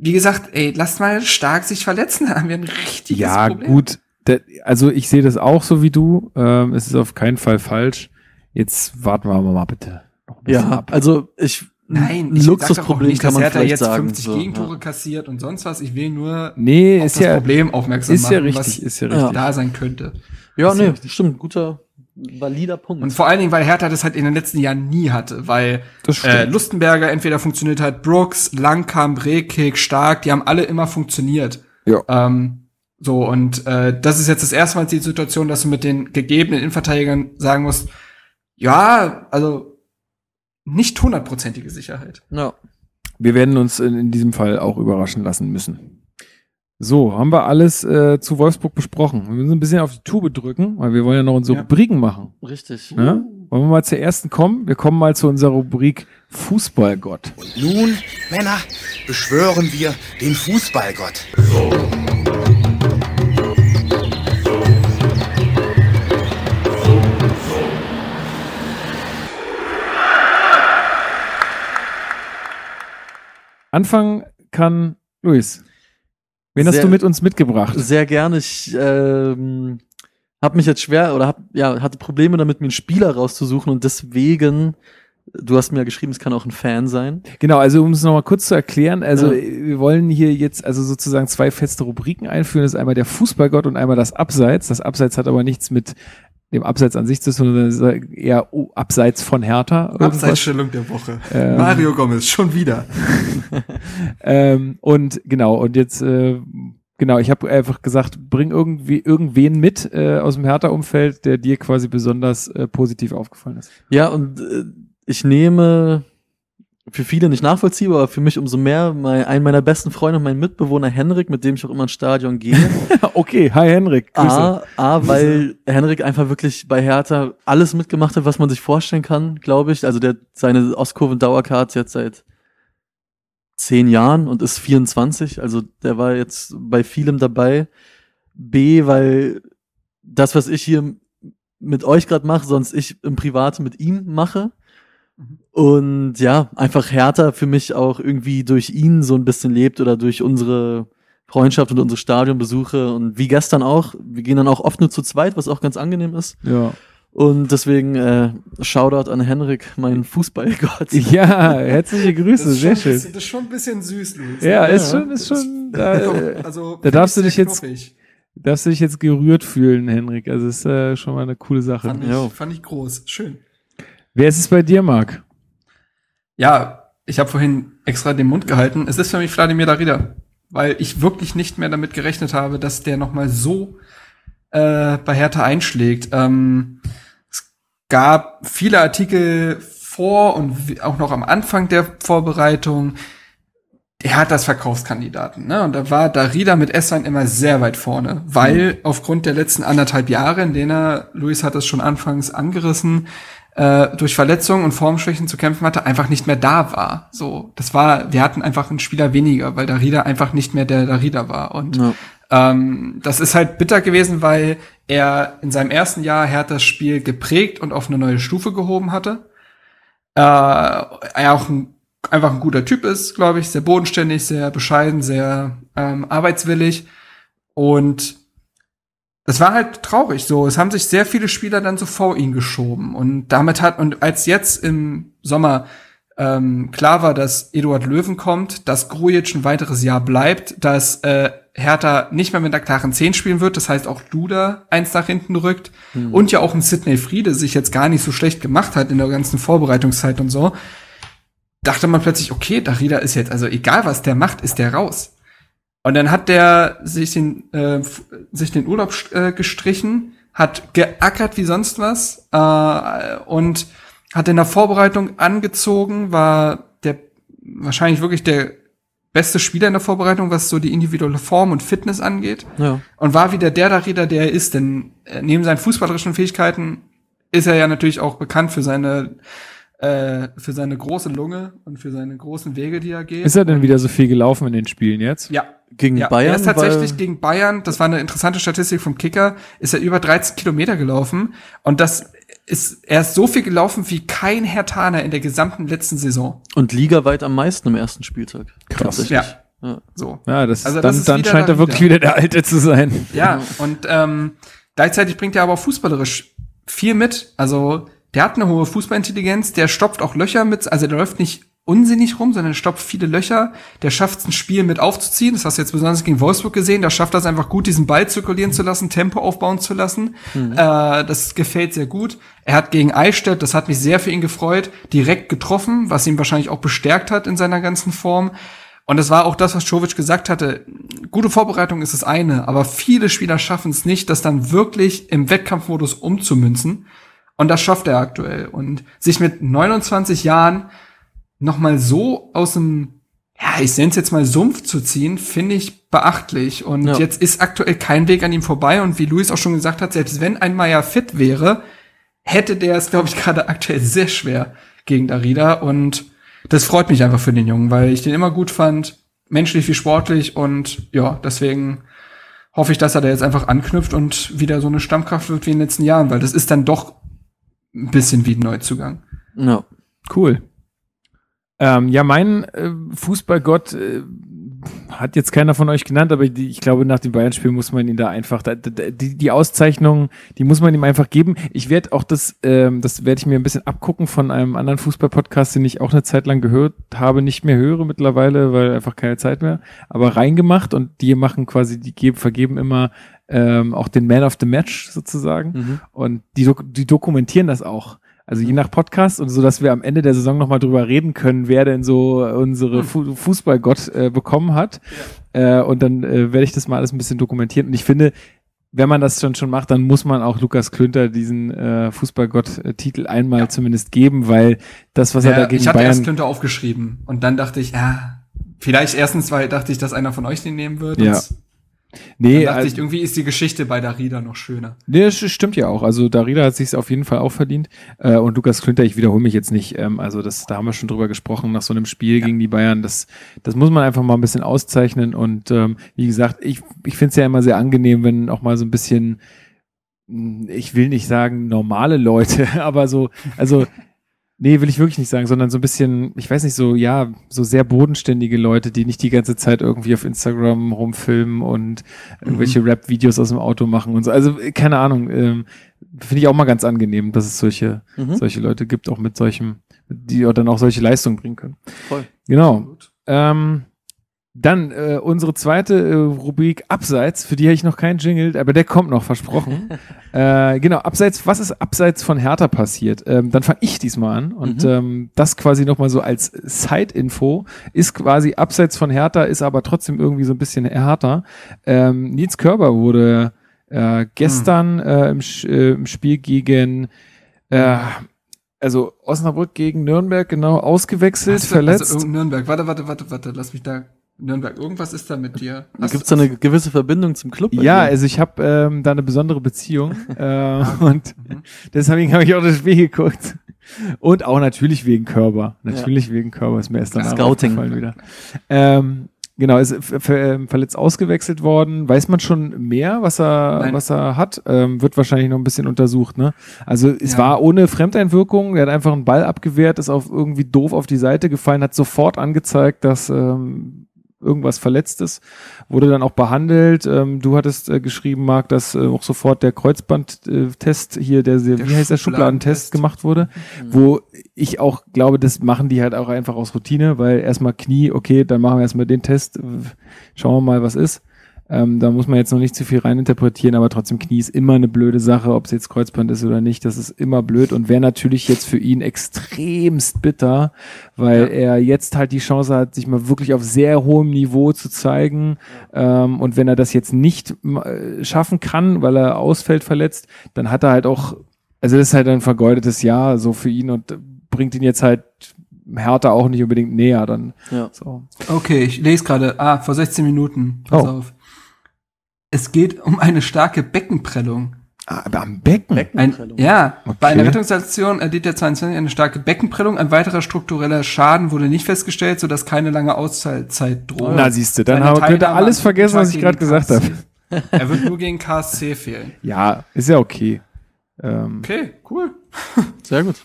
wie gesagt, ey, lasst mal Stark sich verletzen, dann haben wir ein richtiges ja, Problem. gut. Der, also ich sehe das auch so wie du. Ähm, es ist auf keinen Fall falsch. Jetzt warten wir mal bitte. Noch ein bisschen ja ab. also ich Nein, ein ich Luxusproblem nicht, kann dass man Hertha vielleicht jetzt sagen. 50 so, Gegentore ja. kassiert und sonst was. Ich will nur Nee, auf ist das ja, Problem aufmerksam ist ja machen, richtig, was ist ja Ja. richtig. da sein könnte. Ja, Ist nee, ja stimmt, guter valider Punkt. Und vor allen Dingen, weil Hertha das halt in den letzten Jahren nie hatte, weil äh, Lustenberger entweder funktioniert hat, Brooks, Langkamp, Rekik, Stark, die haben alle immer funktioniert. Ja. Ähm, so, und äh, das ist jetzt das erste Mal die Situation, dass du mit den gegebenen Innenverteidigern sagen musst, ja, also nicht hundertprozentige Sicherheit. ja. Wir werden uns in, in diesem Fall auch überraschen lassen müssen. So, haben wir alles äh, zu Wolfsburg besprochen. Wir müssen ein bisschen auf die Tube drücken, weil wir wollen ja noch unsere Ja. Rubriken machen. Richtig. Ne? Wollen wir mal zur ersten kommen? Wir kommen mal zu unserer Rubrik Fußballgott. Und nun, Männer, beschwören wir den Fußballgott. Anfangen kann Luis. Wen hast Sehr- du mit uns mitgebracht? Sehr gerne. Ich ähm, habe mich jetzt schwer oder hab, ja, hatte Probleme damit, mir einen Spieler rauszusuchen und deswegen, du hast mir ja geschrieben, es kann auch ein Fan sein. Genau, also um es nochmal kurz zu erklären, also Ja. wir wollen hier jetzt also sozusagen zwei feste Rubriken einführen. Das ist einmal der Fußballgott und einmal das Abseits. Das Abseits hat aber nichts mit dem Abseits an sich zu tun, sondern eher oh, abseits von Hertha. irgendwas. Abseitsstellung der Woche. Ähm. Mario Gomez, schon wieder. Ähm, und genau, und jetzt, äh, genau, ich habe einfach gesagt, bring irgendwie irgendwen mit äh, aus dem Hertha-Umfeld, der dir quasi besonders äh, positiv aufgefallen ist. Ja, und äh, ich nehme für viele nicht nachvollziehbar, aber für mich umso mehr mein, einen meiner besten Freunde und mein Mitbewohner Henrik, mit dem ich auch immer ins Stadion gehe. okay, hi Henrik, Grüße. A, A, weil Henrik einfach wirklich bei Hertha alles mitgemacht hat, was man sich vorstellen kann, glaube ich. Also der seine Ostkurven-Dauerkarte jetzt seit zehn Jahren und ist 24. Also der war jetzt bei vielem dabei. B, weil das, was ich hier mit euch gerade mache, sonst ich im Privaten mit ihm mache. Und ja, einfach Hertha für mich auch irgendwie durch ihn so ein bisschen lebt oder durch unsere Freundschaft und unsere Stadionbesuche und wie gestern auch. Wir gehen dann auch oft nur zu zweit, was auch ganz angenehm ist. Ja. Und deswegen äh, Shoutout an Henrik, mein Fußballgott. ja, herzliche Grüße, sehr schön. das ist schon ein bisschen süß, Luis. Ja, ist schon, ist schon, da, äh, also, da darfst du dich jetzt- darfst du dich jetzt gerührt fühlen, Henrik. Also ist äh, schon mal eine coole Sache. Fand Ja. ich, fand ich groß. Schön. Wer ist es bei dir, Marc? Ja, ich habe vorhin extra den Mund gehalten. Es ist für mich Vladimir Darida, weil ich wirklich nicht mehr damit gerechnet habe, dass der noch mal so äh, bei Hertha einschlägt. Ähm, es gab viele Artikel vor und auch noch am Anfang der Vorbereitung. Er hat das Verkaufskandidaten, ne? Und da war Darida mit Essan immer sehr weit vorne, weil aufgrund der letzten anderthalb Jahre, in denen er, Luis hat es schon anfangs angerissen, äh, durch Verletzungen und Formschwächen zu kämpfen hatte, einfach nicht mehr da war. So, das war, wir hatten einfach einen Spieler weniger, weil Darida einfach nicht mehr der Darida war. Und Ja. ähm, das ist halt bitter gewesen, weil er in seinem ersten Jahr Herthas Spiel geprägt und auf eine neue Stufe gehoben hatte. Äh, er auch ein, einfach ein guter Typ ist, glaube ich, sehr bodenständig, sehr bescheiden, sehr ähm, arbeitswillig. Und das war halt traurig so. Es haben sich sehr viele Spieler dann so vor ihn geschoben. Und damit hat, und als jetzt im Sommer ähm, klar war, dass Eduard Löwen kommt, dass Grujic ein weiteres Jahr bleibt, dass äh, Hertha nicht mehr mit der klaren 10 spielen wird, das heißt auch Duda eins nach hinten rückt Hm. und ja auch ein Sidney Friede sich jetzt gar nicht so schlecht gemacht hat in der ganzen Vorbereitungszeit und so, dachte man plötzlich, okay, Darida ist jetzt, also egal was der macht, ist der raus. Und dann hat der sich den, äh, sich den Urlaub äh, gestrichen, hat geackert wie sonst was äh, und hat in der Vorbereitung angezogen, war der wahrscheinlich wirklich der beste Spieler in der Vorbereitung, was so die individuelle Form und Fitness angeht. Ja. Und war wieder der Darida, der er ist, denn äh, neben seinen fußballerischen Fähigkeiten ist er ja natürlich auch bekannt für seine äh, für seine große Lunge und für seine großen Wege, die er geht. Ist er denn wieder so viel gelaufen in den Spielen jetzt? ja, Gegen ja, Bayern. er ist tatsächlich weil- gegen Bayern, das war eine interessante Statistik vom Kicker, ist er über 13 Kilometer gelaufen. Und das ist, er ist so viel gelaufen wie kein Hertaner in der gesamten letzten Saison. und ligaweit am meisten im ersten Spieltag. Krass. Tatsächlich. Ja. Ja. So. Ja, das, Also dann, das ist dann wieder scheint er wirklich wieder. wieder der Alte zu sein. Ja, und ähm, gleichzeitig bringt er aber auch fußballerisch viel mit. Also der hat eine hohe Fußballintelligenz, der stopft auch Löcher mit, also der läuft nicht unsinnig rum, sondern stopft viele Löcher. Der schafft es, ein Spiel mit aufzuziehen. Das hast du jetzt besonders gegen Wolfsburg gesehen. Da schafft er es einfach gut, diesen Ball zirkulieren zu lassen, Tempo aufbauen zu lassen. Äh, das gefällt sehr gut. Er hat gegen Eichstätt, das hat mich sehr für ihn gefreut, direkt getroffen, was ihn wahrscheinlich auch bestärkt hat in seiner ganzen Form. Und das war auch das, was Jovic gesagt hatte. Gute Vorbereitung ist das eine, aber viele Spieler schaffen es nicht, das dann wirklich im Wettkampfmodus umzumünzen. Und das schafft er aktuell. Und sich mit 29 Jahren noch mal so aus dem, ja, ich nenne es jetzt mal Sumpf zu ziehen, finde ich beachtlich. Und Ja. jetzt ist aktuell kein Weg an ihm vorbei. Und wie Luis auch schon gesagt hat, selbst wenn ein Meier fit wäre, hätte der es, glaube ich, gerade aktuell sehr schwer gegen Darida. Und das freut mich einfach für den Jungen, weil ich den immer gut fand, menschlich wie sportlich. Und ja, deswegen hoffe ich, dass er da jetzt einfach anknüpft und wieder so eine Stammkraft wird wie in den letzten Jahren, weil das ist dann doch ein bisschen wie ein Neuzugang. Ja. Cool. Ähm, ja, mein äh, Fußballgott äh, hat jetzt keiner von euch genannt, aber die, ich glaube, nach dem Bayern-Spiel muss man ihn da einfach, da, da, die, die Auszeichnung, die muss man ihm einfach geben. Ich werde auch das, ähm, das werde ich mir ein bisschen abgucken von einem anderen Fußball-Podcast, den ich auch eine Zeit lang gehört habe, nicht mehr höre mittlerweile, weil einfach keine Zeit mehr, aber reingemacht und die machen quasi, die geben, vergeben immer ähm, auch den Man of the Match sozusagen. Mhm. Und die, die dokumentieren das auch. Also je nach Podcast und so, dass wir am Ende der Saison nochmal drüber reden können, wer denn so unsere Fu Fußballgott äh, bekommen hat. Äh, und dann äh, werde ich das mal alles ein bisschen dokumentieren. Und ich finde, wenn man das schon schon macht, dann muss man auch Lukas Klünter diesen äh, Fußballgott-Titel einmal zumindest geben, weil das, was er da Ja, gegen ich hatte erst Bayern Klünter aufgeschrieben und dann dachte ich, ja, vielleicht erstens, weil dachte ich, dass einer von euch den nehmen wird. Ja. Und nee, dann dachte also, ich, irgendwie ist die Geschichte bei Darida noch schöner. Nee, das stimmt ja auch. Also Darida hat sich auf jeden Fall auch verdient. Äh, und Lukas Klünter, ich wiederhole mich jetzt nicht. Ähm, also das, da haben wir schon drüber gesprochen nach so einem Spiel gegen die Bayern. Das, das muss man einfach mal ein bisschen auszeichnen. Und ähm, wie gesagt, ich, ich finde es ja immer sehr angenehm, wenn auch mal so ein bisschen, mh, ich will nicht sagen normale Leute, aber so, also Nee, will ich wirklich nicht sagen, sondern so ein bisschen, ich weiß nicht, so, ja, so sehr bodenständige Leute, die nicht die ganze Zeit irgendwie auf Instagram rumfilmen und irgendwelche Rap-Videos aus dem Auto machen und so. Also, keine Ahnung, ähm, finde ich auch mal ganz angenehm, dass es solche, Mhm. solche Leute gibt, auch mit solchem, die dann auch solche Leistungen bringen können. Voll. Genau. Ähm, dann äh, unsere zweite äh, Rubrik Abseits, für die habe ich noch keinen Jingle, aber der kommt noch, versprochen. äh, genau, Abseits, was ist Abseits von Hertha passiert? Ähm, dann fange ich diesmal an und Mhm. ähm, das quasi nochmal so als Side-Info ist quasi Abseits von Hertha, ist aber trotzdem irgendwie so ein bisschen härter. Ähm, Nils Körber wurde äh, gestern äh, im, äh, im Spiel gegen äh, also Osnabrück gegen Nürnberg genau ausgewechselt, du- verletzt. Also Nürnberg, warte, warte, warte, warte, lass mich da. Nürnberg, irgendwas ist da mit dir. Gibt es da eine gewisse Verbindung zum Club? Ja, dir? also ich habe ähm, da eine besondere Beziehung äh, und Mhm. deswegen habe ich auch das Spiel geguckt. Und auch natürlich wegen Körper. Natürlich wegen Körper ist mir erst danach Scouting. wieder. Ähm, genau, ist ver ver verletzt ausgewechselt worden. Weiß man schon mehr, was er, Nein. was er hat? Ähm, wird wahrscheinlich noch ein bisschen untersucht, ne? Also es Ja. war ohne Fremdeinwirkung. Er hat einfach einen Ball abgewehrt, ist auf irgendwie doof auf die Seite gefallen, hat sofort angezeigt, dass ähm, irgendwas Verletztes, wurde dann auch behandelt. Ähm, du hattest äh, geschrieben, Marc, dass äh, auch sofort der Kreuzbandtest hier, der, der, wie heißt der Schubladentest gemacht wurde, mhm. wo ich auch glaube, das machen die halt auch einfach aus Routine, weil erstmal Knie, okay, dann machen wir erstmal den Test, schauen wir mal, was ist. Ähm, da muss man jetzt noch nicht zu viel reininterpretieren, aber trotzdem Knie ist immer eine blöde Sache, ob es jetzt Kreuzband ist oder nicht. Das ist immer blöd und wäre natürlich jetzt für ihn extremst bitter, weil ja. er jetzt halt die Chance hat, sich mal wirklich auf sehr hohem Niveau zu zeigen. Ähm, und wenn er das jetzt nicht äh, schaffen kann, weil er ausfällt verletzt, dann hat er halt auch, also das ist halt ein vergeudetes Jahr so für ihn und bringt ihn jetzt halt Hertha auch nicht unbedingt näher dann. Ja. So. Okay, ich lese gerade, ah, vor 16 Minuten. Pass oh. auf. Es geht um eine starke Beckenprellung. Ah, aber am Becken? Ein, ja, okay. bei einer Rettungsaktion erlitt der 22 eine starke Beckenprellung. Ein weiterer struktureller Schaden wurde nicht festgestellt, sodass keine lange Auszeit droht. Na, siehst du, dann könnt ihr alles vergessen, was ich gerade gesagt habe. Er wird nur gegen KSC fehlen. Ja, ist ja okay. Ähm, okay, cool. Sehr gut.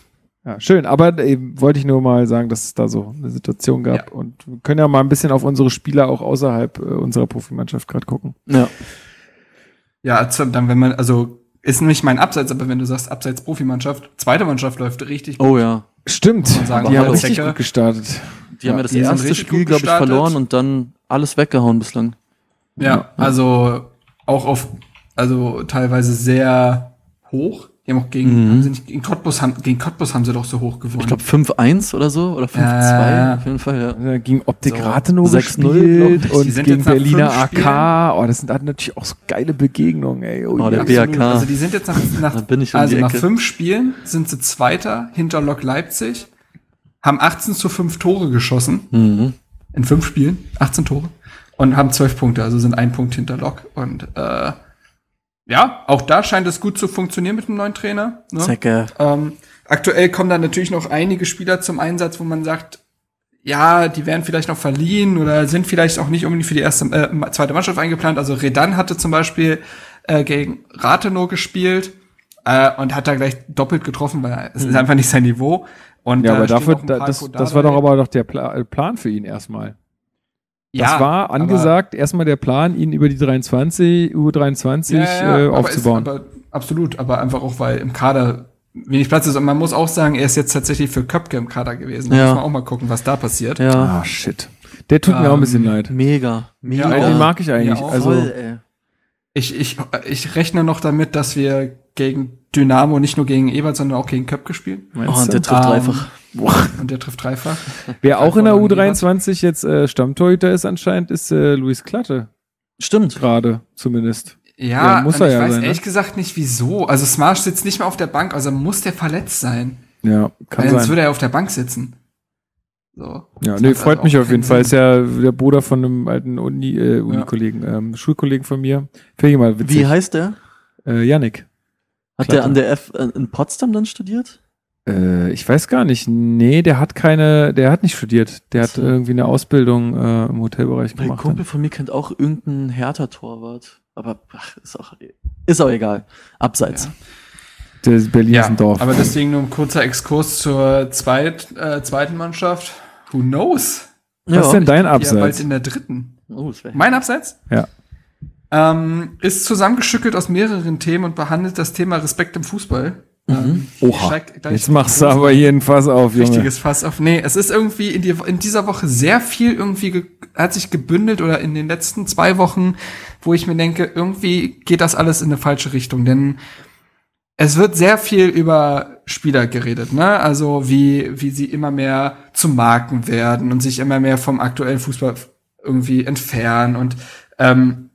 Ja, schön, aber eben wollte ich nur mal sagen, dass es da so eine Situation gab ja. und wir können ja mal ein bisschen auf unsere Spieler auch außerhalb äh, unserer Profimannschaft gerade gucken. Ja. Ja, also dann wenn man, also ist nicht mein Abseits, aber wenn du sagst Abseits Profimannschaft, zweite Mannschaft läuft richtig gut. Oh ja. Stimmt, sagen, die haben richtig gut gestartet. Die ja, haben ja das erste Spiel, glaube ich, verloren und dann alles weggehauen bislang. Ja, ja, also auch auf, also teilweise sehr hoch. Die haben auch gegen, mhm. haben sie nicht, gegen Cottbus haben, gegen Cottbus haben sie doch so hoch gewonnen. Ich glaube 5-1 oder so, oder 5-2, äh, auf jeden Fall, ja. Gegen Optik so, Rathenow gespielt und gegen Berliner AK. Oh, das sind natürlich auch so geile Begegnungen, ey. Oh, oh der BAK. Also die sind jetzt nach, nach, also nach fünf Spielen sind sie Zweiter hinter Lok Leipzig, haben 18 zu 5 Tore geschossen. Mhm. In fünf Spielen, 18 Tore. Und haben 12 Punkte, also sind ein Punkt hinter Lok. Und äh, ja, auch da scheint es gut zu funktionieren mit dem neuen Trainer. Ne? Zecke. Ähm, aktuell kommen da natürlich noch einige Spieler zum Einsatz, wo man sagt, ja, die werden vielleicht noch verliehen oder sind vielleicht auch nicht unbedingt für die erste, äh, zweite Mannschaft eingeplant. Also Redan hatte zum Beispiel äh, gegen Rathenow gespielt äh, und hat da gleich doppelt getroffen, weil es mhm. ist einfach nicht sein Niveau. Und, ja, aber dafür, das, das war doch aber doch der Pla Plan für ihn erstmal. Das ja, war angesagt, erstmal der Plan, ihn über die 23, U23 ja, ja, äh, aufzubauen. Ist, aber, absolut, aber einfach auch, weil im Kader wenig Platz ist. Und man muss auch sagen, er ist jetzt tatsächlich für Köpke im Kader gewesen. Da muss man auch mal gucken, was da passiert. Ja, oh, shit. Der tut ähm, mir auch ein bisschen ähm, leid. Mega. Mega. Ja, den mag ich eigentlich. also, Voll, ich, ich, ich rechne noch damit, dass wir gegen Dynamo nicht nur gegen Ebert, sondern auch gegen Köpke spielen. Oh, und der trifft um, dreifach. Boah. Und der trifft dreifach. Wer auch in der U23 jetzt äh, Stammtorhüter ist anscheinend, ist äh, Luis Klatte. Stimmt. Gerade zumindest. Ja, ja muss er ich ja weiß sein, ne? ehrlich ne? gesagt nicht wieso. Also Smarsh sitzt nicht mehr auf der Bank, also muss der verletzt sein. Ja, kann Weil sonst sein. würde er auf der Bank sitzen. So. Ja, nee, freut mich auf jeden Sinn. Fall. Ist ja der Bruder von einem alten Uni, äh, Uni-Kollegen, ja. ähm, Schulkollegen von mir. Finde ich mal witzig. Wie heißt der? Äh, Yannick. Hat Klatte. der an der F äh, in Potsdam dann studiert? Äh, ich weiß gar nicht. Nee, der hat keine, der hat nicht studiert. Der so. hat irgendwie eine Ausbildung äh, im Hotelbereich gemacht. Ein Kumpel von mir kennt auch irgendeinen Hertha-Torwart. Aber ach, ist auch, ist auch egal. Abseits. Ja. Der Berlin ja, ist ein Dorf. Aber deswegen nur ein kurzer Exkurs zur zweit, äh, zweiten Mannschaft. Who knows? Was ja, ist denn dein Abseits? Ja, bald in der dritten. Oh, mein Abseits? Ja. Ähm, ist zusammengeschüttelt aus mehreren Themen und behandelt das Thema Respekt im Fußball. Mhm. Ähm, Oha. Jetzt machst du aber hier ein Fass auf, Junge. Richtiges Fass auf. Nee, es ist irgendwie in, die, in dieser Woche sehr viel irgendwie hat sich gebündelt oder in den letzten zwei Wochen, wo ich mir denke, irgendwie geht das alles in eine falsche Richtung, denn es wird sehr viel über Spieler geredet, ne? Also wie, wie sie immer mehr zu Marken werden und sich immer mehr vom aktuellen Fußball irgendwie entfernen und ähm,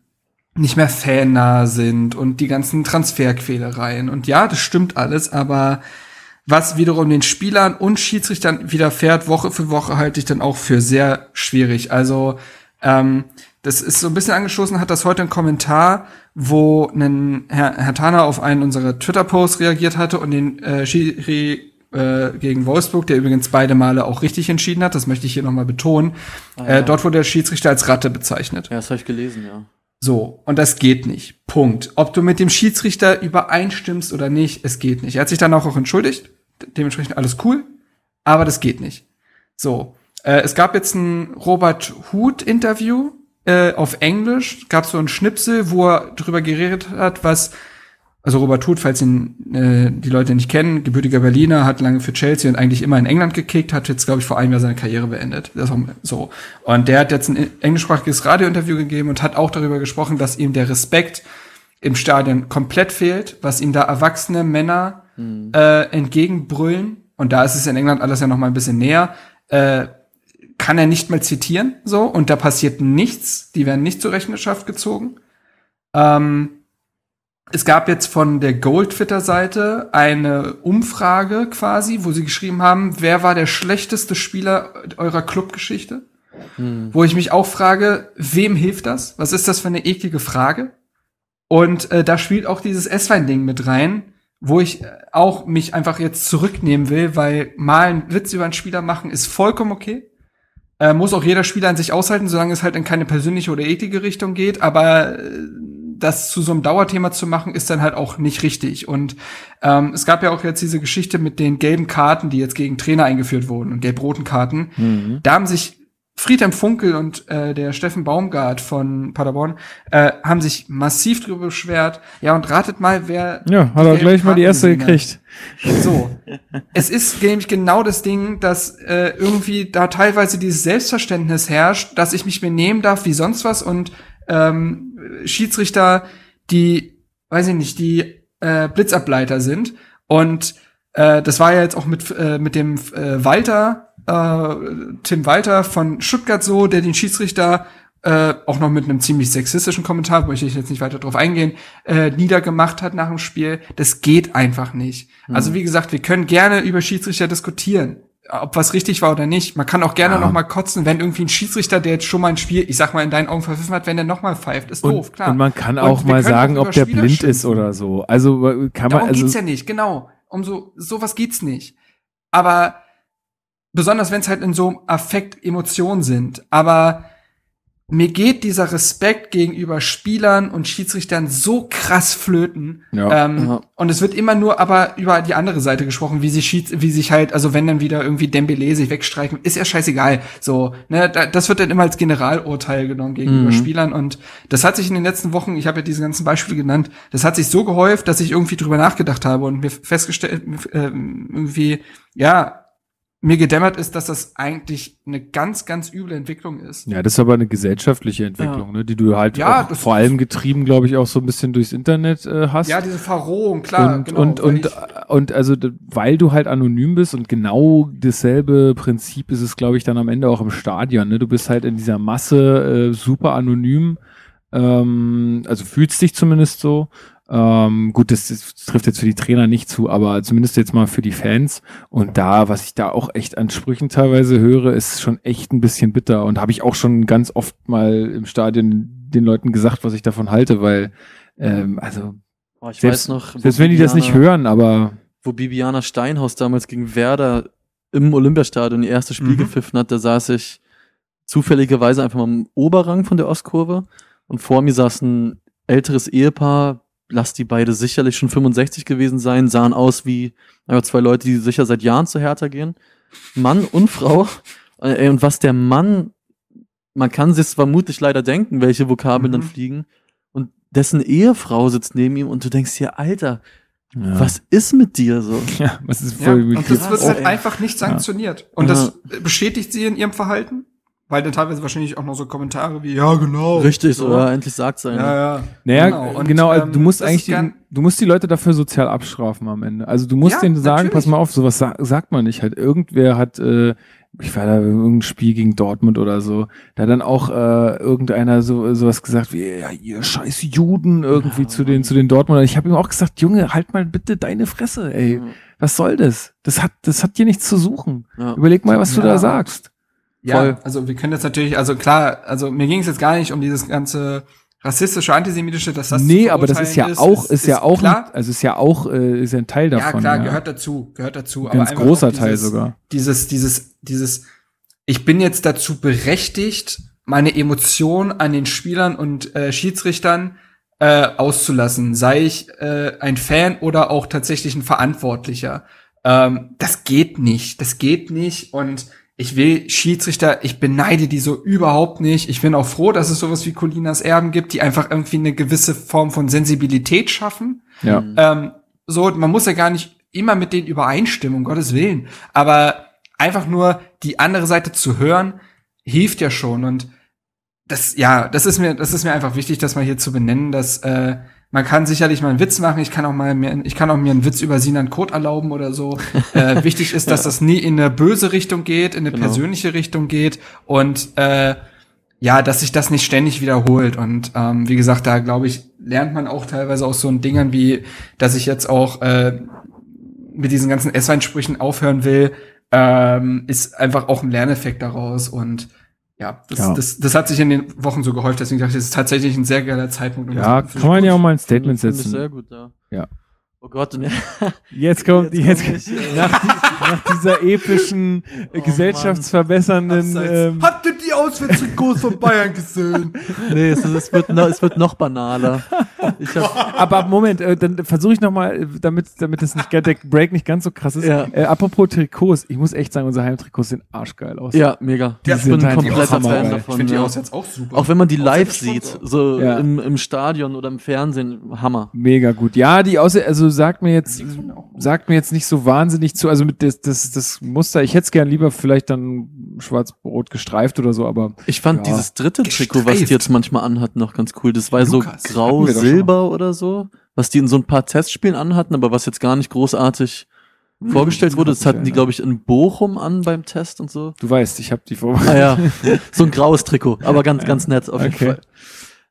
nicht mehr fannah sind und die ganzen Transferquälereien. Und ja, das stimmt alles, aber was wiederum den Spielern und Schiedsrichtern widerfährt, Woche für Woche, halte ich dann auch für sehr schwierig. Also ähm, das ist so ein bisschen angestoßen, hat das heute ein Kommentar, wo ein Herr, Herr Tana auf einen unserer Twitter-Posts reagiert hatte und den äh, Schiri äh, gegen Wolfsburg, der übrigens beide Male auch richtig entschieden hat, das möchte ich hier nochmal betonen. Ah, ja. äh, dort wurde der Schiedsrichter als Ratte bezeichnet. Ja, das habe ich gelesen, ja. So, und das geht nicht. Punkt. Ob du mit dem Schiedsrichter übereinstimmst oder nicht, es geht nicht. Er hat sich dann auch, entschuldigt. Dementsprechend alles cool, aber das geht nicht. So. Äh, es gab jetzt ein Robert Huth-Interview äh, auf Englisch. Gab so ein Schnipsel, wo er darüber geredet hat, was also Robert Huth, falls ihn äh, die Leute nicht kennen, gebürtiger Berliner, hat lange für Chelsea und eigentlich immer in England gekickt, hat jetzt, glaube ich, vor einem Jahr seine Karriere beendet. Das auch so. Und der hat jetzt ein englischsprachiges Radiointerview gegeben und hat auch darüber gesprochen, dass ihm der Respekt im Stadion komplett fehlt, was ihm da erwachsene Männer mhm. äh, entgegenbrüllen. Und da ist es in England alles ja noch mal ein bisschen näher. Äh, kann er nicht mal zitieren, so, und da passiert nichts. Die werden nicht zur Rechenschaft gezogen. Ähm, es gab jetzt von der Gold-Twitter-Seite eine Umfrage quasi, wo sie geschrieben haben, wer war der schlechteste Spieler eurer Clubgeschichte? Hm. Wo ich mich auch frage, wem hilft das? Was ist das für eine eklige Frage? Und äh, da spielt auch dieses S-Wein-Ding mit rein, wo ich auch mich einfach jetzt zurücknehmen will, weil mal einen Witz über einen Spieler machen ist vollkommen okay. Äh, muss auch jeder Spieler an sich aushalten, solange es halt in keine persönliche oder ethische Richtung geht, aber äh, das zu so einem Dauerthema zu machen, ist dann halt auch nicht richtig. Und ähm, es gab ja auch jetzt diese Geschichte mit den gelben Karten, die jetzt gegen Trainer eingeführt wurden und gelb-roten Karten. Mhm. Da haben sich Friedhelm Funkel und äh, der Steffen Baumgart von Paderborn äh, haben sich massiv drüber beschwert. Ja, und ratet mal, wer. Ja, hat er gleich mal die erste gekriegt. So. es ist nämlich genau das Ding, dass äh, irgendwie da teilweise dieses Selbstverständnis herrscht, dass ich mich benehmen darf wie sonst was und ähm, Schiedsrichter, die, weiß ich nicht, die äh, Blitzableiter sind. Und äh, das war ja jetzt auch mit, äh, mit dem äh, Walter, äh, Tim Walter von Stuttgart so, der den Schiedsrichter äh, auch noch mit einem ziemlich sexistischen Kommentar, möchte ich jetzt nicht weiter drauf eingehen, äh, niedergemacht hat nach dem Spiel. Das geht einfach nicht. Mhm. Also wie gesagt, wir können gerne über Schiedsrichter diskutieren ob was richtig war oder nicht. Man kann auch gerne ja. noch mal kotzen, wenn irgendwie ein Schiedsrichter, der jetzt schon mal ein Spiel, ich sag mal in deinen Augen verpfiffen hat, wenn der noch mal pfeift, ist und, doof, klar. Und man kann auch mal sagen, ob der blind schimpfen. ist oder so. Also kann man Darum also geht's ja nicht, genau. Um so sowas geht's nicht. Aber besonders wenn es halt in so Affekt Emotionen sind, aber mir geht dieser Respekt gegenüber Spielern und Schiedsrichtern so krass flöten. Ja. Ähm, ja. Und es wird immer nur aber über die andere Seite gesprochen, wie sich Schieds wie sich halt, also wenn dann wieder irgendwie Dembele sich wegstreichen, ist ja scheißegal. So, ne, das wird dann immer als Generalurteil genommen gegenüber mhm. Spielern. Und das hat sich in den letzten Wochen, ich habe ja diese ganzen Beispiele genannt, das hat sich so gehäuft, dass ich irgendwie drüber nachgedacht habe und mir festgestellt, äh, irgendwie, ja, mir gedämmert ist, dass das eigentlich eine ganz, ganz üble Entwicklung ist. Ja, das ist aber eine gesellschaftliche Entwicklung, ja. ne, die du halt ja, vor allem getrieben, glaube ich, auch so ein bisschen durchs Internet äh, hast. Ja, diese Verrohung, klar. Und, genau, und, und, und also, weil du halt anonym bist und genau dasselbe Prinzip ist es, glaube ich, dann am Ende auch im Stadion. Ne? Du bist halt in dieser Masse äh, super anonym, ähm, also fühlst dich zumindest so ähm, gut, das, das, trifft jetzt für die Trainer nicht zu, aber zumindest jetzt mal für die Fans. Und da, was ich da auch echt an Sprüchen teilweise höre, ist schon echt ein bisschen bitter. Und habe ich auch schon ganz oft mal im Stadion den Leuten gesagt, was ich davon halte, weil, ähm, also, oh, ich selbst, weiß noch, selbst wenn die das nicht hören, aber. Wo Bibiana Steinhaus damals gegen Werder im Olympiastadion die erste Spiel mhm. gepfiffen hat, da saß ich zufälligerweise einfach mal im Oberrang von der Ostkurve und vor mir saß ein älteres Ehepaar, lass die beide sicherlich schon 65 gewesen sein, sahen aus wie einfach zwei Leute, die sicher seit Jahren zu Hertha gehen. Mann und Frau. Äh, und was der Mann, man kann sich vermutlich leider denken, welche Vokabeln mhm. dann fliegen. Und dessen Ehefrau sitzt neben ihm und du denkst dir, Alter, ja. Was ist mit dir so? Ja, was ist voll ja, Und das wird halt einfach nicht sanktioniert. Und das bestätigt sie in ihrem Verhalten. Weil dann teilweise wahrscheinlich auch noch so Kommentare wie, ja, genau. Richtig, so. oder endlich sagt einer. Ja, ja. Naja, genau, und, genau also ähm, du musst eigentlich, die, du musst die Leute dafür sozial abstrafen am Ende. Also du musst ja, denen sagen, natürlich. pass mal auf, sowas sa sagt man nicht. Halt, irgendwer hat, äh, ich war da irgendein Spiel gegen Dortmund oder so, da dann auch äh, irgendeiner so sowas gesagt wie, ja, ihr scheiß Juden irgendwie ja, zu den, zu den Dortmundern. Ich habe ihm auch gesagt, Junge, halt mal bitte deine Fresse, ey. Ja. Was soll das? Das hat, das hat dir nichts zu suchen. Überleg mal, was du da sagst. Ja, Voll. also wir können jetzt natürlich, also klar, also mir ging es jetzt gar nicht um dieses ganze rassistische, antisemitische, dass das Nee, aber das ist ja ist, auch, ist, ist, ja auch, klar. also ist ja auch, äh, ist ja ein Teil davon. Ja, klar, ja. gehört dazu, gehört dazu. Ein ganz großer Teil sogar. Dieses, dieses, dieses, ich bin jetzt dazu berechtigt, meine Emotionen an den Spielern und äh, Schiedsrichtern äh, auszulassen, sei ich äh, ein Fan oder auch tatsächlich ein Verantwortlicher. Ähm, das geht nicht, das geht nicht und ich will Schiedsrichter, ich beneide die so überhaupt nicht. Ich bin auch froh, dass es sowas wie Colinas Erben gibt, die einfach irgendwie eine gewisse Form von Sensibilität schaffen. Ja. Ähm, so, man muss ja gar nicht immer mit denen übereinstimmen, um Gottes Willen. Aber einfach nur die andere Seite zu hören, hilft ja schon. Und das, ja, das ist mir, das ist mir einfach wichtig, das mal hier zu benennen, dass äh, man kann sicherlich mal einen Witz machen. Ich kann auch mal mir, ich kann auch mir einen Witz über Sinan Kot erlauben oder so. äh, wichtig ist, dass das nie in eine böse Richtung geht, in eine Genau. persönliche Richtung geht und äh, ja, dass sich das nicht ständig wiederholt. Und ähm, wie gesagt, da glaube ich, lernt man auch teilweise aus so einen Dingern wie, dass ich jetzt auch äh, mit diesen ganzen S-Wein-Sprüchen aufhören will, ähm, ist einfach auch ein Lerneffekt daraus. Und ja das, Ja. Das, das hat sich in den Wochen so gehäuft. Deswegen dachte ich, das ist tatsächlich ein sehr geiler Zeitpunkt. um Ja, das- kann man ja auch mal ein Statement setzen. sehr gut, ja. Ja. Oh Gott, und Jetzt kommt, jetzt, Jetzt komm ich, äh, nach, die, nach dieser epischen, äh, gesellschaftsverbessernden, ähm, Habt ihr die Auswärtstrikots von Bayern gesehen? nee, es, es, wird noch, es wird noch banaler. Ich hab, aber Moment, äh, dann versuche ich nochmal, damit, damit das nicht, der Break nicht ganz so krass ist. Ja. Äh, apropos Trikots, ich muss echt sagen, unsere Heimtrikots sehen arschgeil aus. ja, mega. Die ich sind bin ein kompletter Fan davon. Ich finde die ja. Auswärts auch super. Auch wenn man die live Auswärts sieht, so Ja. im, im Stadion oder im Fernsehen, Hammer. Mega gut. Ja, die außer, also sagt mir jetzt, sagt mir jetzt nicht so wahnsinnig zu. Also mit das, das, das Muster, ich hätte es gern lieber vielleicht dann schwarz-rot gestreift oder so, aber Ich fand Ja. dieses dritte Trikot, was die Gestreift. jetzt manchmal anhatten, noch ganz cool. Das war Lukas, so grau-silber oder so, was die in so ein paar Testspielen anhatten, aber was jetzt gar nicht großartig vorgestellt wurde. Das hatten die, glaube ich, in Bochum an beim Test und so. du weißt, ich habe die vor. Ah ja, so ein graues Trikot, aber ganz, ganz nett auf jeden Okay. Fall.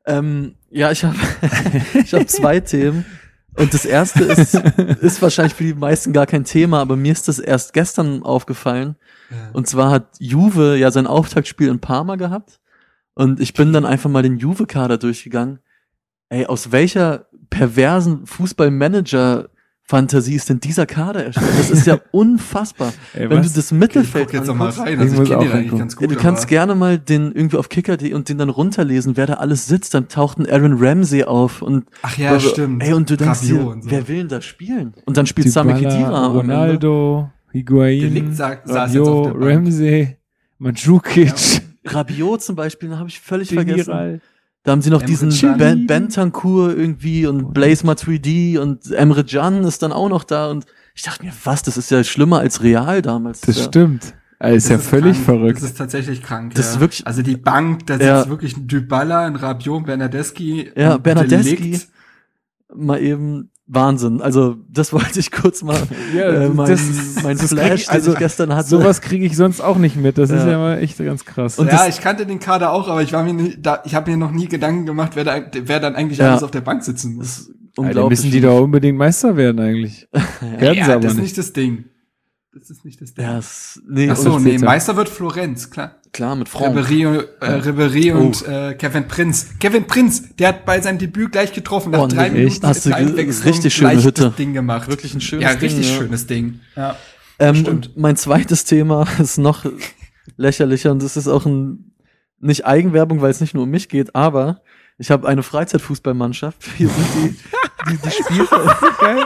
Ähm, ja, ich habe ich hab zwei Themen. Und das erste ist, ist wahrscheinlich für die meisten gar kein Thema, aber mir ist das erst gestern aufgefallen. Und zwar hat Juve ja sein Auftaktspiel in Parma gehabt. Und ich bin dann einfach mal den Juve-Kader durchgegangen. Ey, aus welcher perversen Fußballmanager-Fantasie ist denn dieser Kader erstellt? Das ist ja unfassbar. Ey, Wenn du das Ich Mittelfeld guck jetzt noch mal anguckst, rein. Ich Also ich, kenne den ja, du kannst aber- gerne mal den irgendwie auf Kicker.de und den dann runterlesen, wer da alles sitzt. Dann taucht ein Aaron Ramsey auf und Ach ja, aber- stimmt. Ey, und du denkst dir, so. wer will denn da spielen? Und dann spielt Sami Khedira. Ronaldo, Higuain, Delikt sagt- saß jetzt auf Rabiot, der Bank. Ramsey, Mandzukic, Rabiot zum Beispiel, habe ich völlig vergessen. Da haben sie noch Emre diesen Can. Ben Bentancur irgendwie und Blaise Matuidi und Emre Can ist dann auch noch da und ich dachte mir, was, das ist ja schlimmer als Real damals. Das ja. stimmt. Also ist Das ja völlig krank. verrückt. Das ist tatsächlich krank. Das ja. ist wirklich- Also die Bank, da Ja. sitzt wirklich ein Dybala, ein Rabiot, ein Bernardeschi. Ja. Delikt. Mal eben Wahnsinn. Also, das wollte ich kurz mal, Ja, äh, mein, das- mein das Flash, ich- also den ich gestern hatte. Sowas kriege ich sonst auch nicht mit. Das ist Ja. ja mal echt ganz krass. Und ja, das- ich kannte den Kader auch, aber ich war mir nicht, da, ich habe mir noch nie Gedanken gemacht, wer, da, wer dann eigentlich Ja. alles auf der Bank sitzen muss. Ja, unglaublich. müssen die doch unbedingt Meister werden eigentlich. Werden sie ja, aber das ist nicht das Ding. Das ist nicht das Ding. ja, es, nee, Ach so, nee. Meister wird Florenz, klar. klar, mit Franck. Ribery, und- äh, Ribery Oh. und äh, Kevin Prinz. Kevin Prinz, der hat bei seinem Debüt gleich getroffen. Nach Oh, drei nee, Minuten echt? Hast du richtig schöne Hütte. das Ding gemacht. Wirklich ein schönes ja, Ding, richtig ja. schönes Ding. Ja. Ähm, Stimmt. und mein zweites Thema ist noch lächerlicher und das ist auch ein, nicht Eigenwerbung, weil es nicht nur um mich geht, aber ich habe eine Freizeitfußballmannschaft. Wir sind die, die, die, Spielver Geil.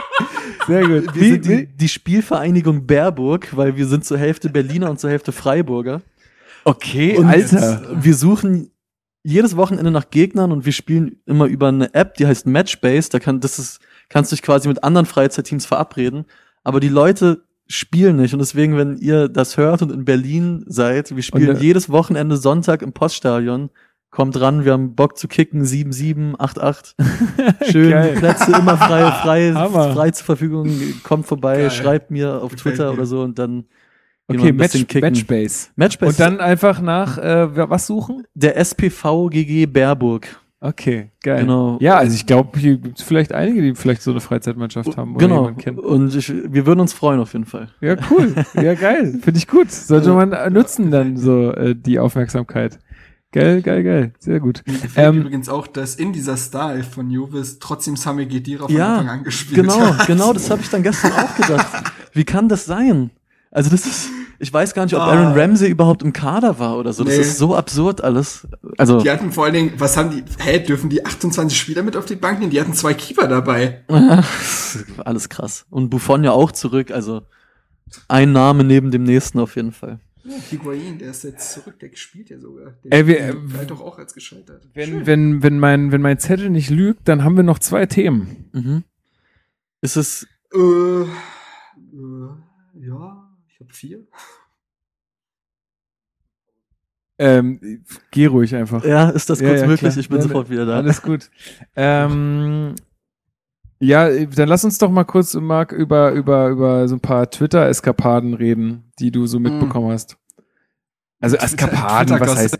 Sehr gut. wir sind die, die Spielvereinigung Baerburg, weil wir sind zur Hälfte Berliner und zur Hälfte Freiburger. Okay, Und Alter. wir suchen jedes Wochenende nach Gegnern und wir spielen immer über eine App, die heißt Matchbase. Da kann, das ist, kannst du dich quasi mit anderen Freizeitteams verabreden. Aber die Leute spielen nicht. Und deswegen, wenn ihr das hört und in Berlin seid, wir spielen Und, äh, jedes Wochenende Sonntag im Poststadion. Kommt ran, wir haben Bock zu kicken, 7-7, 8-8. Schön, Geil. Plätze immer frei, frei, frei zur Verfügung. Kommt vorbei, Geil. schreibt mir auf Gefällt Twitter mir. oder so und dann gehen wir Okay, ein bisschen Match, kicken. Matchbase. Matchbase. Und dann einfach nach äh, was suchen? der SPV GG Baerburg. Okay, geil. Genau. Ja, also ich glaube, hier gibt es vielleicht einige, die vielleicht so eine Freizeitmannschaft haben oder Genau. jemanden kennen. Und ich, wir würden uns freuen auf jeden Fall. Ja, cool. Ja, geil. Finde ich gut. Sollte man äh, nutzen dann so äh, die Aufmerksamkeit. Geil, geil, geil. Sehr gut. Mir gefällt Ähm, übrigens auch, dass in dieser Style von Juvis trotzdem Sami Khedira von Ja, Anfang an gespielt Genau, hat. genau, das habe ich dann gestern auch gedacht. Wie kann das sein? Also das ist, ich weiß gar nicht, ob Ah. Aaron Ramsey überhaupt im Kader war oder so. Das Nee. ist so absurd alles. Also Die hatten vor allen Dingen, was haben die, hä, dürfen die 28 Spieler mit auf die Bank nehmen? Die hatten zwei Keeper dabei. alles krass. Und Buffon ja auch zurück. Also ein Name neben dem nächsten auf jeden Fall. Higuain, der ist jetzt zurück, der spielt ja sogar. Der Ey, wir- galt doch auch als gescheitert. Wenn, wenn, wenn, mein, wenn mein Zettel nicht lügt, dann haben wir noch zwei Themen. Mhm. Ist es, Äh, äh, ja, ich habe vier. Ähm, geh ruhig einfach. ja, ist das Ja, kurz ja, möglich? klar. Ich bin Ja, sofort wieder da. Alles gut. ähm, ja, dann lass uns doch mal kurz, Marc, über, über, über so ein paar Twitter-Eskapaden reden, die du so mitbekommen hast. Also Eskapaden, was heißt,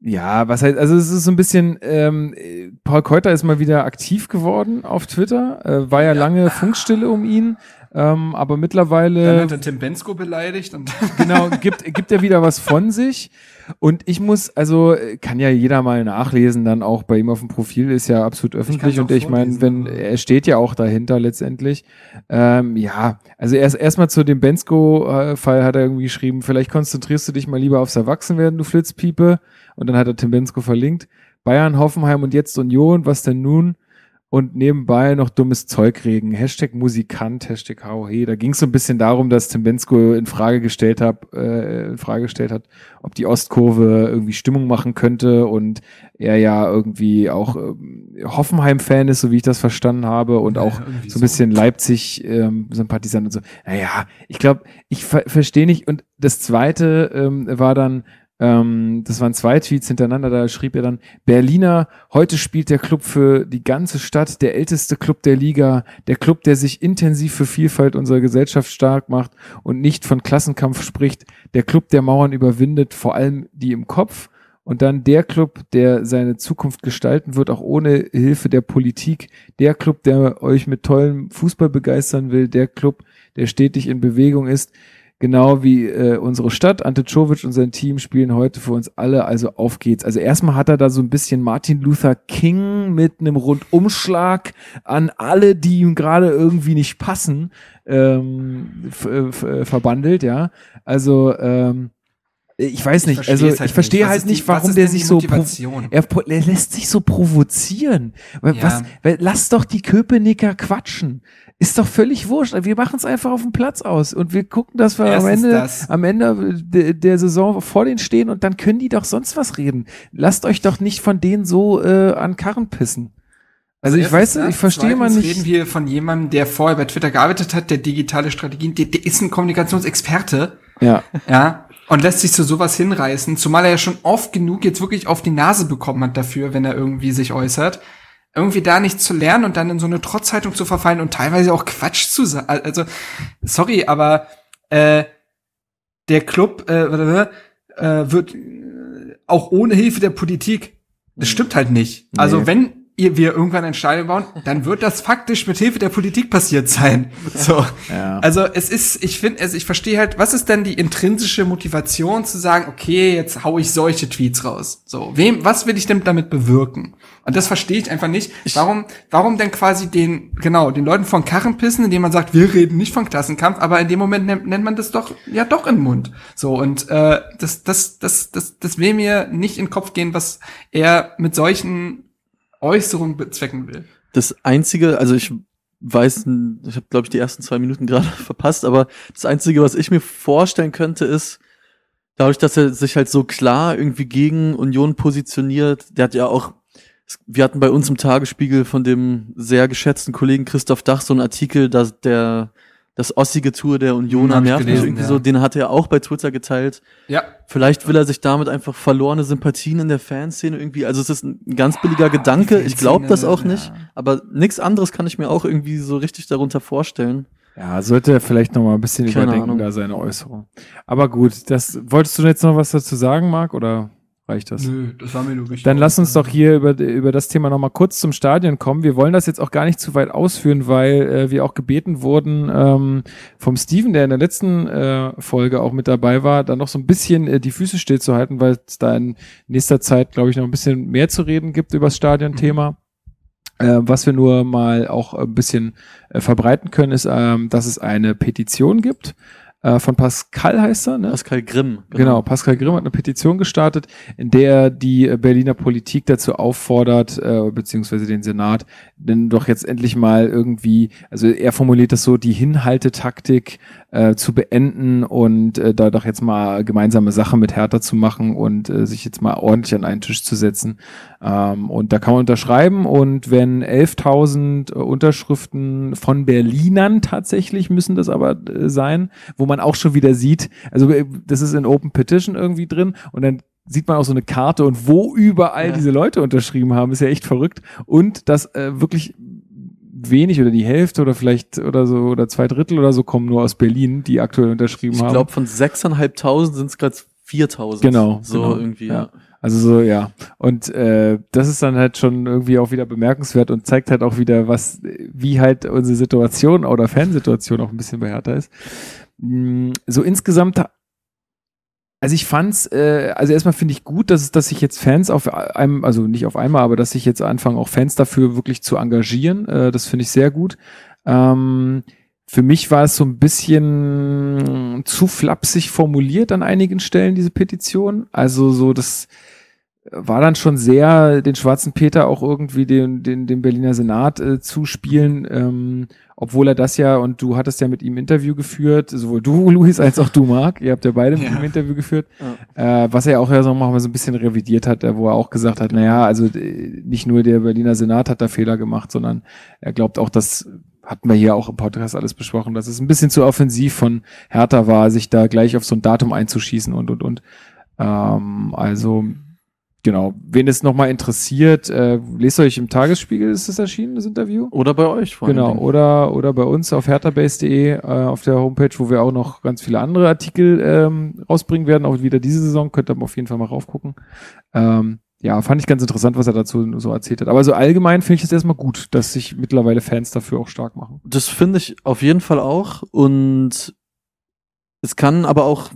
ja, was heißt, also es ist so ein bisschen, ähm, äh, Paul Keuter ist mal wieder aktiv geworden auf Twitter, äh, war ja, lange Funkstille um ihn, ähm, aber Dann mittlerweile hat er Tim Bensko beleidigt und genau, gibt, gibt er wieder was von sich. Und ich muss, also kann ja jeder mal nachlesen, dann auch bei ihm auf dem Profil ist ja absolut öffentlich. kann's Und ich meine, wenn er steht ja auch dahinter letztendlich. Ähm, ja, also erst erstmal zu dem Bensko-Fall hat er irgendwie geschrieben, vielleicht konzentrierst du dich mal lieber aufs Erwachsenwerden, du Flitzpiepe. Und dann hat er Tim Bensko verlinkt. Bayern, Hoffenheim und jetzt Union, was denn nun? Und nebenbei noch dummes Zeug regen. Hashtag Musikant, Hashtag HOE. Da ging es so ein bisschen darum, dass Tim Bensko in Frage gestellt hat, äh, in Frage gestellt hat, ob die Ostkurve irgendwie Stimmung machen könnte und er ja irgendwie auch ähm, Hoffenheim-Fan ist, so wie ich das verstanden habe, und Ja, auch so ein so. bisschen Leipzig-Sympathisant und so. Naja, ich glaube, ich ver verstehe nicht. Und das zweite ähm, war dann, ähm, das waren zwei Tweets hintereinander, da schrieb er dann, Berliner, heute spielt der Club für die ganze Stadt, der älteste Club der Liga, der Club, der sich intensiv für Vielfalt unserer Gesellschaft stark macht und nicht von Klassenkampf spricht, der Club, der Mauern überwindet, vor allem die im Kopf. Und dann der Club, der seine Zukunft gestalten wird, auch ohne Hilfe der Politik. Der Club, der euch mit tollem Fußball begeistern will. Der Club, der stetig in Bewegung ist. Genau wie äh, unsere Stadt. Ante Czovic und sein Team spielen heute für uns alle. Also auf geht's. Also erstmal hat er da so ein bisschen Martin Luther King mit einem Rundumschlag an alle, die ihm gerade irgendwie nicht passen, ähm, f- äh, verbandelt, ja. Also, ähm, ich weiß nicht, verstehe also halt ich verstehe halt die- nicht, warum der sich so er, er lässt sich so provozieren. Ja. Was, weil, lass doch die Köpenicker quatschen. Ist doch völlig wurscht. Wir machen es einfach auf dem Platz aus und wir gucken, dass wir am Ende, das. am Ende de, der Saison vor denen stehen und dann können die doch sonst was reden. Lasst euch doch nicht von denen so äh, an Karren pissen. Also ich weiß, Erstens ich verstehe mal Zweitens nicht. reden wir von jemandem, der vorher bei Twitter gearbeitet hat, der digitale Strategien, der, der ist ein Kommunikationsexperte, Ja, ja, und lässt sich zu sowas hinreißen, zumal er ja schon oft genug jetzt wirklich auf die Nase bekommen hat dafür, wenn er irgendwie sich äußert. Irgendwie da nicht zu lernen und dann in so eine Trotzhaltung zu verfallen und teilweise auch Quatsch zu sagen. Also, sorry, aber äh, der Club äh, äh, wird äh, auch ohne Hilfe der Politik. Das stimmt halt nicht. Also Nee. wenn wir irgendwann ein Stadion bauen, dann wird das faktisch mit Hilfe der Politik passiert sein. So. Ja. Also es ist, ich finde, also ich verstehe halt, was ist denn die intrinsische Motivation zu sagen, okay, jetzt hau ich solche Tweets raus. So, wem, was will ich denn damit bewirken? Und das verstehe ich einfach nicht. Warum, warum denn quasi den, genau, den Leuten von Karren pissen, indem man sagt, wir reden nicht von Klassenkampf, aber in dem Moment nennt, nennt man das doch, ja doch in den Mund. So, und äh, das, das, das, das, das will mir nicht in den Kopf gehen, was er mit solchen Äußerungen bezwecken will. Das einzige, also ich weiß, ich habe glaube ich die ersten zwei Minuten gerade verpasst, aber das einzige, was ich mir vorstellen könnte, ist dadurch, dass er sich halt so klar irgendwie gegen Union positioniert. Der hat ja auch, wir hatten bei uns im Tagesspiegel von dem sehr geschätzten Kollegen Christoph Dach so einen Artikel, dass der das ossige Tour der ich nervt mich gelesen, irgendwie ja. so. Den hat er auch bei Twitter geteilt. Ja, Vielleicht will er sich damit einfach verlorene Sympathien in der Fanszene irgendwie. Also es ist ein ganz billiger Gedanke. Ich glaube das auch Fanszene, nicht. ja. Aber nichts anderes kann ich mir auch irgendwie so richtig darunter vorstellen. ja, sollte er vielleicht noch mal ein bisschen Keine überdenken, Ahnung. da seine Äußerung. Aber gut, das wolltest du jetzt noch was dazu sagen, Marc, oder reicht das? nö, das war mir nur wichtig. Dann lass uns doch hier über, über das Thema nochmal kurz zum Stadion kommen. Wir wollen das jetzt auch gar nicht zu weit ausführen, weil äh, wir auch gebeten wurden ähm, vom Steven, der in der letzten äh, Folge auch mit dabei war, da noch so ein bisschen äh, die Füße stillzuhalten, weil es da in nächster Zeit, glaube ich, noch ein bisschen mehr zu reden gibt über das Stadionthema. Äh, was wir nur mal auch ein bisschen äh, verbreiten können, ist, ähm, dass es eine Petition gibt. Äh, von Pascal heißt er, ne? Pascal Grimm. Genau, Pascal Grimm hat eine Petition gestartet, in der er die äh, Berliner Politik dazu auffordert, äh, beziehungsweise den Senat, denn doch jetzt endlich mal irgendwie, also er formuliert das so, die Hinhaltetaktik äh, zu beenden und äh, da doch jetzt mal gemeinsame Sache mit Hertha zu machen und äh, sich jetzt mal ordentlich an einen Tisch zu setzen. Ähm, und da kann man unterschreiben und wenn 11.000 äh, Unterschriften von Berlinern tatsächlich müssen das aber äh, sein, wo man auch schon wieder sieht, also äh, das ist in Open Petition irgendwie drin und dann sieht man auch so eine Karte und wo überall Ja. diese Leute unterschrieben haben, ist ja echt verrückt. Und dass äh, wirklich wenig oder die Hälfte oder vielleicht oder so oder zwei Drittel oder so kommen nur aus Berlin, die aktuell unterschrieben Ich haben. glaube, von 6.500 sind es gerade 4.000. Genau, So genau, irgendwie, ja. ja. Also so, ja. Und äh, das ist dann halt schon irgendwie auch wieder bemerkenswert und zeigt halt auch wieder, was, wie halt unsere Situation oder Fansituation auch ein bisschen bei Hertha ist. Mm, So insgesamt, also ich fand's, äh, also erstmal finde ich gut, dass, dass sich jetzt Fans auf einem, also nicht auf einmal, aber dass sich jetzt anfangen, auch Fans dafür wirklich zu engagieren. Äh, das finde ich sehr gut. Ähm, für mich war es so ein bisschen zu flapsig formuliert an einigen Stellen, diese Petition. Also so, das war dann schon sehr den schwarzen Peter auch irgendwie den, den, den Berliner Senat äh, zuspielen, ähm, obwohl er das ja, und du hattest ja mit ihm Interview geführt, sowohl du, Luis, als auch du, Marc, ihr habt ja beide mit Ja. ihm Interview geführt, äh, was er ja auch ja so mal so ein bisschen revidiert hat, äh, wo er auch gesagt hat, naja, also äh, nicht nur der Berliner Senat hat da Fehler gemacht, sondern er glaubt auch, dass hatten wir hier auch im Podcast alles besprochen, dass es ein bisschen zu offensiv von Hertha war, sich da gleich auf so ein Datum einzuschießen und und und. Ähm, also genau, wen es nochmal interessiert, äh, lest euch im Tagesspiegel, ist das erschienen, das Interview? Oder bei euch vor Genau, oder, oder bei uns auf herthabase.de äh, auf der Homepage, wo wir auch noch ganz viele andere Artikel ähm, rausbringen werden, auch wieder diese Saison, könnt ihr auf jeden Fall mal raufgucken. Ähm, ja, fand ich ganz interessant, was er dazu so erzählt hat. Aber so allgemein finde ich es erstmal gut, dass sich mittlerweile Fans dafür auch stark machen. Das finde ich auf jeden Fall auch. Und es kann aber auch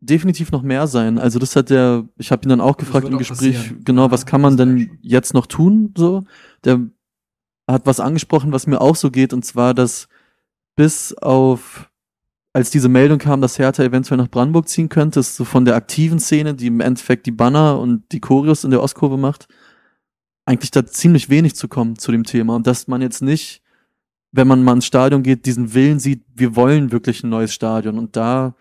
definitiv noch mehr sein. Also das hat der, ich habe ihn dann auch gefragt im Gespräch, passieren. genau, was kann man denn jetzt noch tun? So, der hat was angesprochen, was mir auch so geht, und zwar, dass bis auf als diese Meldung kam, dass Hertha eventuell nach Brandenburg ziehen könnte, ist so von der aktiven Szene, die im Endeffekt die Banner und die Choreos in der Ostkurve macht, eigentlich da ziemlich wenig zu kommen zu dem Thema. Und dass man jetzt nicht, wenn man mal ins Stadion geht, diesen Willen sieht, wir wollen wirklich ein neues Stadion. Und da,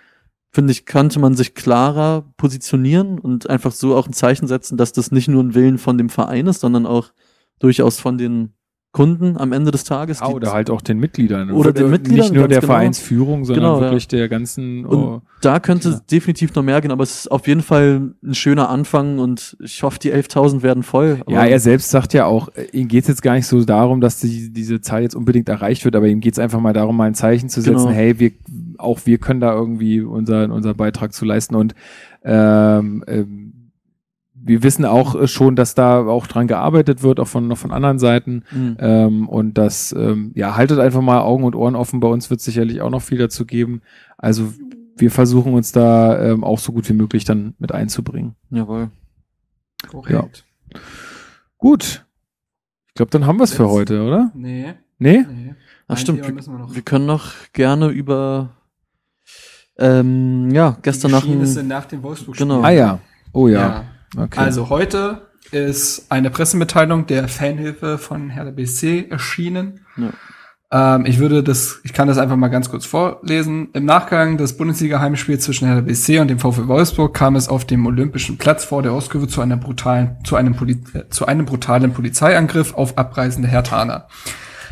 finde ich, könnte man sich klarer positionieren und einfach so auch ein Zeichen setzen, dass das nicht nur ein Willen von dem Verein ist, sondern auch durchaus von den Kunden am Ende des Tages. Ja, oder halt auch den Mitgliedern. Oder den Mitgliedern, Nicht nur der genau. Vereinsführung, sondern Genau, ja. wirklich der ganzen. Und Oh, da könnte Ja. definitiv noch mehr gehen, aber es ist auf jeden Fall ein schöner Anfang und ich hoffe, die 11.000 werden voll. ja, er selbst sagt ja auch, äh, ihm geht es jetzt gar nicht so darum, dass die, diese Zahl jetzt unbedingt erreicht wird, aber ihm geht es einfach mal darum, mal ein Zeichen zu setzen, Genau. hey, wir, auch wir können da irgendwie unseren unser Beitrag zu leisten und ähm, ähm, wir wissen auch äh, schon, dass da auch dran gearbeitet wird, auch von, noch von anderen Seiten. Mhm. Ähm, und das, ähm, ja, haltet einfach mal Augen und Ohren offen. Bei uns wird sicherlich auch noch viel dazu geben. Also wir versuchen uns da ähm, auch so gut wie möglich dann mit einzubringen. Jawohl. Korrekt. Gut. Ich glaube, dann haben wir es für heute, oder? Nee. Nee? nee. Ach Ein stimmt, wir, wir noch. wir können noch gerne über ähm, ja, gestern nach dem, nach dem wolfsburg Genau. Ah ja. Oh ja. Okay. Also heute ist eine Pressemitteilung der Fanhilfe von Hertha BSC erschienen. Ähm, ich würde das, ich kann das einfach mal ganz kurz vorlesen. Im Nachgang des Bundesliga-Heimspiels zwischen Hertha BSC und dem VfL Wolfsburg kam es auf dem Olympischen Platz vor der Ostkurve zu einer brutalen, zu einem, Poli äh, zu einem brutalen Polizeiangriff auf abreisende Hertaner.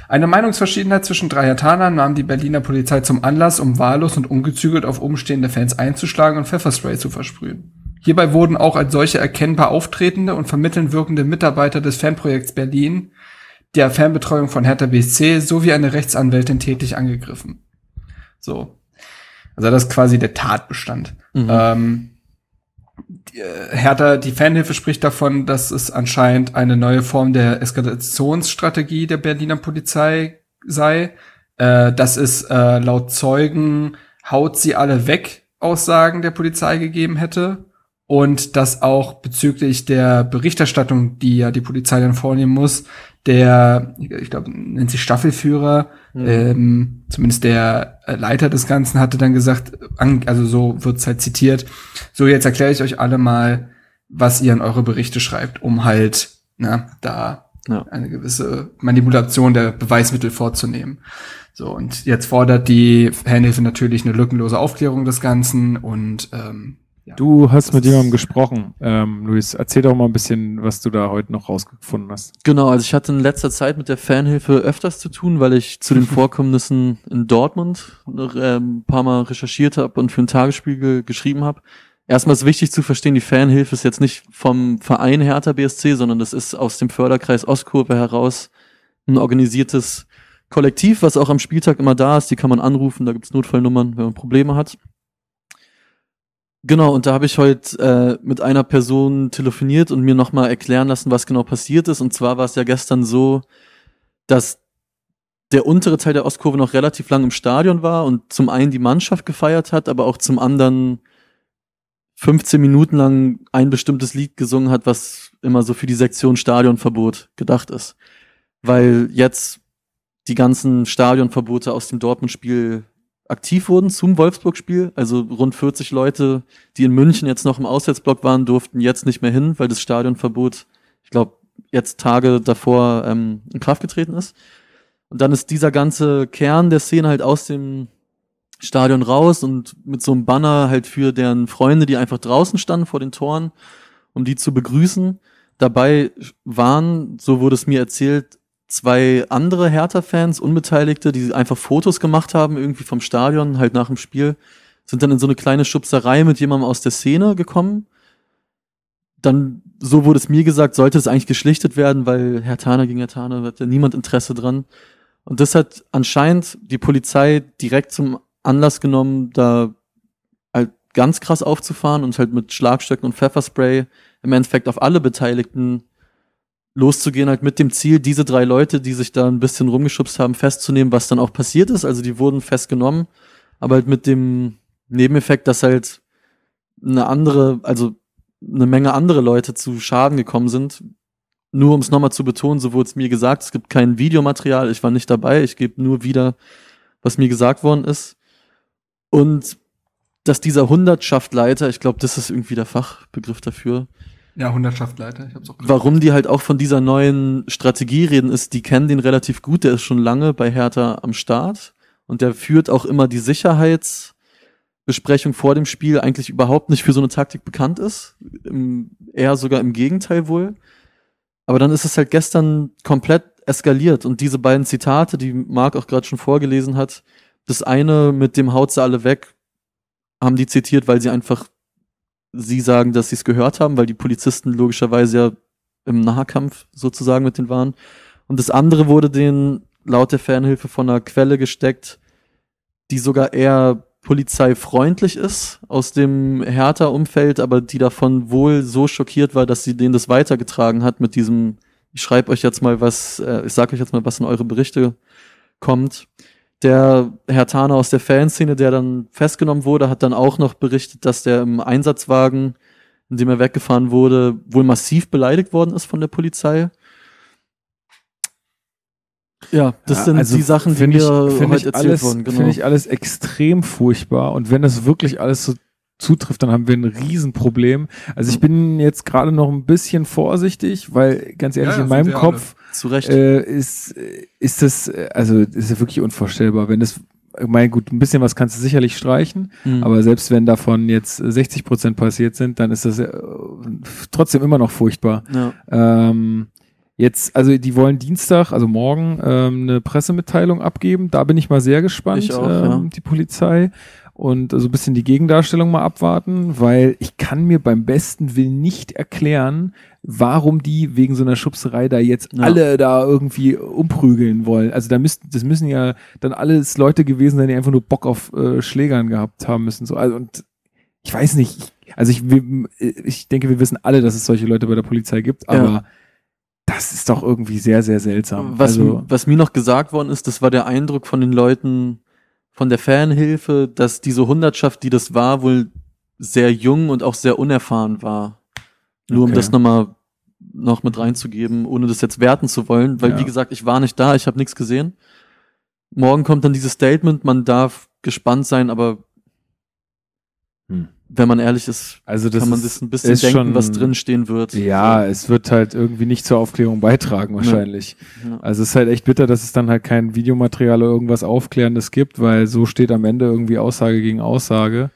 Eine Meinungsverschiedenheit zwischen drei Hertanern nahm die Berliner Polizei zum Anlass, um wahllos und ungezügelt auf umstehende Fans einzuschlagen und Pfefferspray zu versprühen. Hierbei wurden auch als solche erkennbar auftretende und vermittelnd wirkende Mitarbeiter des Fanprojekts Berlin, der Fanbetreuung von Hertha BSC sowie eine Rechtsanwältin tätig angegriffen. So. Also das ist quasi der Tatbestand. Mhm. Ähm, die, äh, Hertha, die Fanhilfe spricht davon, dass es anscheinend eine neue Form der Eskalationsstrategie der Berliner Polizei sei. Äh, das ist äh, laut Zeugen haut sie alle weg Aussagen der Polizei gegeben hätte und dass auch bezüglich der Berichterstattung, die ja die Polizei dann vornehmen muss, der, ich glaube, nennt sich Staffelführer, ähm, zumindest der Leiter des Ganzen hatte dann gesagt, an, also so wird's halt zitiert, so jetzt erkläre ich euch alle mal, was ihr in eure Berichte schreibt, um halt, na, da Ja. eine gewisse Manipulation der Beweismittel vorzunehmen. So, und jetzt fordert die Fanhilfe natürlich eine lückenlose Aufklärung des Ganzen und ähm, ja, Du hast das mit jemandem gesprochen, ähm, Luis. Erzähl doch mal ein bisschen, was du da heute noch rausgefunden hast. Genau, also ich hatte in letzter Zeit mit der Fanhilfe öfters zu tun, weil ich zu den Vorkommnissen in Dortmund noch, ähm, ein paar Mal recherchiert habe und für den Tagesspiegel geschrieben habe. Erstmal ist wichtig zu verstehen, die Fanhilfe ist jetzt nicht vom Verein Hertha BSC, sondern das ist aus dem Förderkreis Ostkurve heraus ein organisiertes Kollektiv, was auch am Spieltag immer da ist. Die kann man anrufen, da gibt's Notfallnummern, wenn man Probleme hat. Genau, und da habe ich heute äh, mit einer Person telefoniert und mir nochmal erklären lassen, was genau passiert ist. Und zwar war es ja gestern so, dass der untere Teil der Ostkurve noch relativ lang im Stadion war und zum einen die Mannschaft gefeiert hat, aber auch zum anderen 15 Minuten lang ein bestimmtes Lied gesungen hat, was immer so für die Sektion Stadionverbot gedacht ist. Weil jetzt die ganzen Stadionverbote aus dem Dortmund-Spiel aktiv wurden zum Wolfsburg-Spiel. Also rund 40 Leute, die in München jetzt noch im Auswärtsblock waren, durften jetzt nicht mehr hin, weil das Stadionverbot, ich glaube, jetzt Tage davor ähm, in Kraft getreten ist. Und dann ist dieser ganze Kern der Szene halt aus dem Stadion raus und mit so einem Banner halt für deren Freunde, die einfach draußen standen vor den Toren, um die zu begrüßen. Dabei waren, so wurde es mir erzählt, zwei andere Hertha-Fans, Unbeteiligte, die einfach Fotos gemacht haben, irgendwie vom Stadion, halt nach dem Spiel, sind dann in so eine kleine Schubserei mit jemandem aus der Szene gekommen. Dann, so wurde es mir gesagt, sollte es eigentlich geschlichtet werden, weil Herr Tana gegen Herr Tana hat ja niemand Interesse dran. Und das hat anscheinend die Polizei direkt zum Anlass genommen, da halt ganz krass aufzufahren und halt mit Schlagstöcken und Pfefferspray im Endeffekt auf alle Beteiligten loszugehen, halt mit dem Ziel, diese drei Leute, die sich da ein bisschen rumgeschubst haben, festzunehmen, was dann auch passiert ist. Also die wurden festgenommen, aber halt mit dem Nebeneffekt, dass halt eine andere, also eine Menge andere Leute zu Schaden gekommen sind. Nur um es nochmal zu betonen, so wurde es mir gesagt, es gibt kein Videomaterial, ich war nicht dabei, ich gebe nur wieder, was mir gesagt worden ist. Und dass dieser Hundertschaftleiter, ich glaube, das ist irgendwie der Fachbegriff dafür, Ja, Hundertschaftleiter, ich hab's auch warum die halt auch von dieser neuen Strategie reden, ist, die kennen den relativ gut, der ist schon lange bei Hertha am Start und der führt auch immer die Sicherheitsbesprechung vor dem Spiel eigentlich überhaupt nicht für so eine Taktik bekannt ist, im, eher sogar im Gegenteil wohl. Aber dann ist es halt gestern komplett eskaliert und diese beiden Zitate, die Marc auch gerade schon vorgelesen hat, das eine mit dem haut sie alle weg, haben die zitiert, weil sie einfach sie sagen, dass sie es gehört haben, weil die Polizisten logischerweise ja im Nahkampf sozusagen mit denen waren. Und das andere wurde denen laut der Fernhilfe von einer Quelle gesteckt, die sogar eher polizeifreundlich ist aus dem Hertha-Umfeld, aber die davon wohl so schockiert war, dass sie denen das weitergetragen hat mit diesem, ich schreibe euch jetzt mal was, äh, ich sage euch jetzt mal, was in eure Berichte kommt. Der Herr Tana aus der Fanszene, der dann festgenommen wurde, hat dann auch noch berichtet, dass der im Einsatzwagen, in dem er weggefahren wurde, wohl massiv beleidigt worden ist von der Polizei. Ja, das Ja, sind also die Sachen, die mir ich, heute ich erzählt alles, wurden. Genau. Finde ich alles extrem furchtbar. Und wenn das wirklich alles so zutrifft, dann haben wir ein Riesenproblem. Also ich bin jetzt gerade noch ein bisschen vorsichtig, weil ganz ehrlich, Ja, in meinem Kopf Zu Recht. äh, ist, ist das, also ist ja wirklich unvorstellbar. Wenn das, ich meine, gut, ein bisschen was kannst du sicherlich streichen, Mhm. aber selbst wenn davon jetzt 60 Prozent passiert sind, dann ist das äh, trotzdem immer noch furchtbar. ja. Ähm, jetzt, also die wollen Dienstag, also morgen, ähm, eine Pressemitteilung abgeben. Da bin ich mal sehr gespannt, Ich auch, ähm, ja. die Polizei. Und so ein bisschen die Gegendarstellung mal abwarten, weil ich kann mir beim besten Willen nicht erklären, warum die wegen so einer Schubserei da jetzt Ja. alle da irgendwie umprügeln wollen. Also da müssten, das müssen ja dann alles Leute gewesen sein, die einfach nur Bock auf äh, Schlägern gehabt haben müssen. So, also und ich weiß nicht, ich, also ich, wir- ich denke, wir wissen alle, dass es solche Leute bei der Polizei gibt, aber Ja. das ist doch irgendwie sehr, sehr seltsam. Was, also, was mir noch gesagt worden ist, das war der Eindruck von den Leuten von der Fanhilfe, dass diese Hundertschaft, die das war, wohl sehr jung und auch sehr unerfahren war. Nur um Okay. das nochmal noch mit reinzugeben, ohne das jetzt werten zu wollen, weil Ja. wie gesagt, ich war nicht da, ich habe nichts gesehen. Morgen kommt dann dieses Statement, man darf gespannt sein, aber Hm. wenn man ehrlich ist, Also kann man sich ein bisschen denken, schon, was drinstehen wird. Ja, es wird halt irgendwie nicht zur Aufklärung beitragen wahrscheinlich. Ja. Also es ist halt echt bitter, dass es dann halt kein Videomaterial oder irgendwas Aufklärendes gibt, weil so steht am Ende irgendwie Aussage gegen Aussage.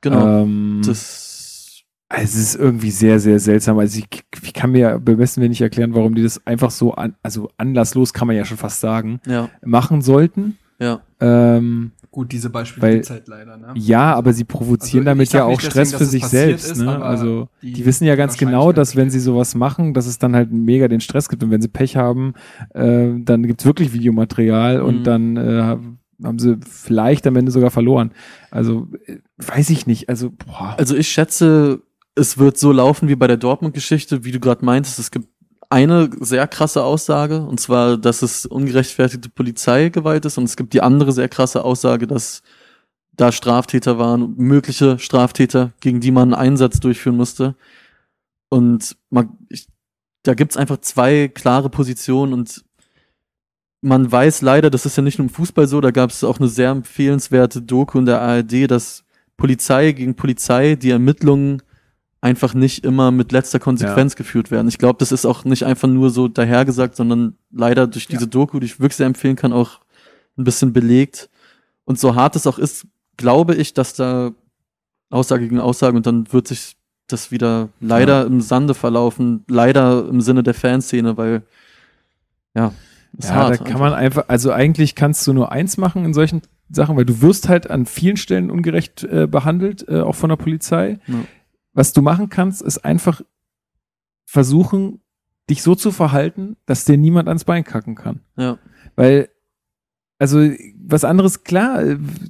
Genau. Ähm, das, also es ist irgendwie sehr, sehr seltsam. Also ich, ich kann mir beim besten nicht erklären, warum die das einfach so, an, also anlasslos kann man ja schon fast sagen, ja, machen sollten. ja. Ähm, Gut, diese Beispiele Weil- gibt's halt leider, ne? ja, aber sie provozieren Also, damit ja auch Stress deswegen, für sich selbst. ist, ne? Also die die wissen ja ganz genau, dass wenn sie sowas machen, dass es dann halt mega den Stress gibt. Und wenn sie Pech haben, äh, dann gibt's wirklich Videomaterial und Mhm. dann äh, haben sie vielleicht am Ende sogar verloren. Also äh, weiß ich nicht. Also boah. Also ich schätze, es wird so laufen wie bei der Dortmund-Geschichte, wie du gerade meintest. Es gibt eine sehr krasse Aussage, und zwar, dass es ungerechtfertigte Polizeigewalt ist, und es gibt die andere sehr krasse Aussage, dass da Straftäter waren, mögliche Straftäter, gegen die man einen Einsatz durchführen musste. Und man, ich, da gibt's einfach zwei klare Positionen und man weiß leider, das ist ja nicht nur im Fußball so, da gab es auch eine sehr empfehlenswerte Doku in der ARD, dass Polizei gegen Polizei die Ermittlungen einfach nicht immer mit letzter Konsequenz geführt werden. Ich glaube, das ist auch nicht einfach nur so dahergesagt, sondern leider durch diese Doku, die ich wirklich sehr empfehlen kann, auch ein bisschen belegt. Und so hart es auch ist, glaube ich, dass da Aussage gegen Aussage und dann wird sich das wieder leider im Sande verlaufen, leider im Sinne der Fanszene, weil ja, ist Ja, hart da kann einfach. man einfach, also eigentlich kannst du nur eins machen in solchen Sachen, weil du wirst halt an vielen Stellen ungerecht äh, behandelt, äh, auch von der Polizei. Ja. Was du machen kannst, ist einfach versuchen, dich so zu verhalten, dass dir niemand ans Bein kacken kann. Ja. Weil, also was anderes, klar,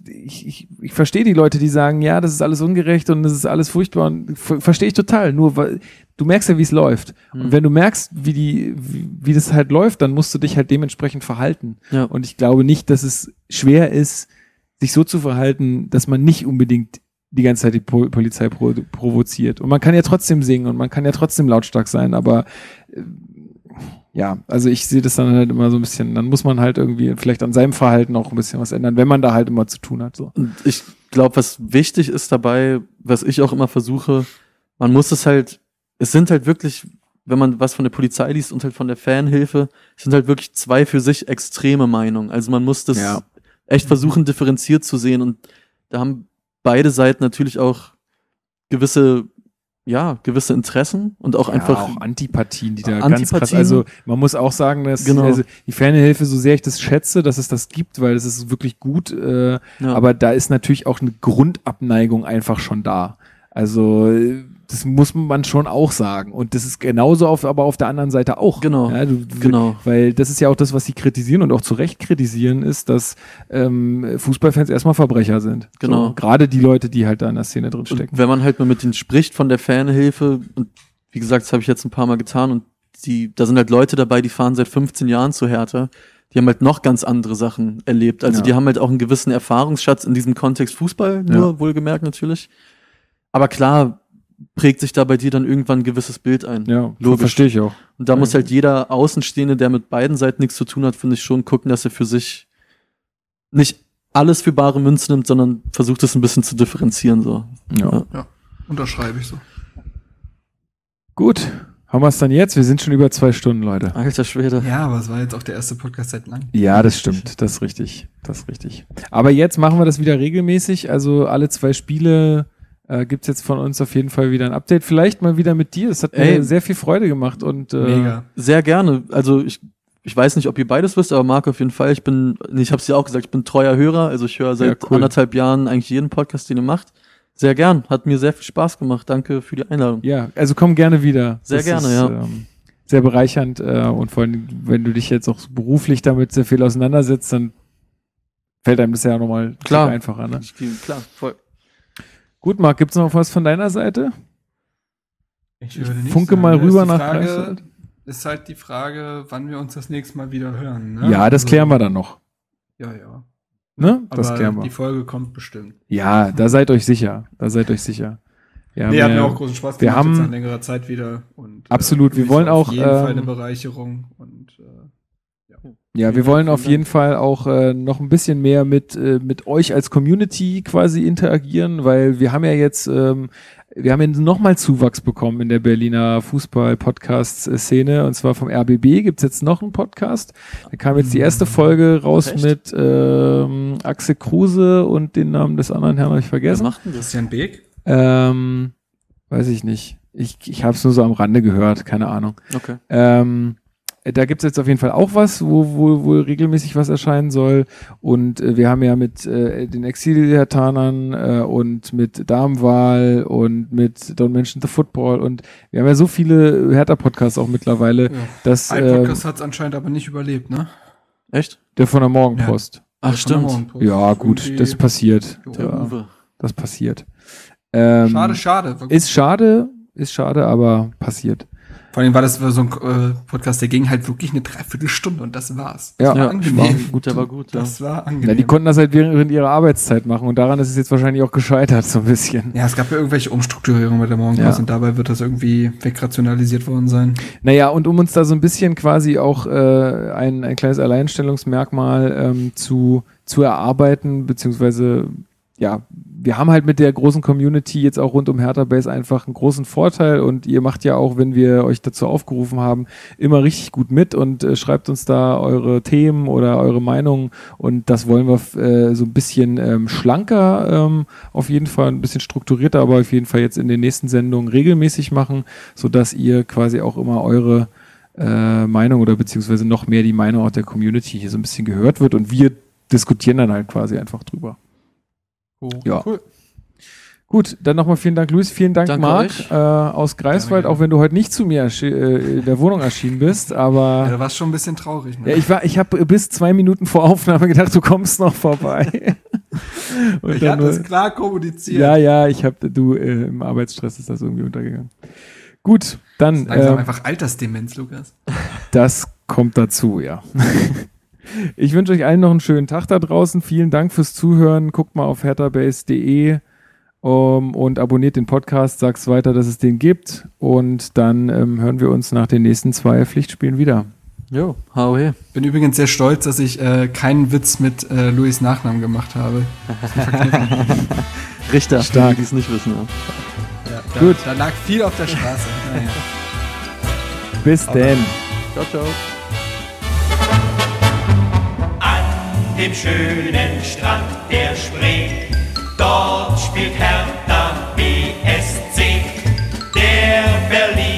ich, ich, ich verstehe die Leute, die sagen, ja, das ist alles ungerecht und das ist alles furchtbar und ver verstehe ich total. Nur weil du merkst ja, wie es läuft. Und Mhm. wenn du merkst, wie die, wie, wie das halt läuft, dann musst du dich halt dementsprechend verhalten. Ja. Und ich glaube nicht, dass es schwer ist, sich so zu verhalten, dass man nicht unbedingt die ganze Zeit die po Polizei pro provoziert. Und man kann ja trotzdem singen und man kann ja trotzdem lautstark sein, aber äh, ja, also ich sehe das dann halt immer so ein bisschen, dann muss man halt irgendwie vielleicht an seinem Verhalten auch ein bisschen was ändern, wenn man da halt immer zu tun hat. So. Und ich glaube, was wichtig ist dabei, was ich auch immer versuche, man muss es halt, es sind halt wirklich, wenn man was von der Polizei liest und halt von der Fanhilfe, es sind halt wirklich zwei für sich extreme Meinungen. Also man muss das Ja. echt versuchen, differenziert zu sehen und da haben beide Seiten natürlich auch gewisse, ja, gewisse Interessen und auch einfach, ja, auch Antipathien, die da ganz krass, Antipathien. also man muss auch sagen, dass Genau. also die Fernhilfe, so sehr ich das schätze, dass es das gibt, weil es ist wirklich gut, äh, ja, aber da ist natürlich auch eine Grundabneigung einfach schon da. Also äh, das muss man schon auch sagen. Und das ist genauso auf, aber auf der anderen Seite auch. Genau. Ja, du, Genau. Weil das ist ja auch das, was sie kritisieren und auch zu Recht kritisieren, ist, dass ähm, Fußballfans erstmal Verbrecher sind. Genau. So, gerade die Leute, die halt da in der Szene drin stecken. wenn man halt mal mit denen spricht von der Fanhilfe, und wie gesagt, das habe ich jetzt ein paar Mal getan, und die, da sind halt Leute dabei, die fahren seit 15 Jahren zu Hertha, die haben halt noch ganz andere Sachen erlebt. Also Ja. die haben halt auch einen gewissen Erfahrungsschatz in diesem Kontext Fußball, nur wohlgemerkt natürlich. Aber klar prägt sich da bei dir dann irgendwann ein gewisses Bild ein. Ja, Logisch. verstehe ich auch. Und da muss halt jeder Außenstehende, der mit beiden Seiten nichts zu tun hat, finde ich schon gucken, dass er für sich nicht alles für bare Münze nimmt, sondern versucht es ein bisschen zu differenzieren, so. Ja. Ja. Unterschreibe ich so. Gut, haben wir es dann jetzt? Wir sind schon über zwei Stunden, Leute. Alter Schwede. Ja, aber es war jetzt auch der erste Podcast seit langem. Ja, das stimmt. Das ist richtig. Das ist richtig. Aber jetzt machen wir das wieder regelmäßig. Also alle zwei Spiele äh, gibt's jetzt von uns auf jeden Fall wieder ein Update. Vielleicht mal wieder mit dir. Das hat mir Ey. sehr viel Freude gemacht. Und, äh, Mega. Sehr gerne. Also ich, ich weiß nicht, ob ihr beides wisst, aber Marc auf jeden Fall. Ich bin, ich habe es ja auch gesagt, ich bin treuer Hörer. Also ich höre seit Ja, cool. anderthalb Jahren eigentlich jeden Podcast, den ihr macht. Sehr gern. Hat mir sehr viel Spaß gemacht. Danke für die Einladung. Ja, also komm gerne wieder. Sehr gerne, ja. Ähm, sehr bereichernd äh, und vor allem, wenn du dich jetzt auch beruflich damit sehr viel auseinandersetzt, dann fällt einem das ja nochmal einfacher. Ne? Klar, voll. Gut, Marc, gibt's noch was von deiner Seite? Ich nicht Funke sagen, mal rüber nach Frage. Ist halt die Frage, wann wir uns das nächste Mal wieder hören. Ne? Ja, das Also, klären wir dann noch. Ja, ja. Ne? Das Aber klären wir. die Folge kommt bestimmt. Ja, da seid euch sicher. Da seid euch sicher. Ja, nee, hat wir- mir auch großen Spaß wir gemacht, haben- jetzt nach längerer Zeit wieder. Und, Absolut, wir es wollen war auf auch, jeden Fall ähm, eine Bereicherung. Und äh, Ja, wir wollen auf jeden Fall auch äh, noch ein bisschen mehr mit, äh, mit euch als Community quasi interagieren, weil wir haben ja jetzt, ähm, wir haben ja nochmal Zuwachs bekommen in der Berliner Fußball-Podcast-Szene und zwar vom RBB gibt's jetzt noch einen Podcast. Da kam jetzt die erste Folge raus Echt? mit ähm, Axel Kruse und den Namen des anderen Herrn habe ich vergessen. macht denn das? Christian Beek? Ähm, weiß ich nicht. Ich, ich habe es nur so am Rande gehört, keine Ahnung. Okay. Ähm, da gibt's jetzt auf jeden Fall auch was, wo, wo, wo regelmäßig was erscheinen soll. Und äh, wir haben ja mit äh, den Exilhertanern äh, und mit Darmwahl und mit Don't Mention the Football und wir haben ja so viele Hertha-Podcasts auch mittlerweile, Ja. dass Ein äh, Podcast hat's anscheinend aber nicht überlebt, ne? Echt? der von der Morgenpost. Ach, Der von der stimmt. Morgenpost. Ja, gut, das passiert. Der Ja, Uwe. das passiert. Ähm, Schade, schade. Ist schade, ist schade, aber passiert. Vor allem war das so ein äh, Podcast, der ging halt wirklich eine Dreiviertelstunde und das war's. Ja, das war Ja, angenehm. war gut, war gut, ja. Das war Ja, angenehm. die konnten das halt während ihrer Arbeitszeit machen und daran ist es jetzt wahrscheinlich auch gescheitert, so ein bisschen. ja, es gab ja irgendwelche Umstrukturierungen mit der Morgenpost Ja. und dabei wird das irgendwie wegrationalisiert worden sein. Naja, und um uns da so ein bisschen quasi auch äh, ein, ein kleines Alleinstellungsmerkmal ähm, zu, zu erarbeiten, beziehungsweise ja, wir haben halt mit der großen Community jetzt auch rund um Hertha Base einfach einen großen Vorteil und ihr macht ja auch, wenn wir euch dazu aufgerufen haben, immer richtig gut mit und äh, schreibt uns da eure Themen oder eure Meinungen und das wollen wir äh, so ein bisschen ähm, schlanker, ähm, auf jeden Fall ein bisschen strukturierter, aber auf jeden Fall jetzt in den nächsten Sendungen regelmäßig machen, sodass ihr quasi auch immer eure äh, Meinung oder beziehungsweise noch mehr die Meinung auch der Community hier so ein bisschen gehört wird und wir diskutieren dann halt quasi einfach drüber. Ja. Cool. Gut, dann nochmal vielen Dank, Luis. Vielen Dank, Danke Marc, äh, aus Greifswald, Gerne, gerne. auch wenn du heute nicht zu mir äh, in der Wohnung erschienen bist, Ja, aber da war es schon ein bisschen traurig. Ne? ja, ich war, ich habe bis zwei Minuten vor Aufnahme gedacht, du kommst noch vorbei. Und ich nur- das klar kommuniziert. ja, ja, ich habe, du, äh, im Arbeitsstress ist das irgendwie untergegangen. Gut, dann, Langsam ähm, einfach Altersdemenz, Lukas. Das kommt dazu, ja. Ich wünsche euch allen noch einen schönen Tag da draußen. Vielen Dank fürs Zuhören. Guckt mal auf hertabase.de um, und abonniert den Podcast. Sag's weiter, dass es den gibt. Und dann ähm, hören wir uns nach den nächsten zwei Pflichtspielen wieder. Jo, HOE. Bin übrigens sehr stolz, dass ich äh, keinen Witz mit äh, Louis Nachnamen gemacht habe. Richter, Stark. die es nicht wissen. Ja. Da, Gut. Da lag viel auf der Straße. Naja. Bis denn. Ciao, ciao. Dem schönen Strand der Spree, dort spielt Hertha BSC. Der Berliner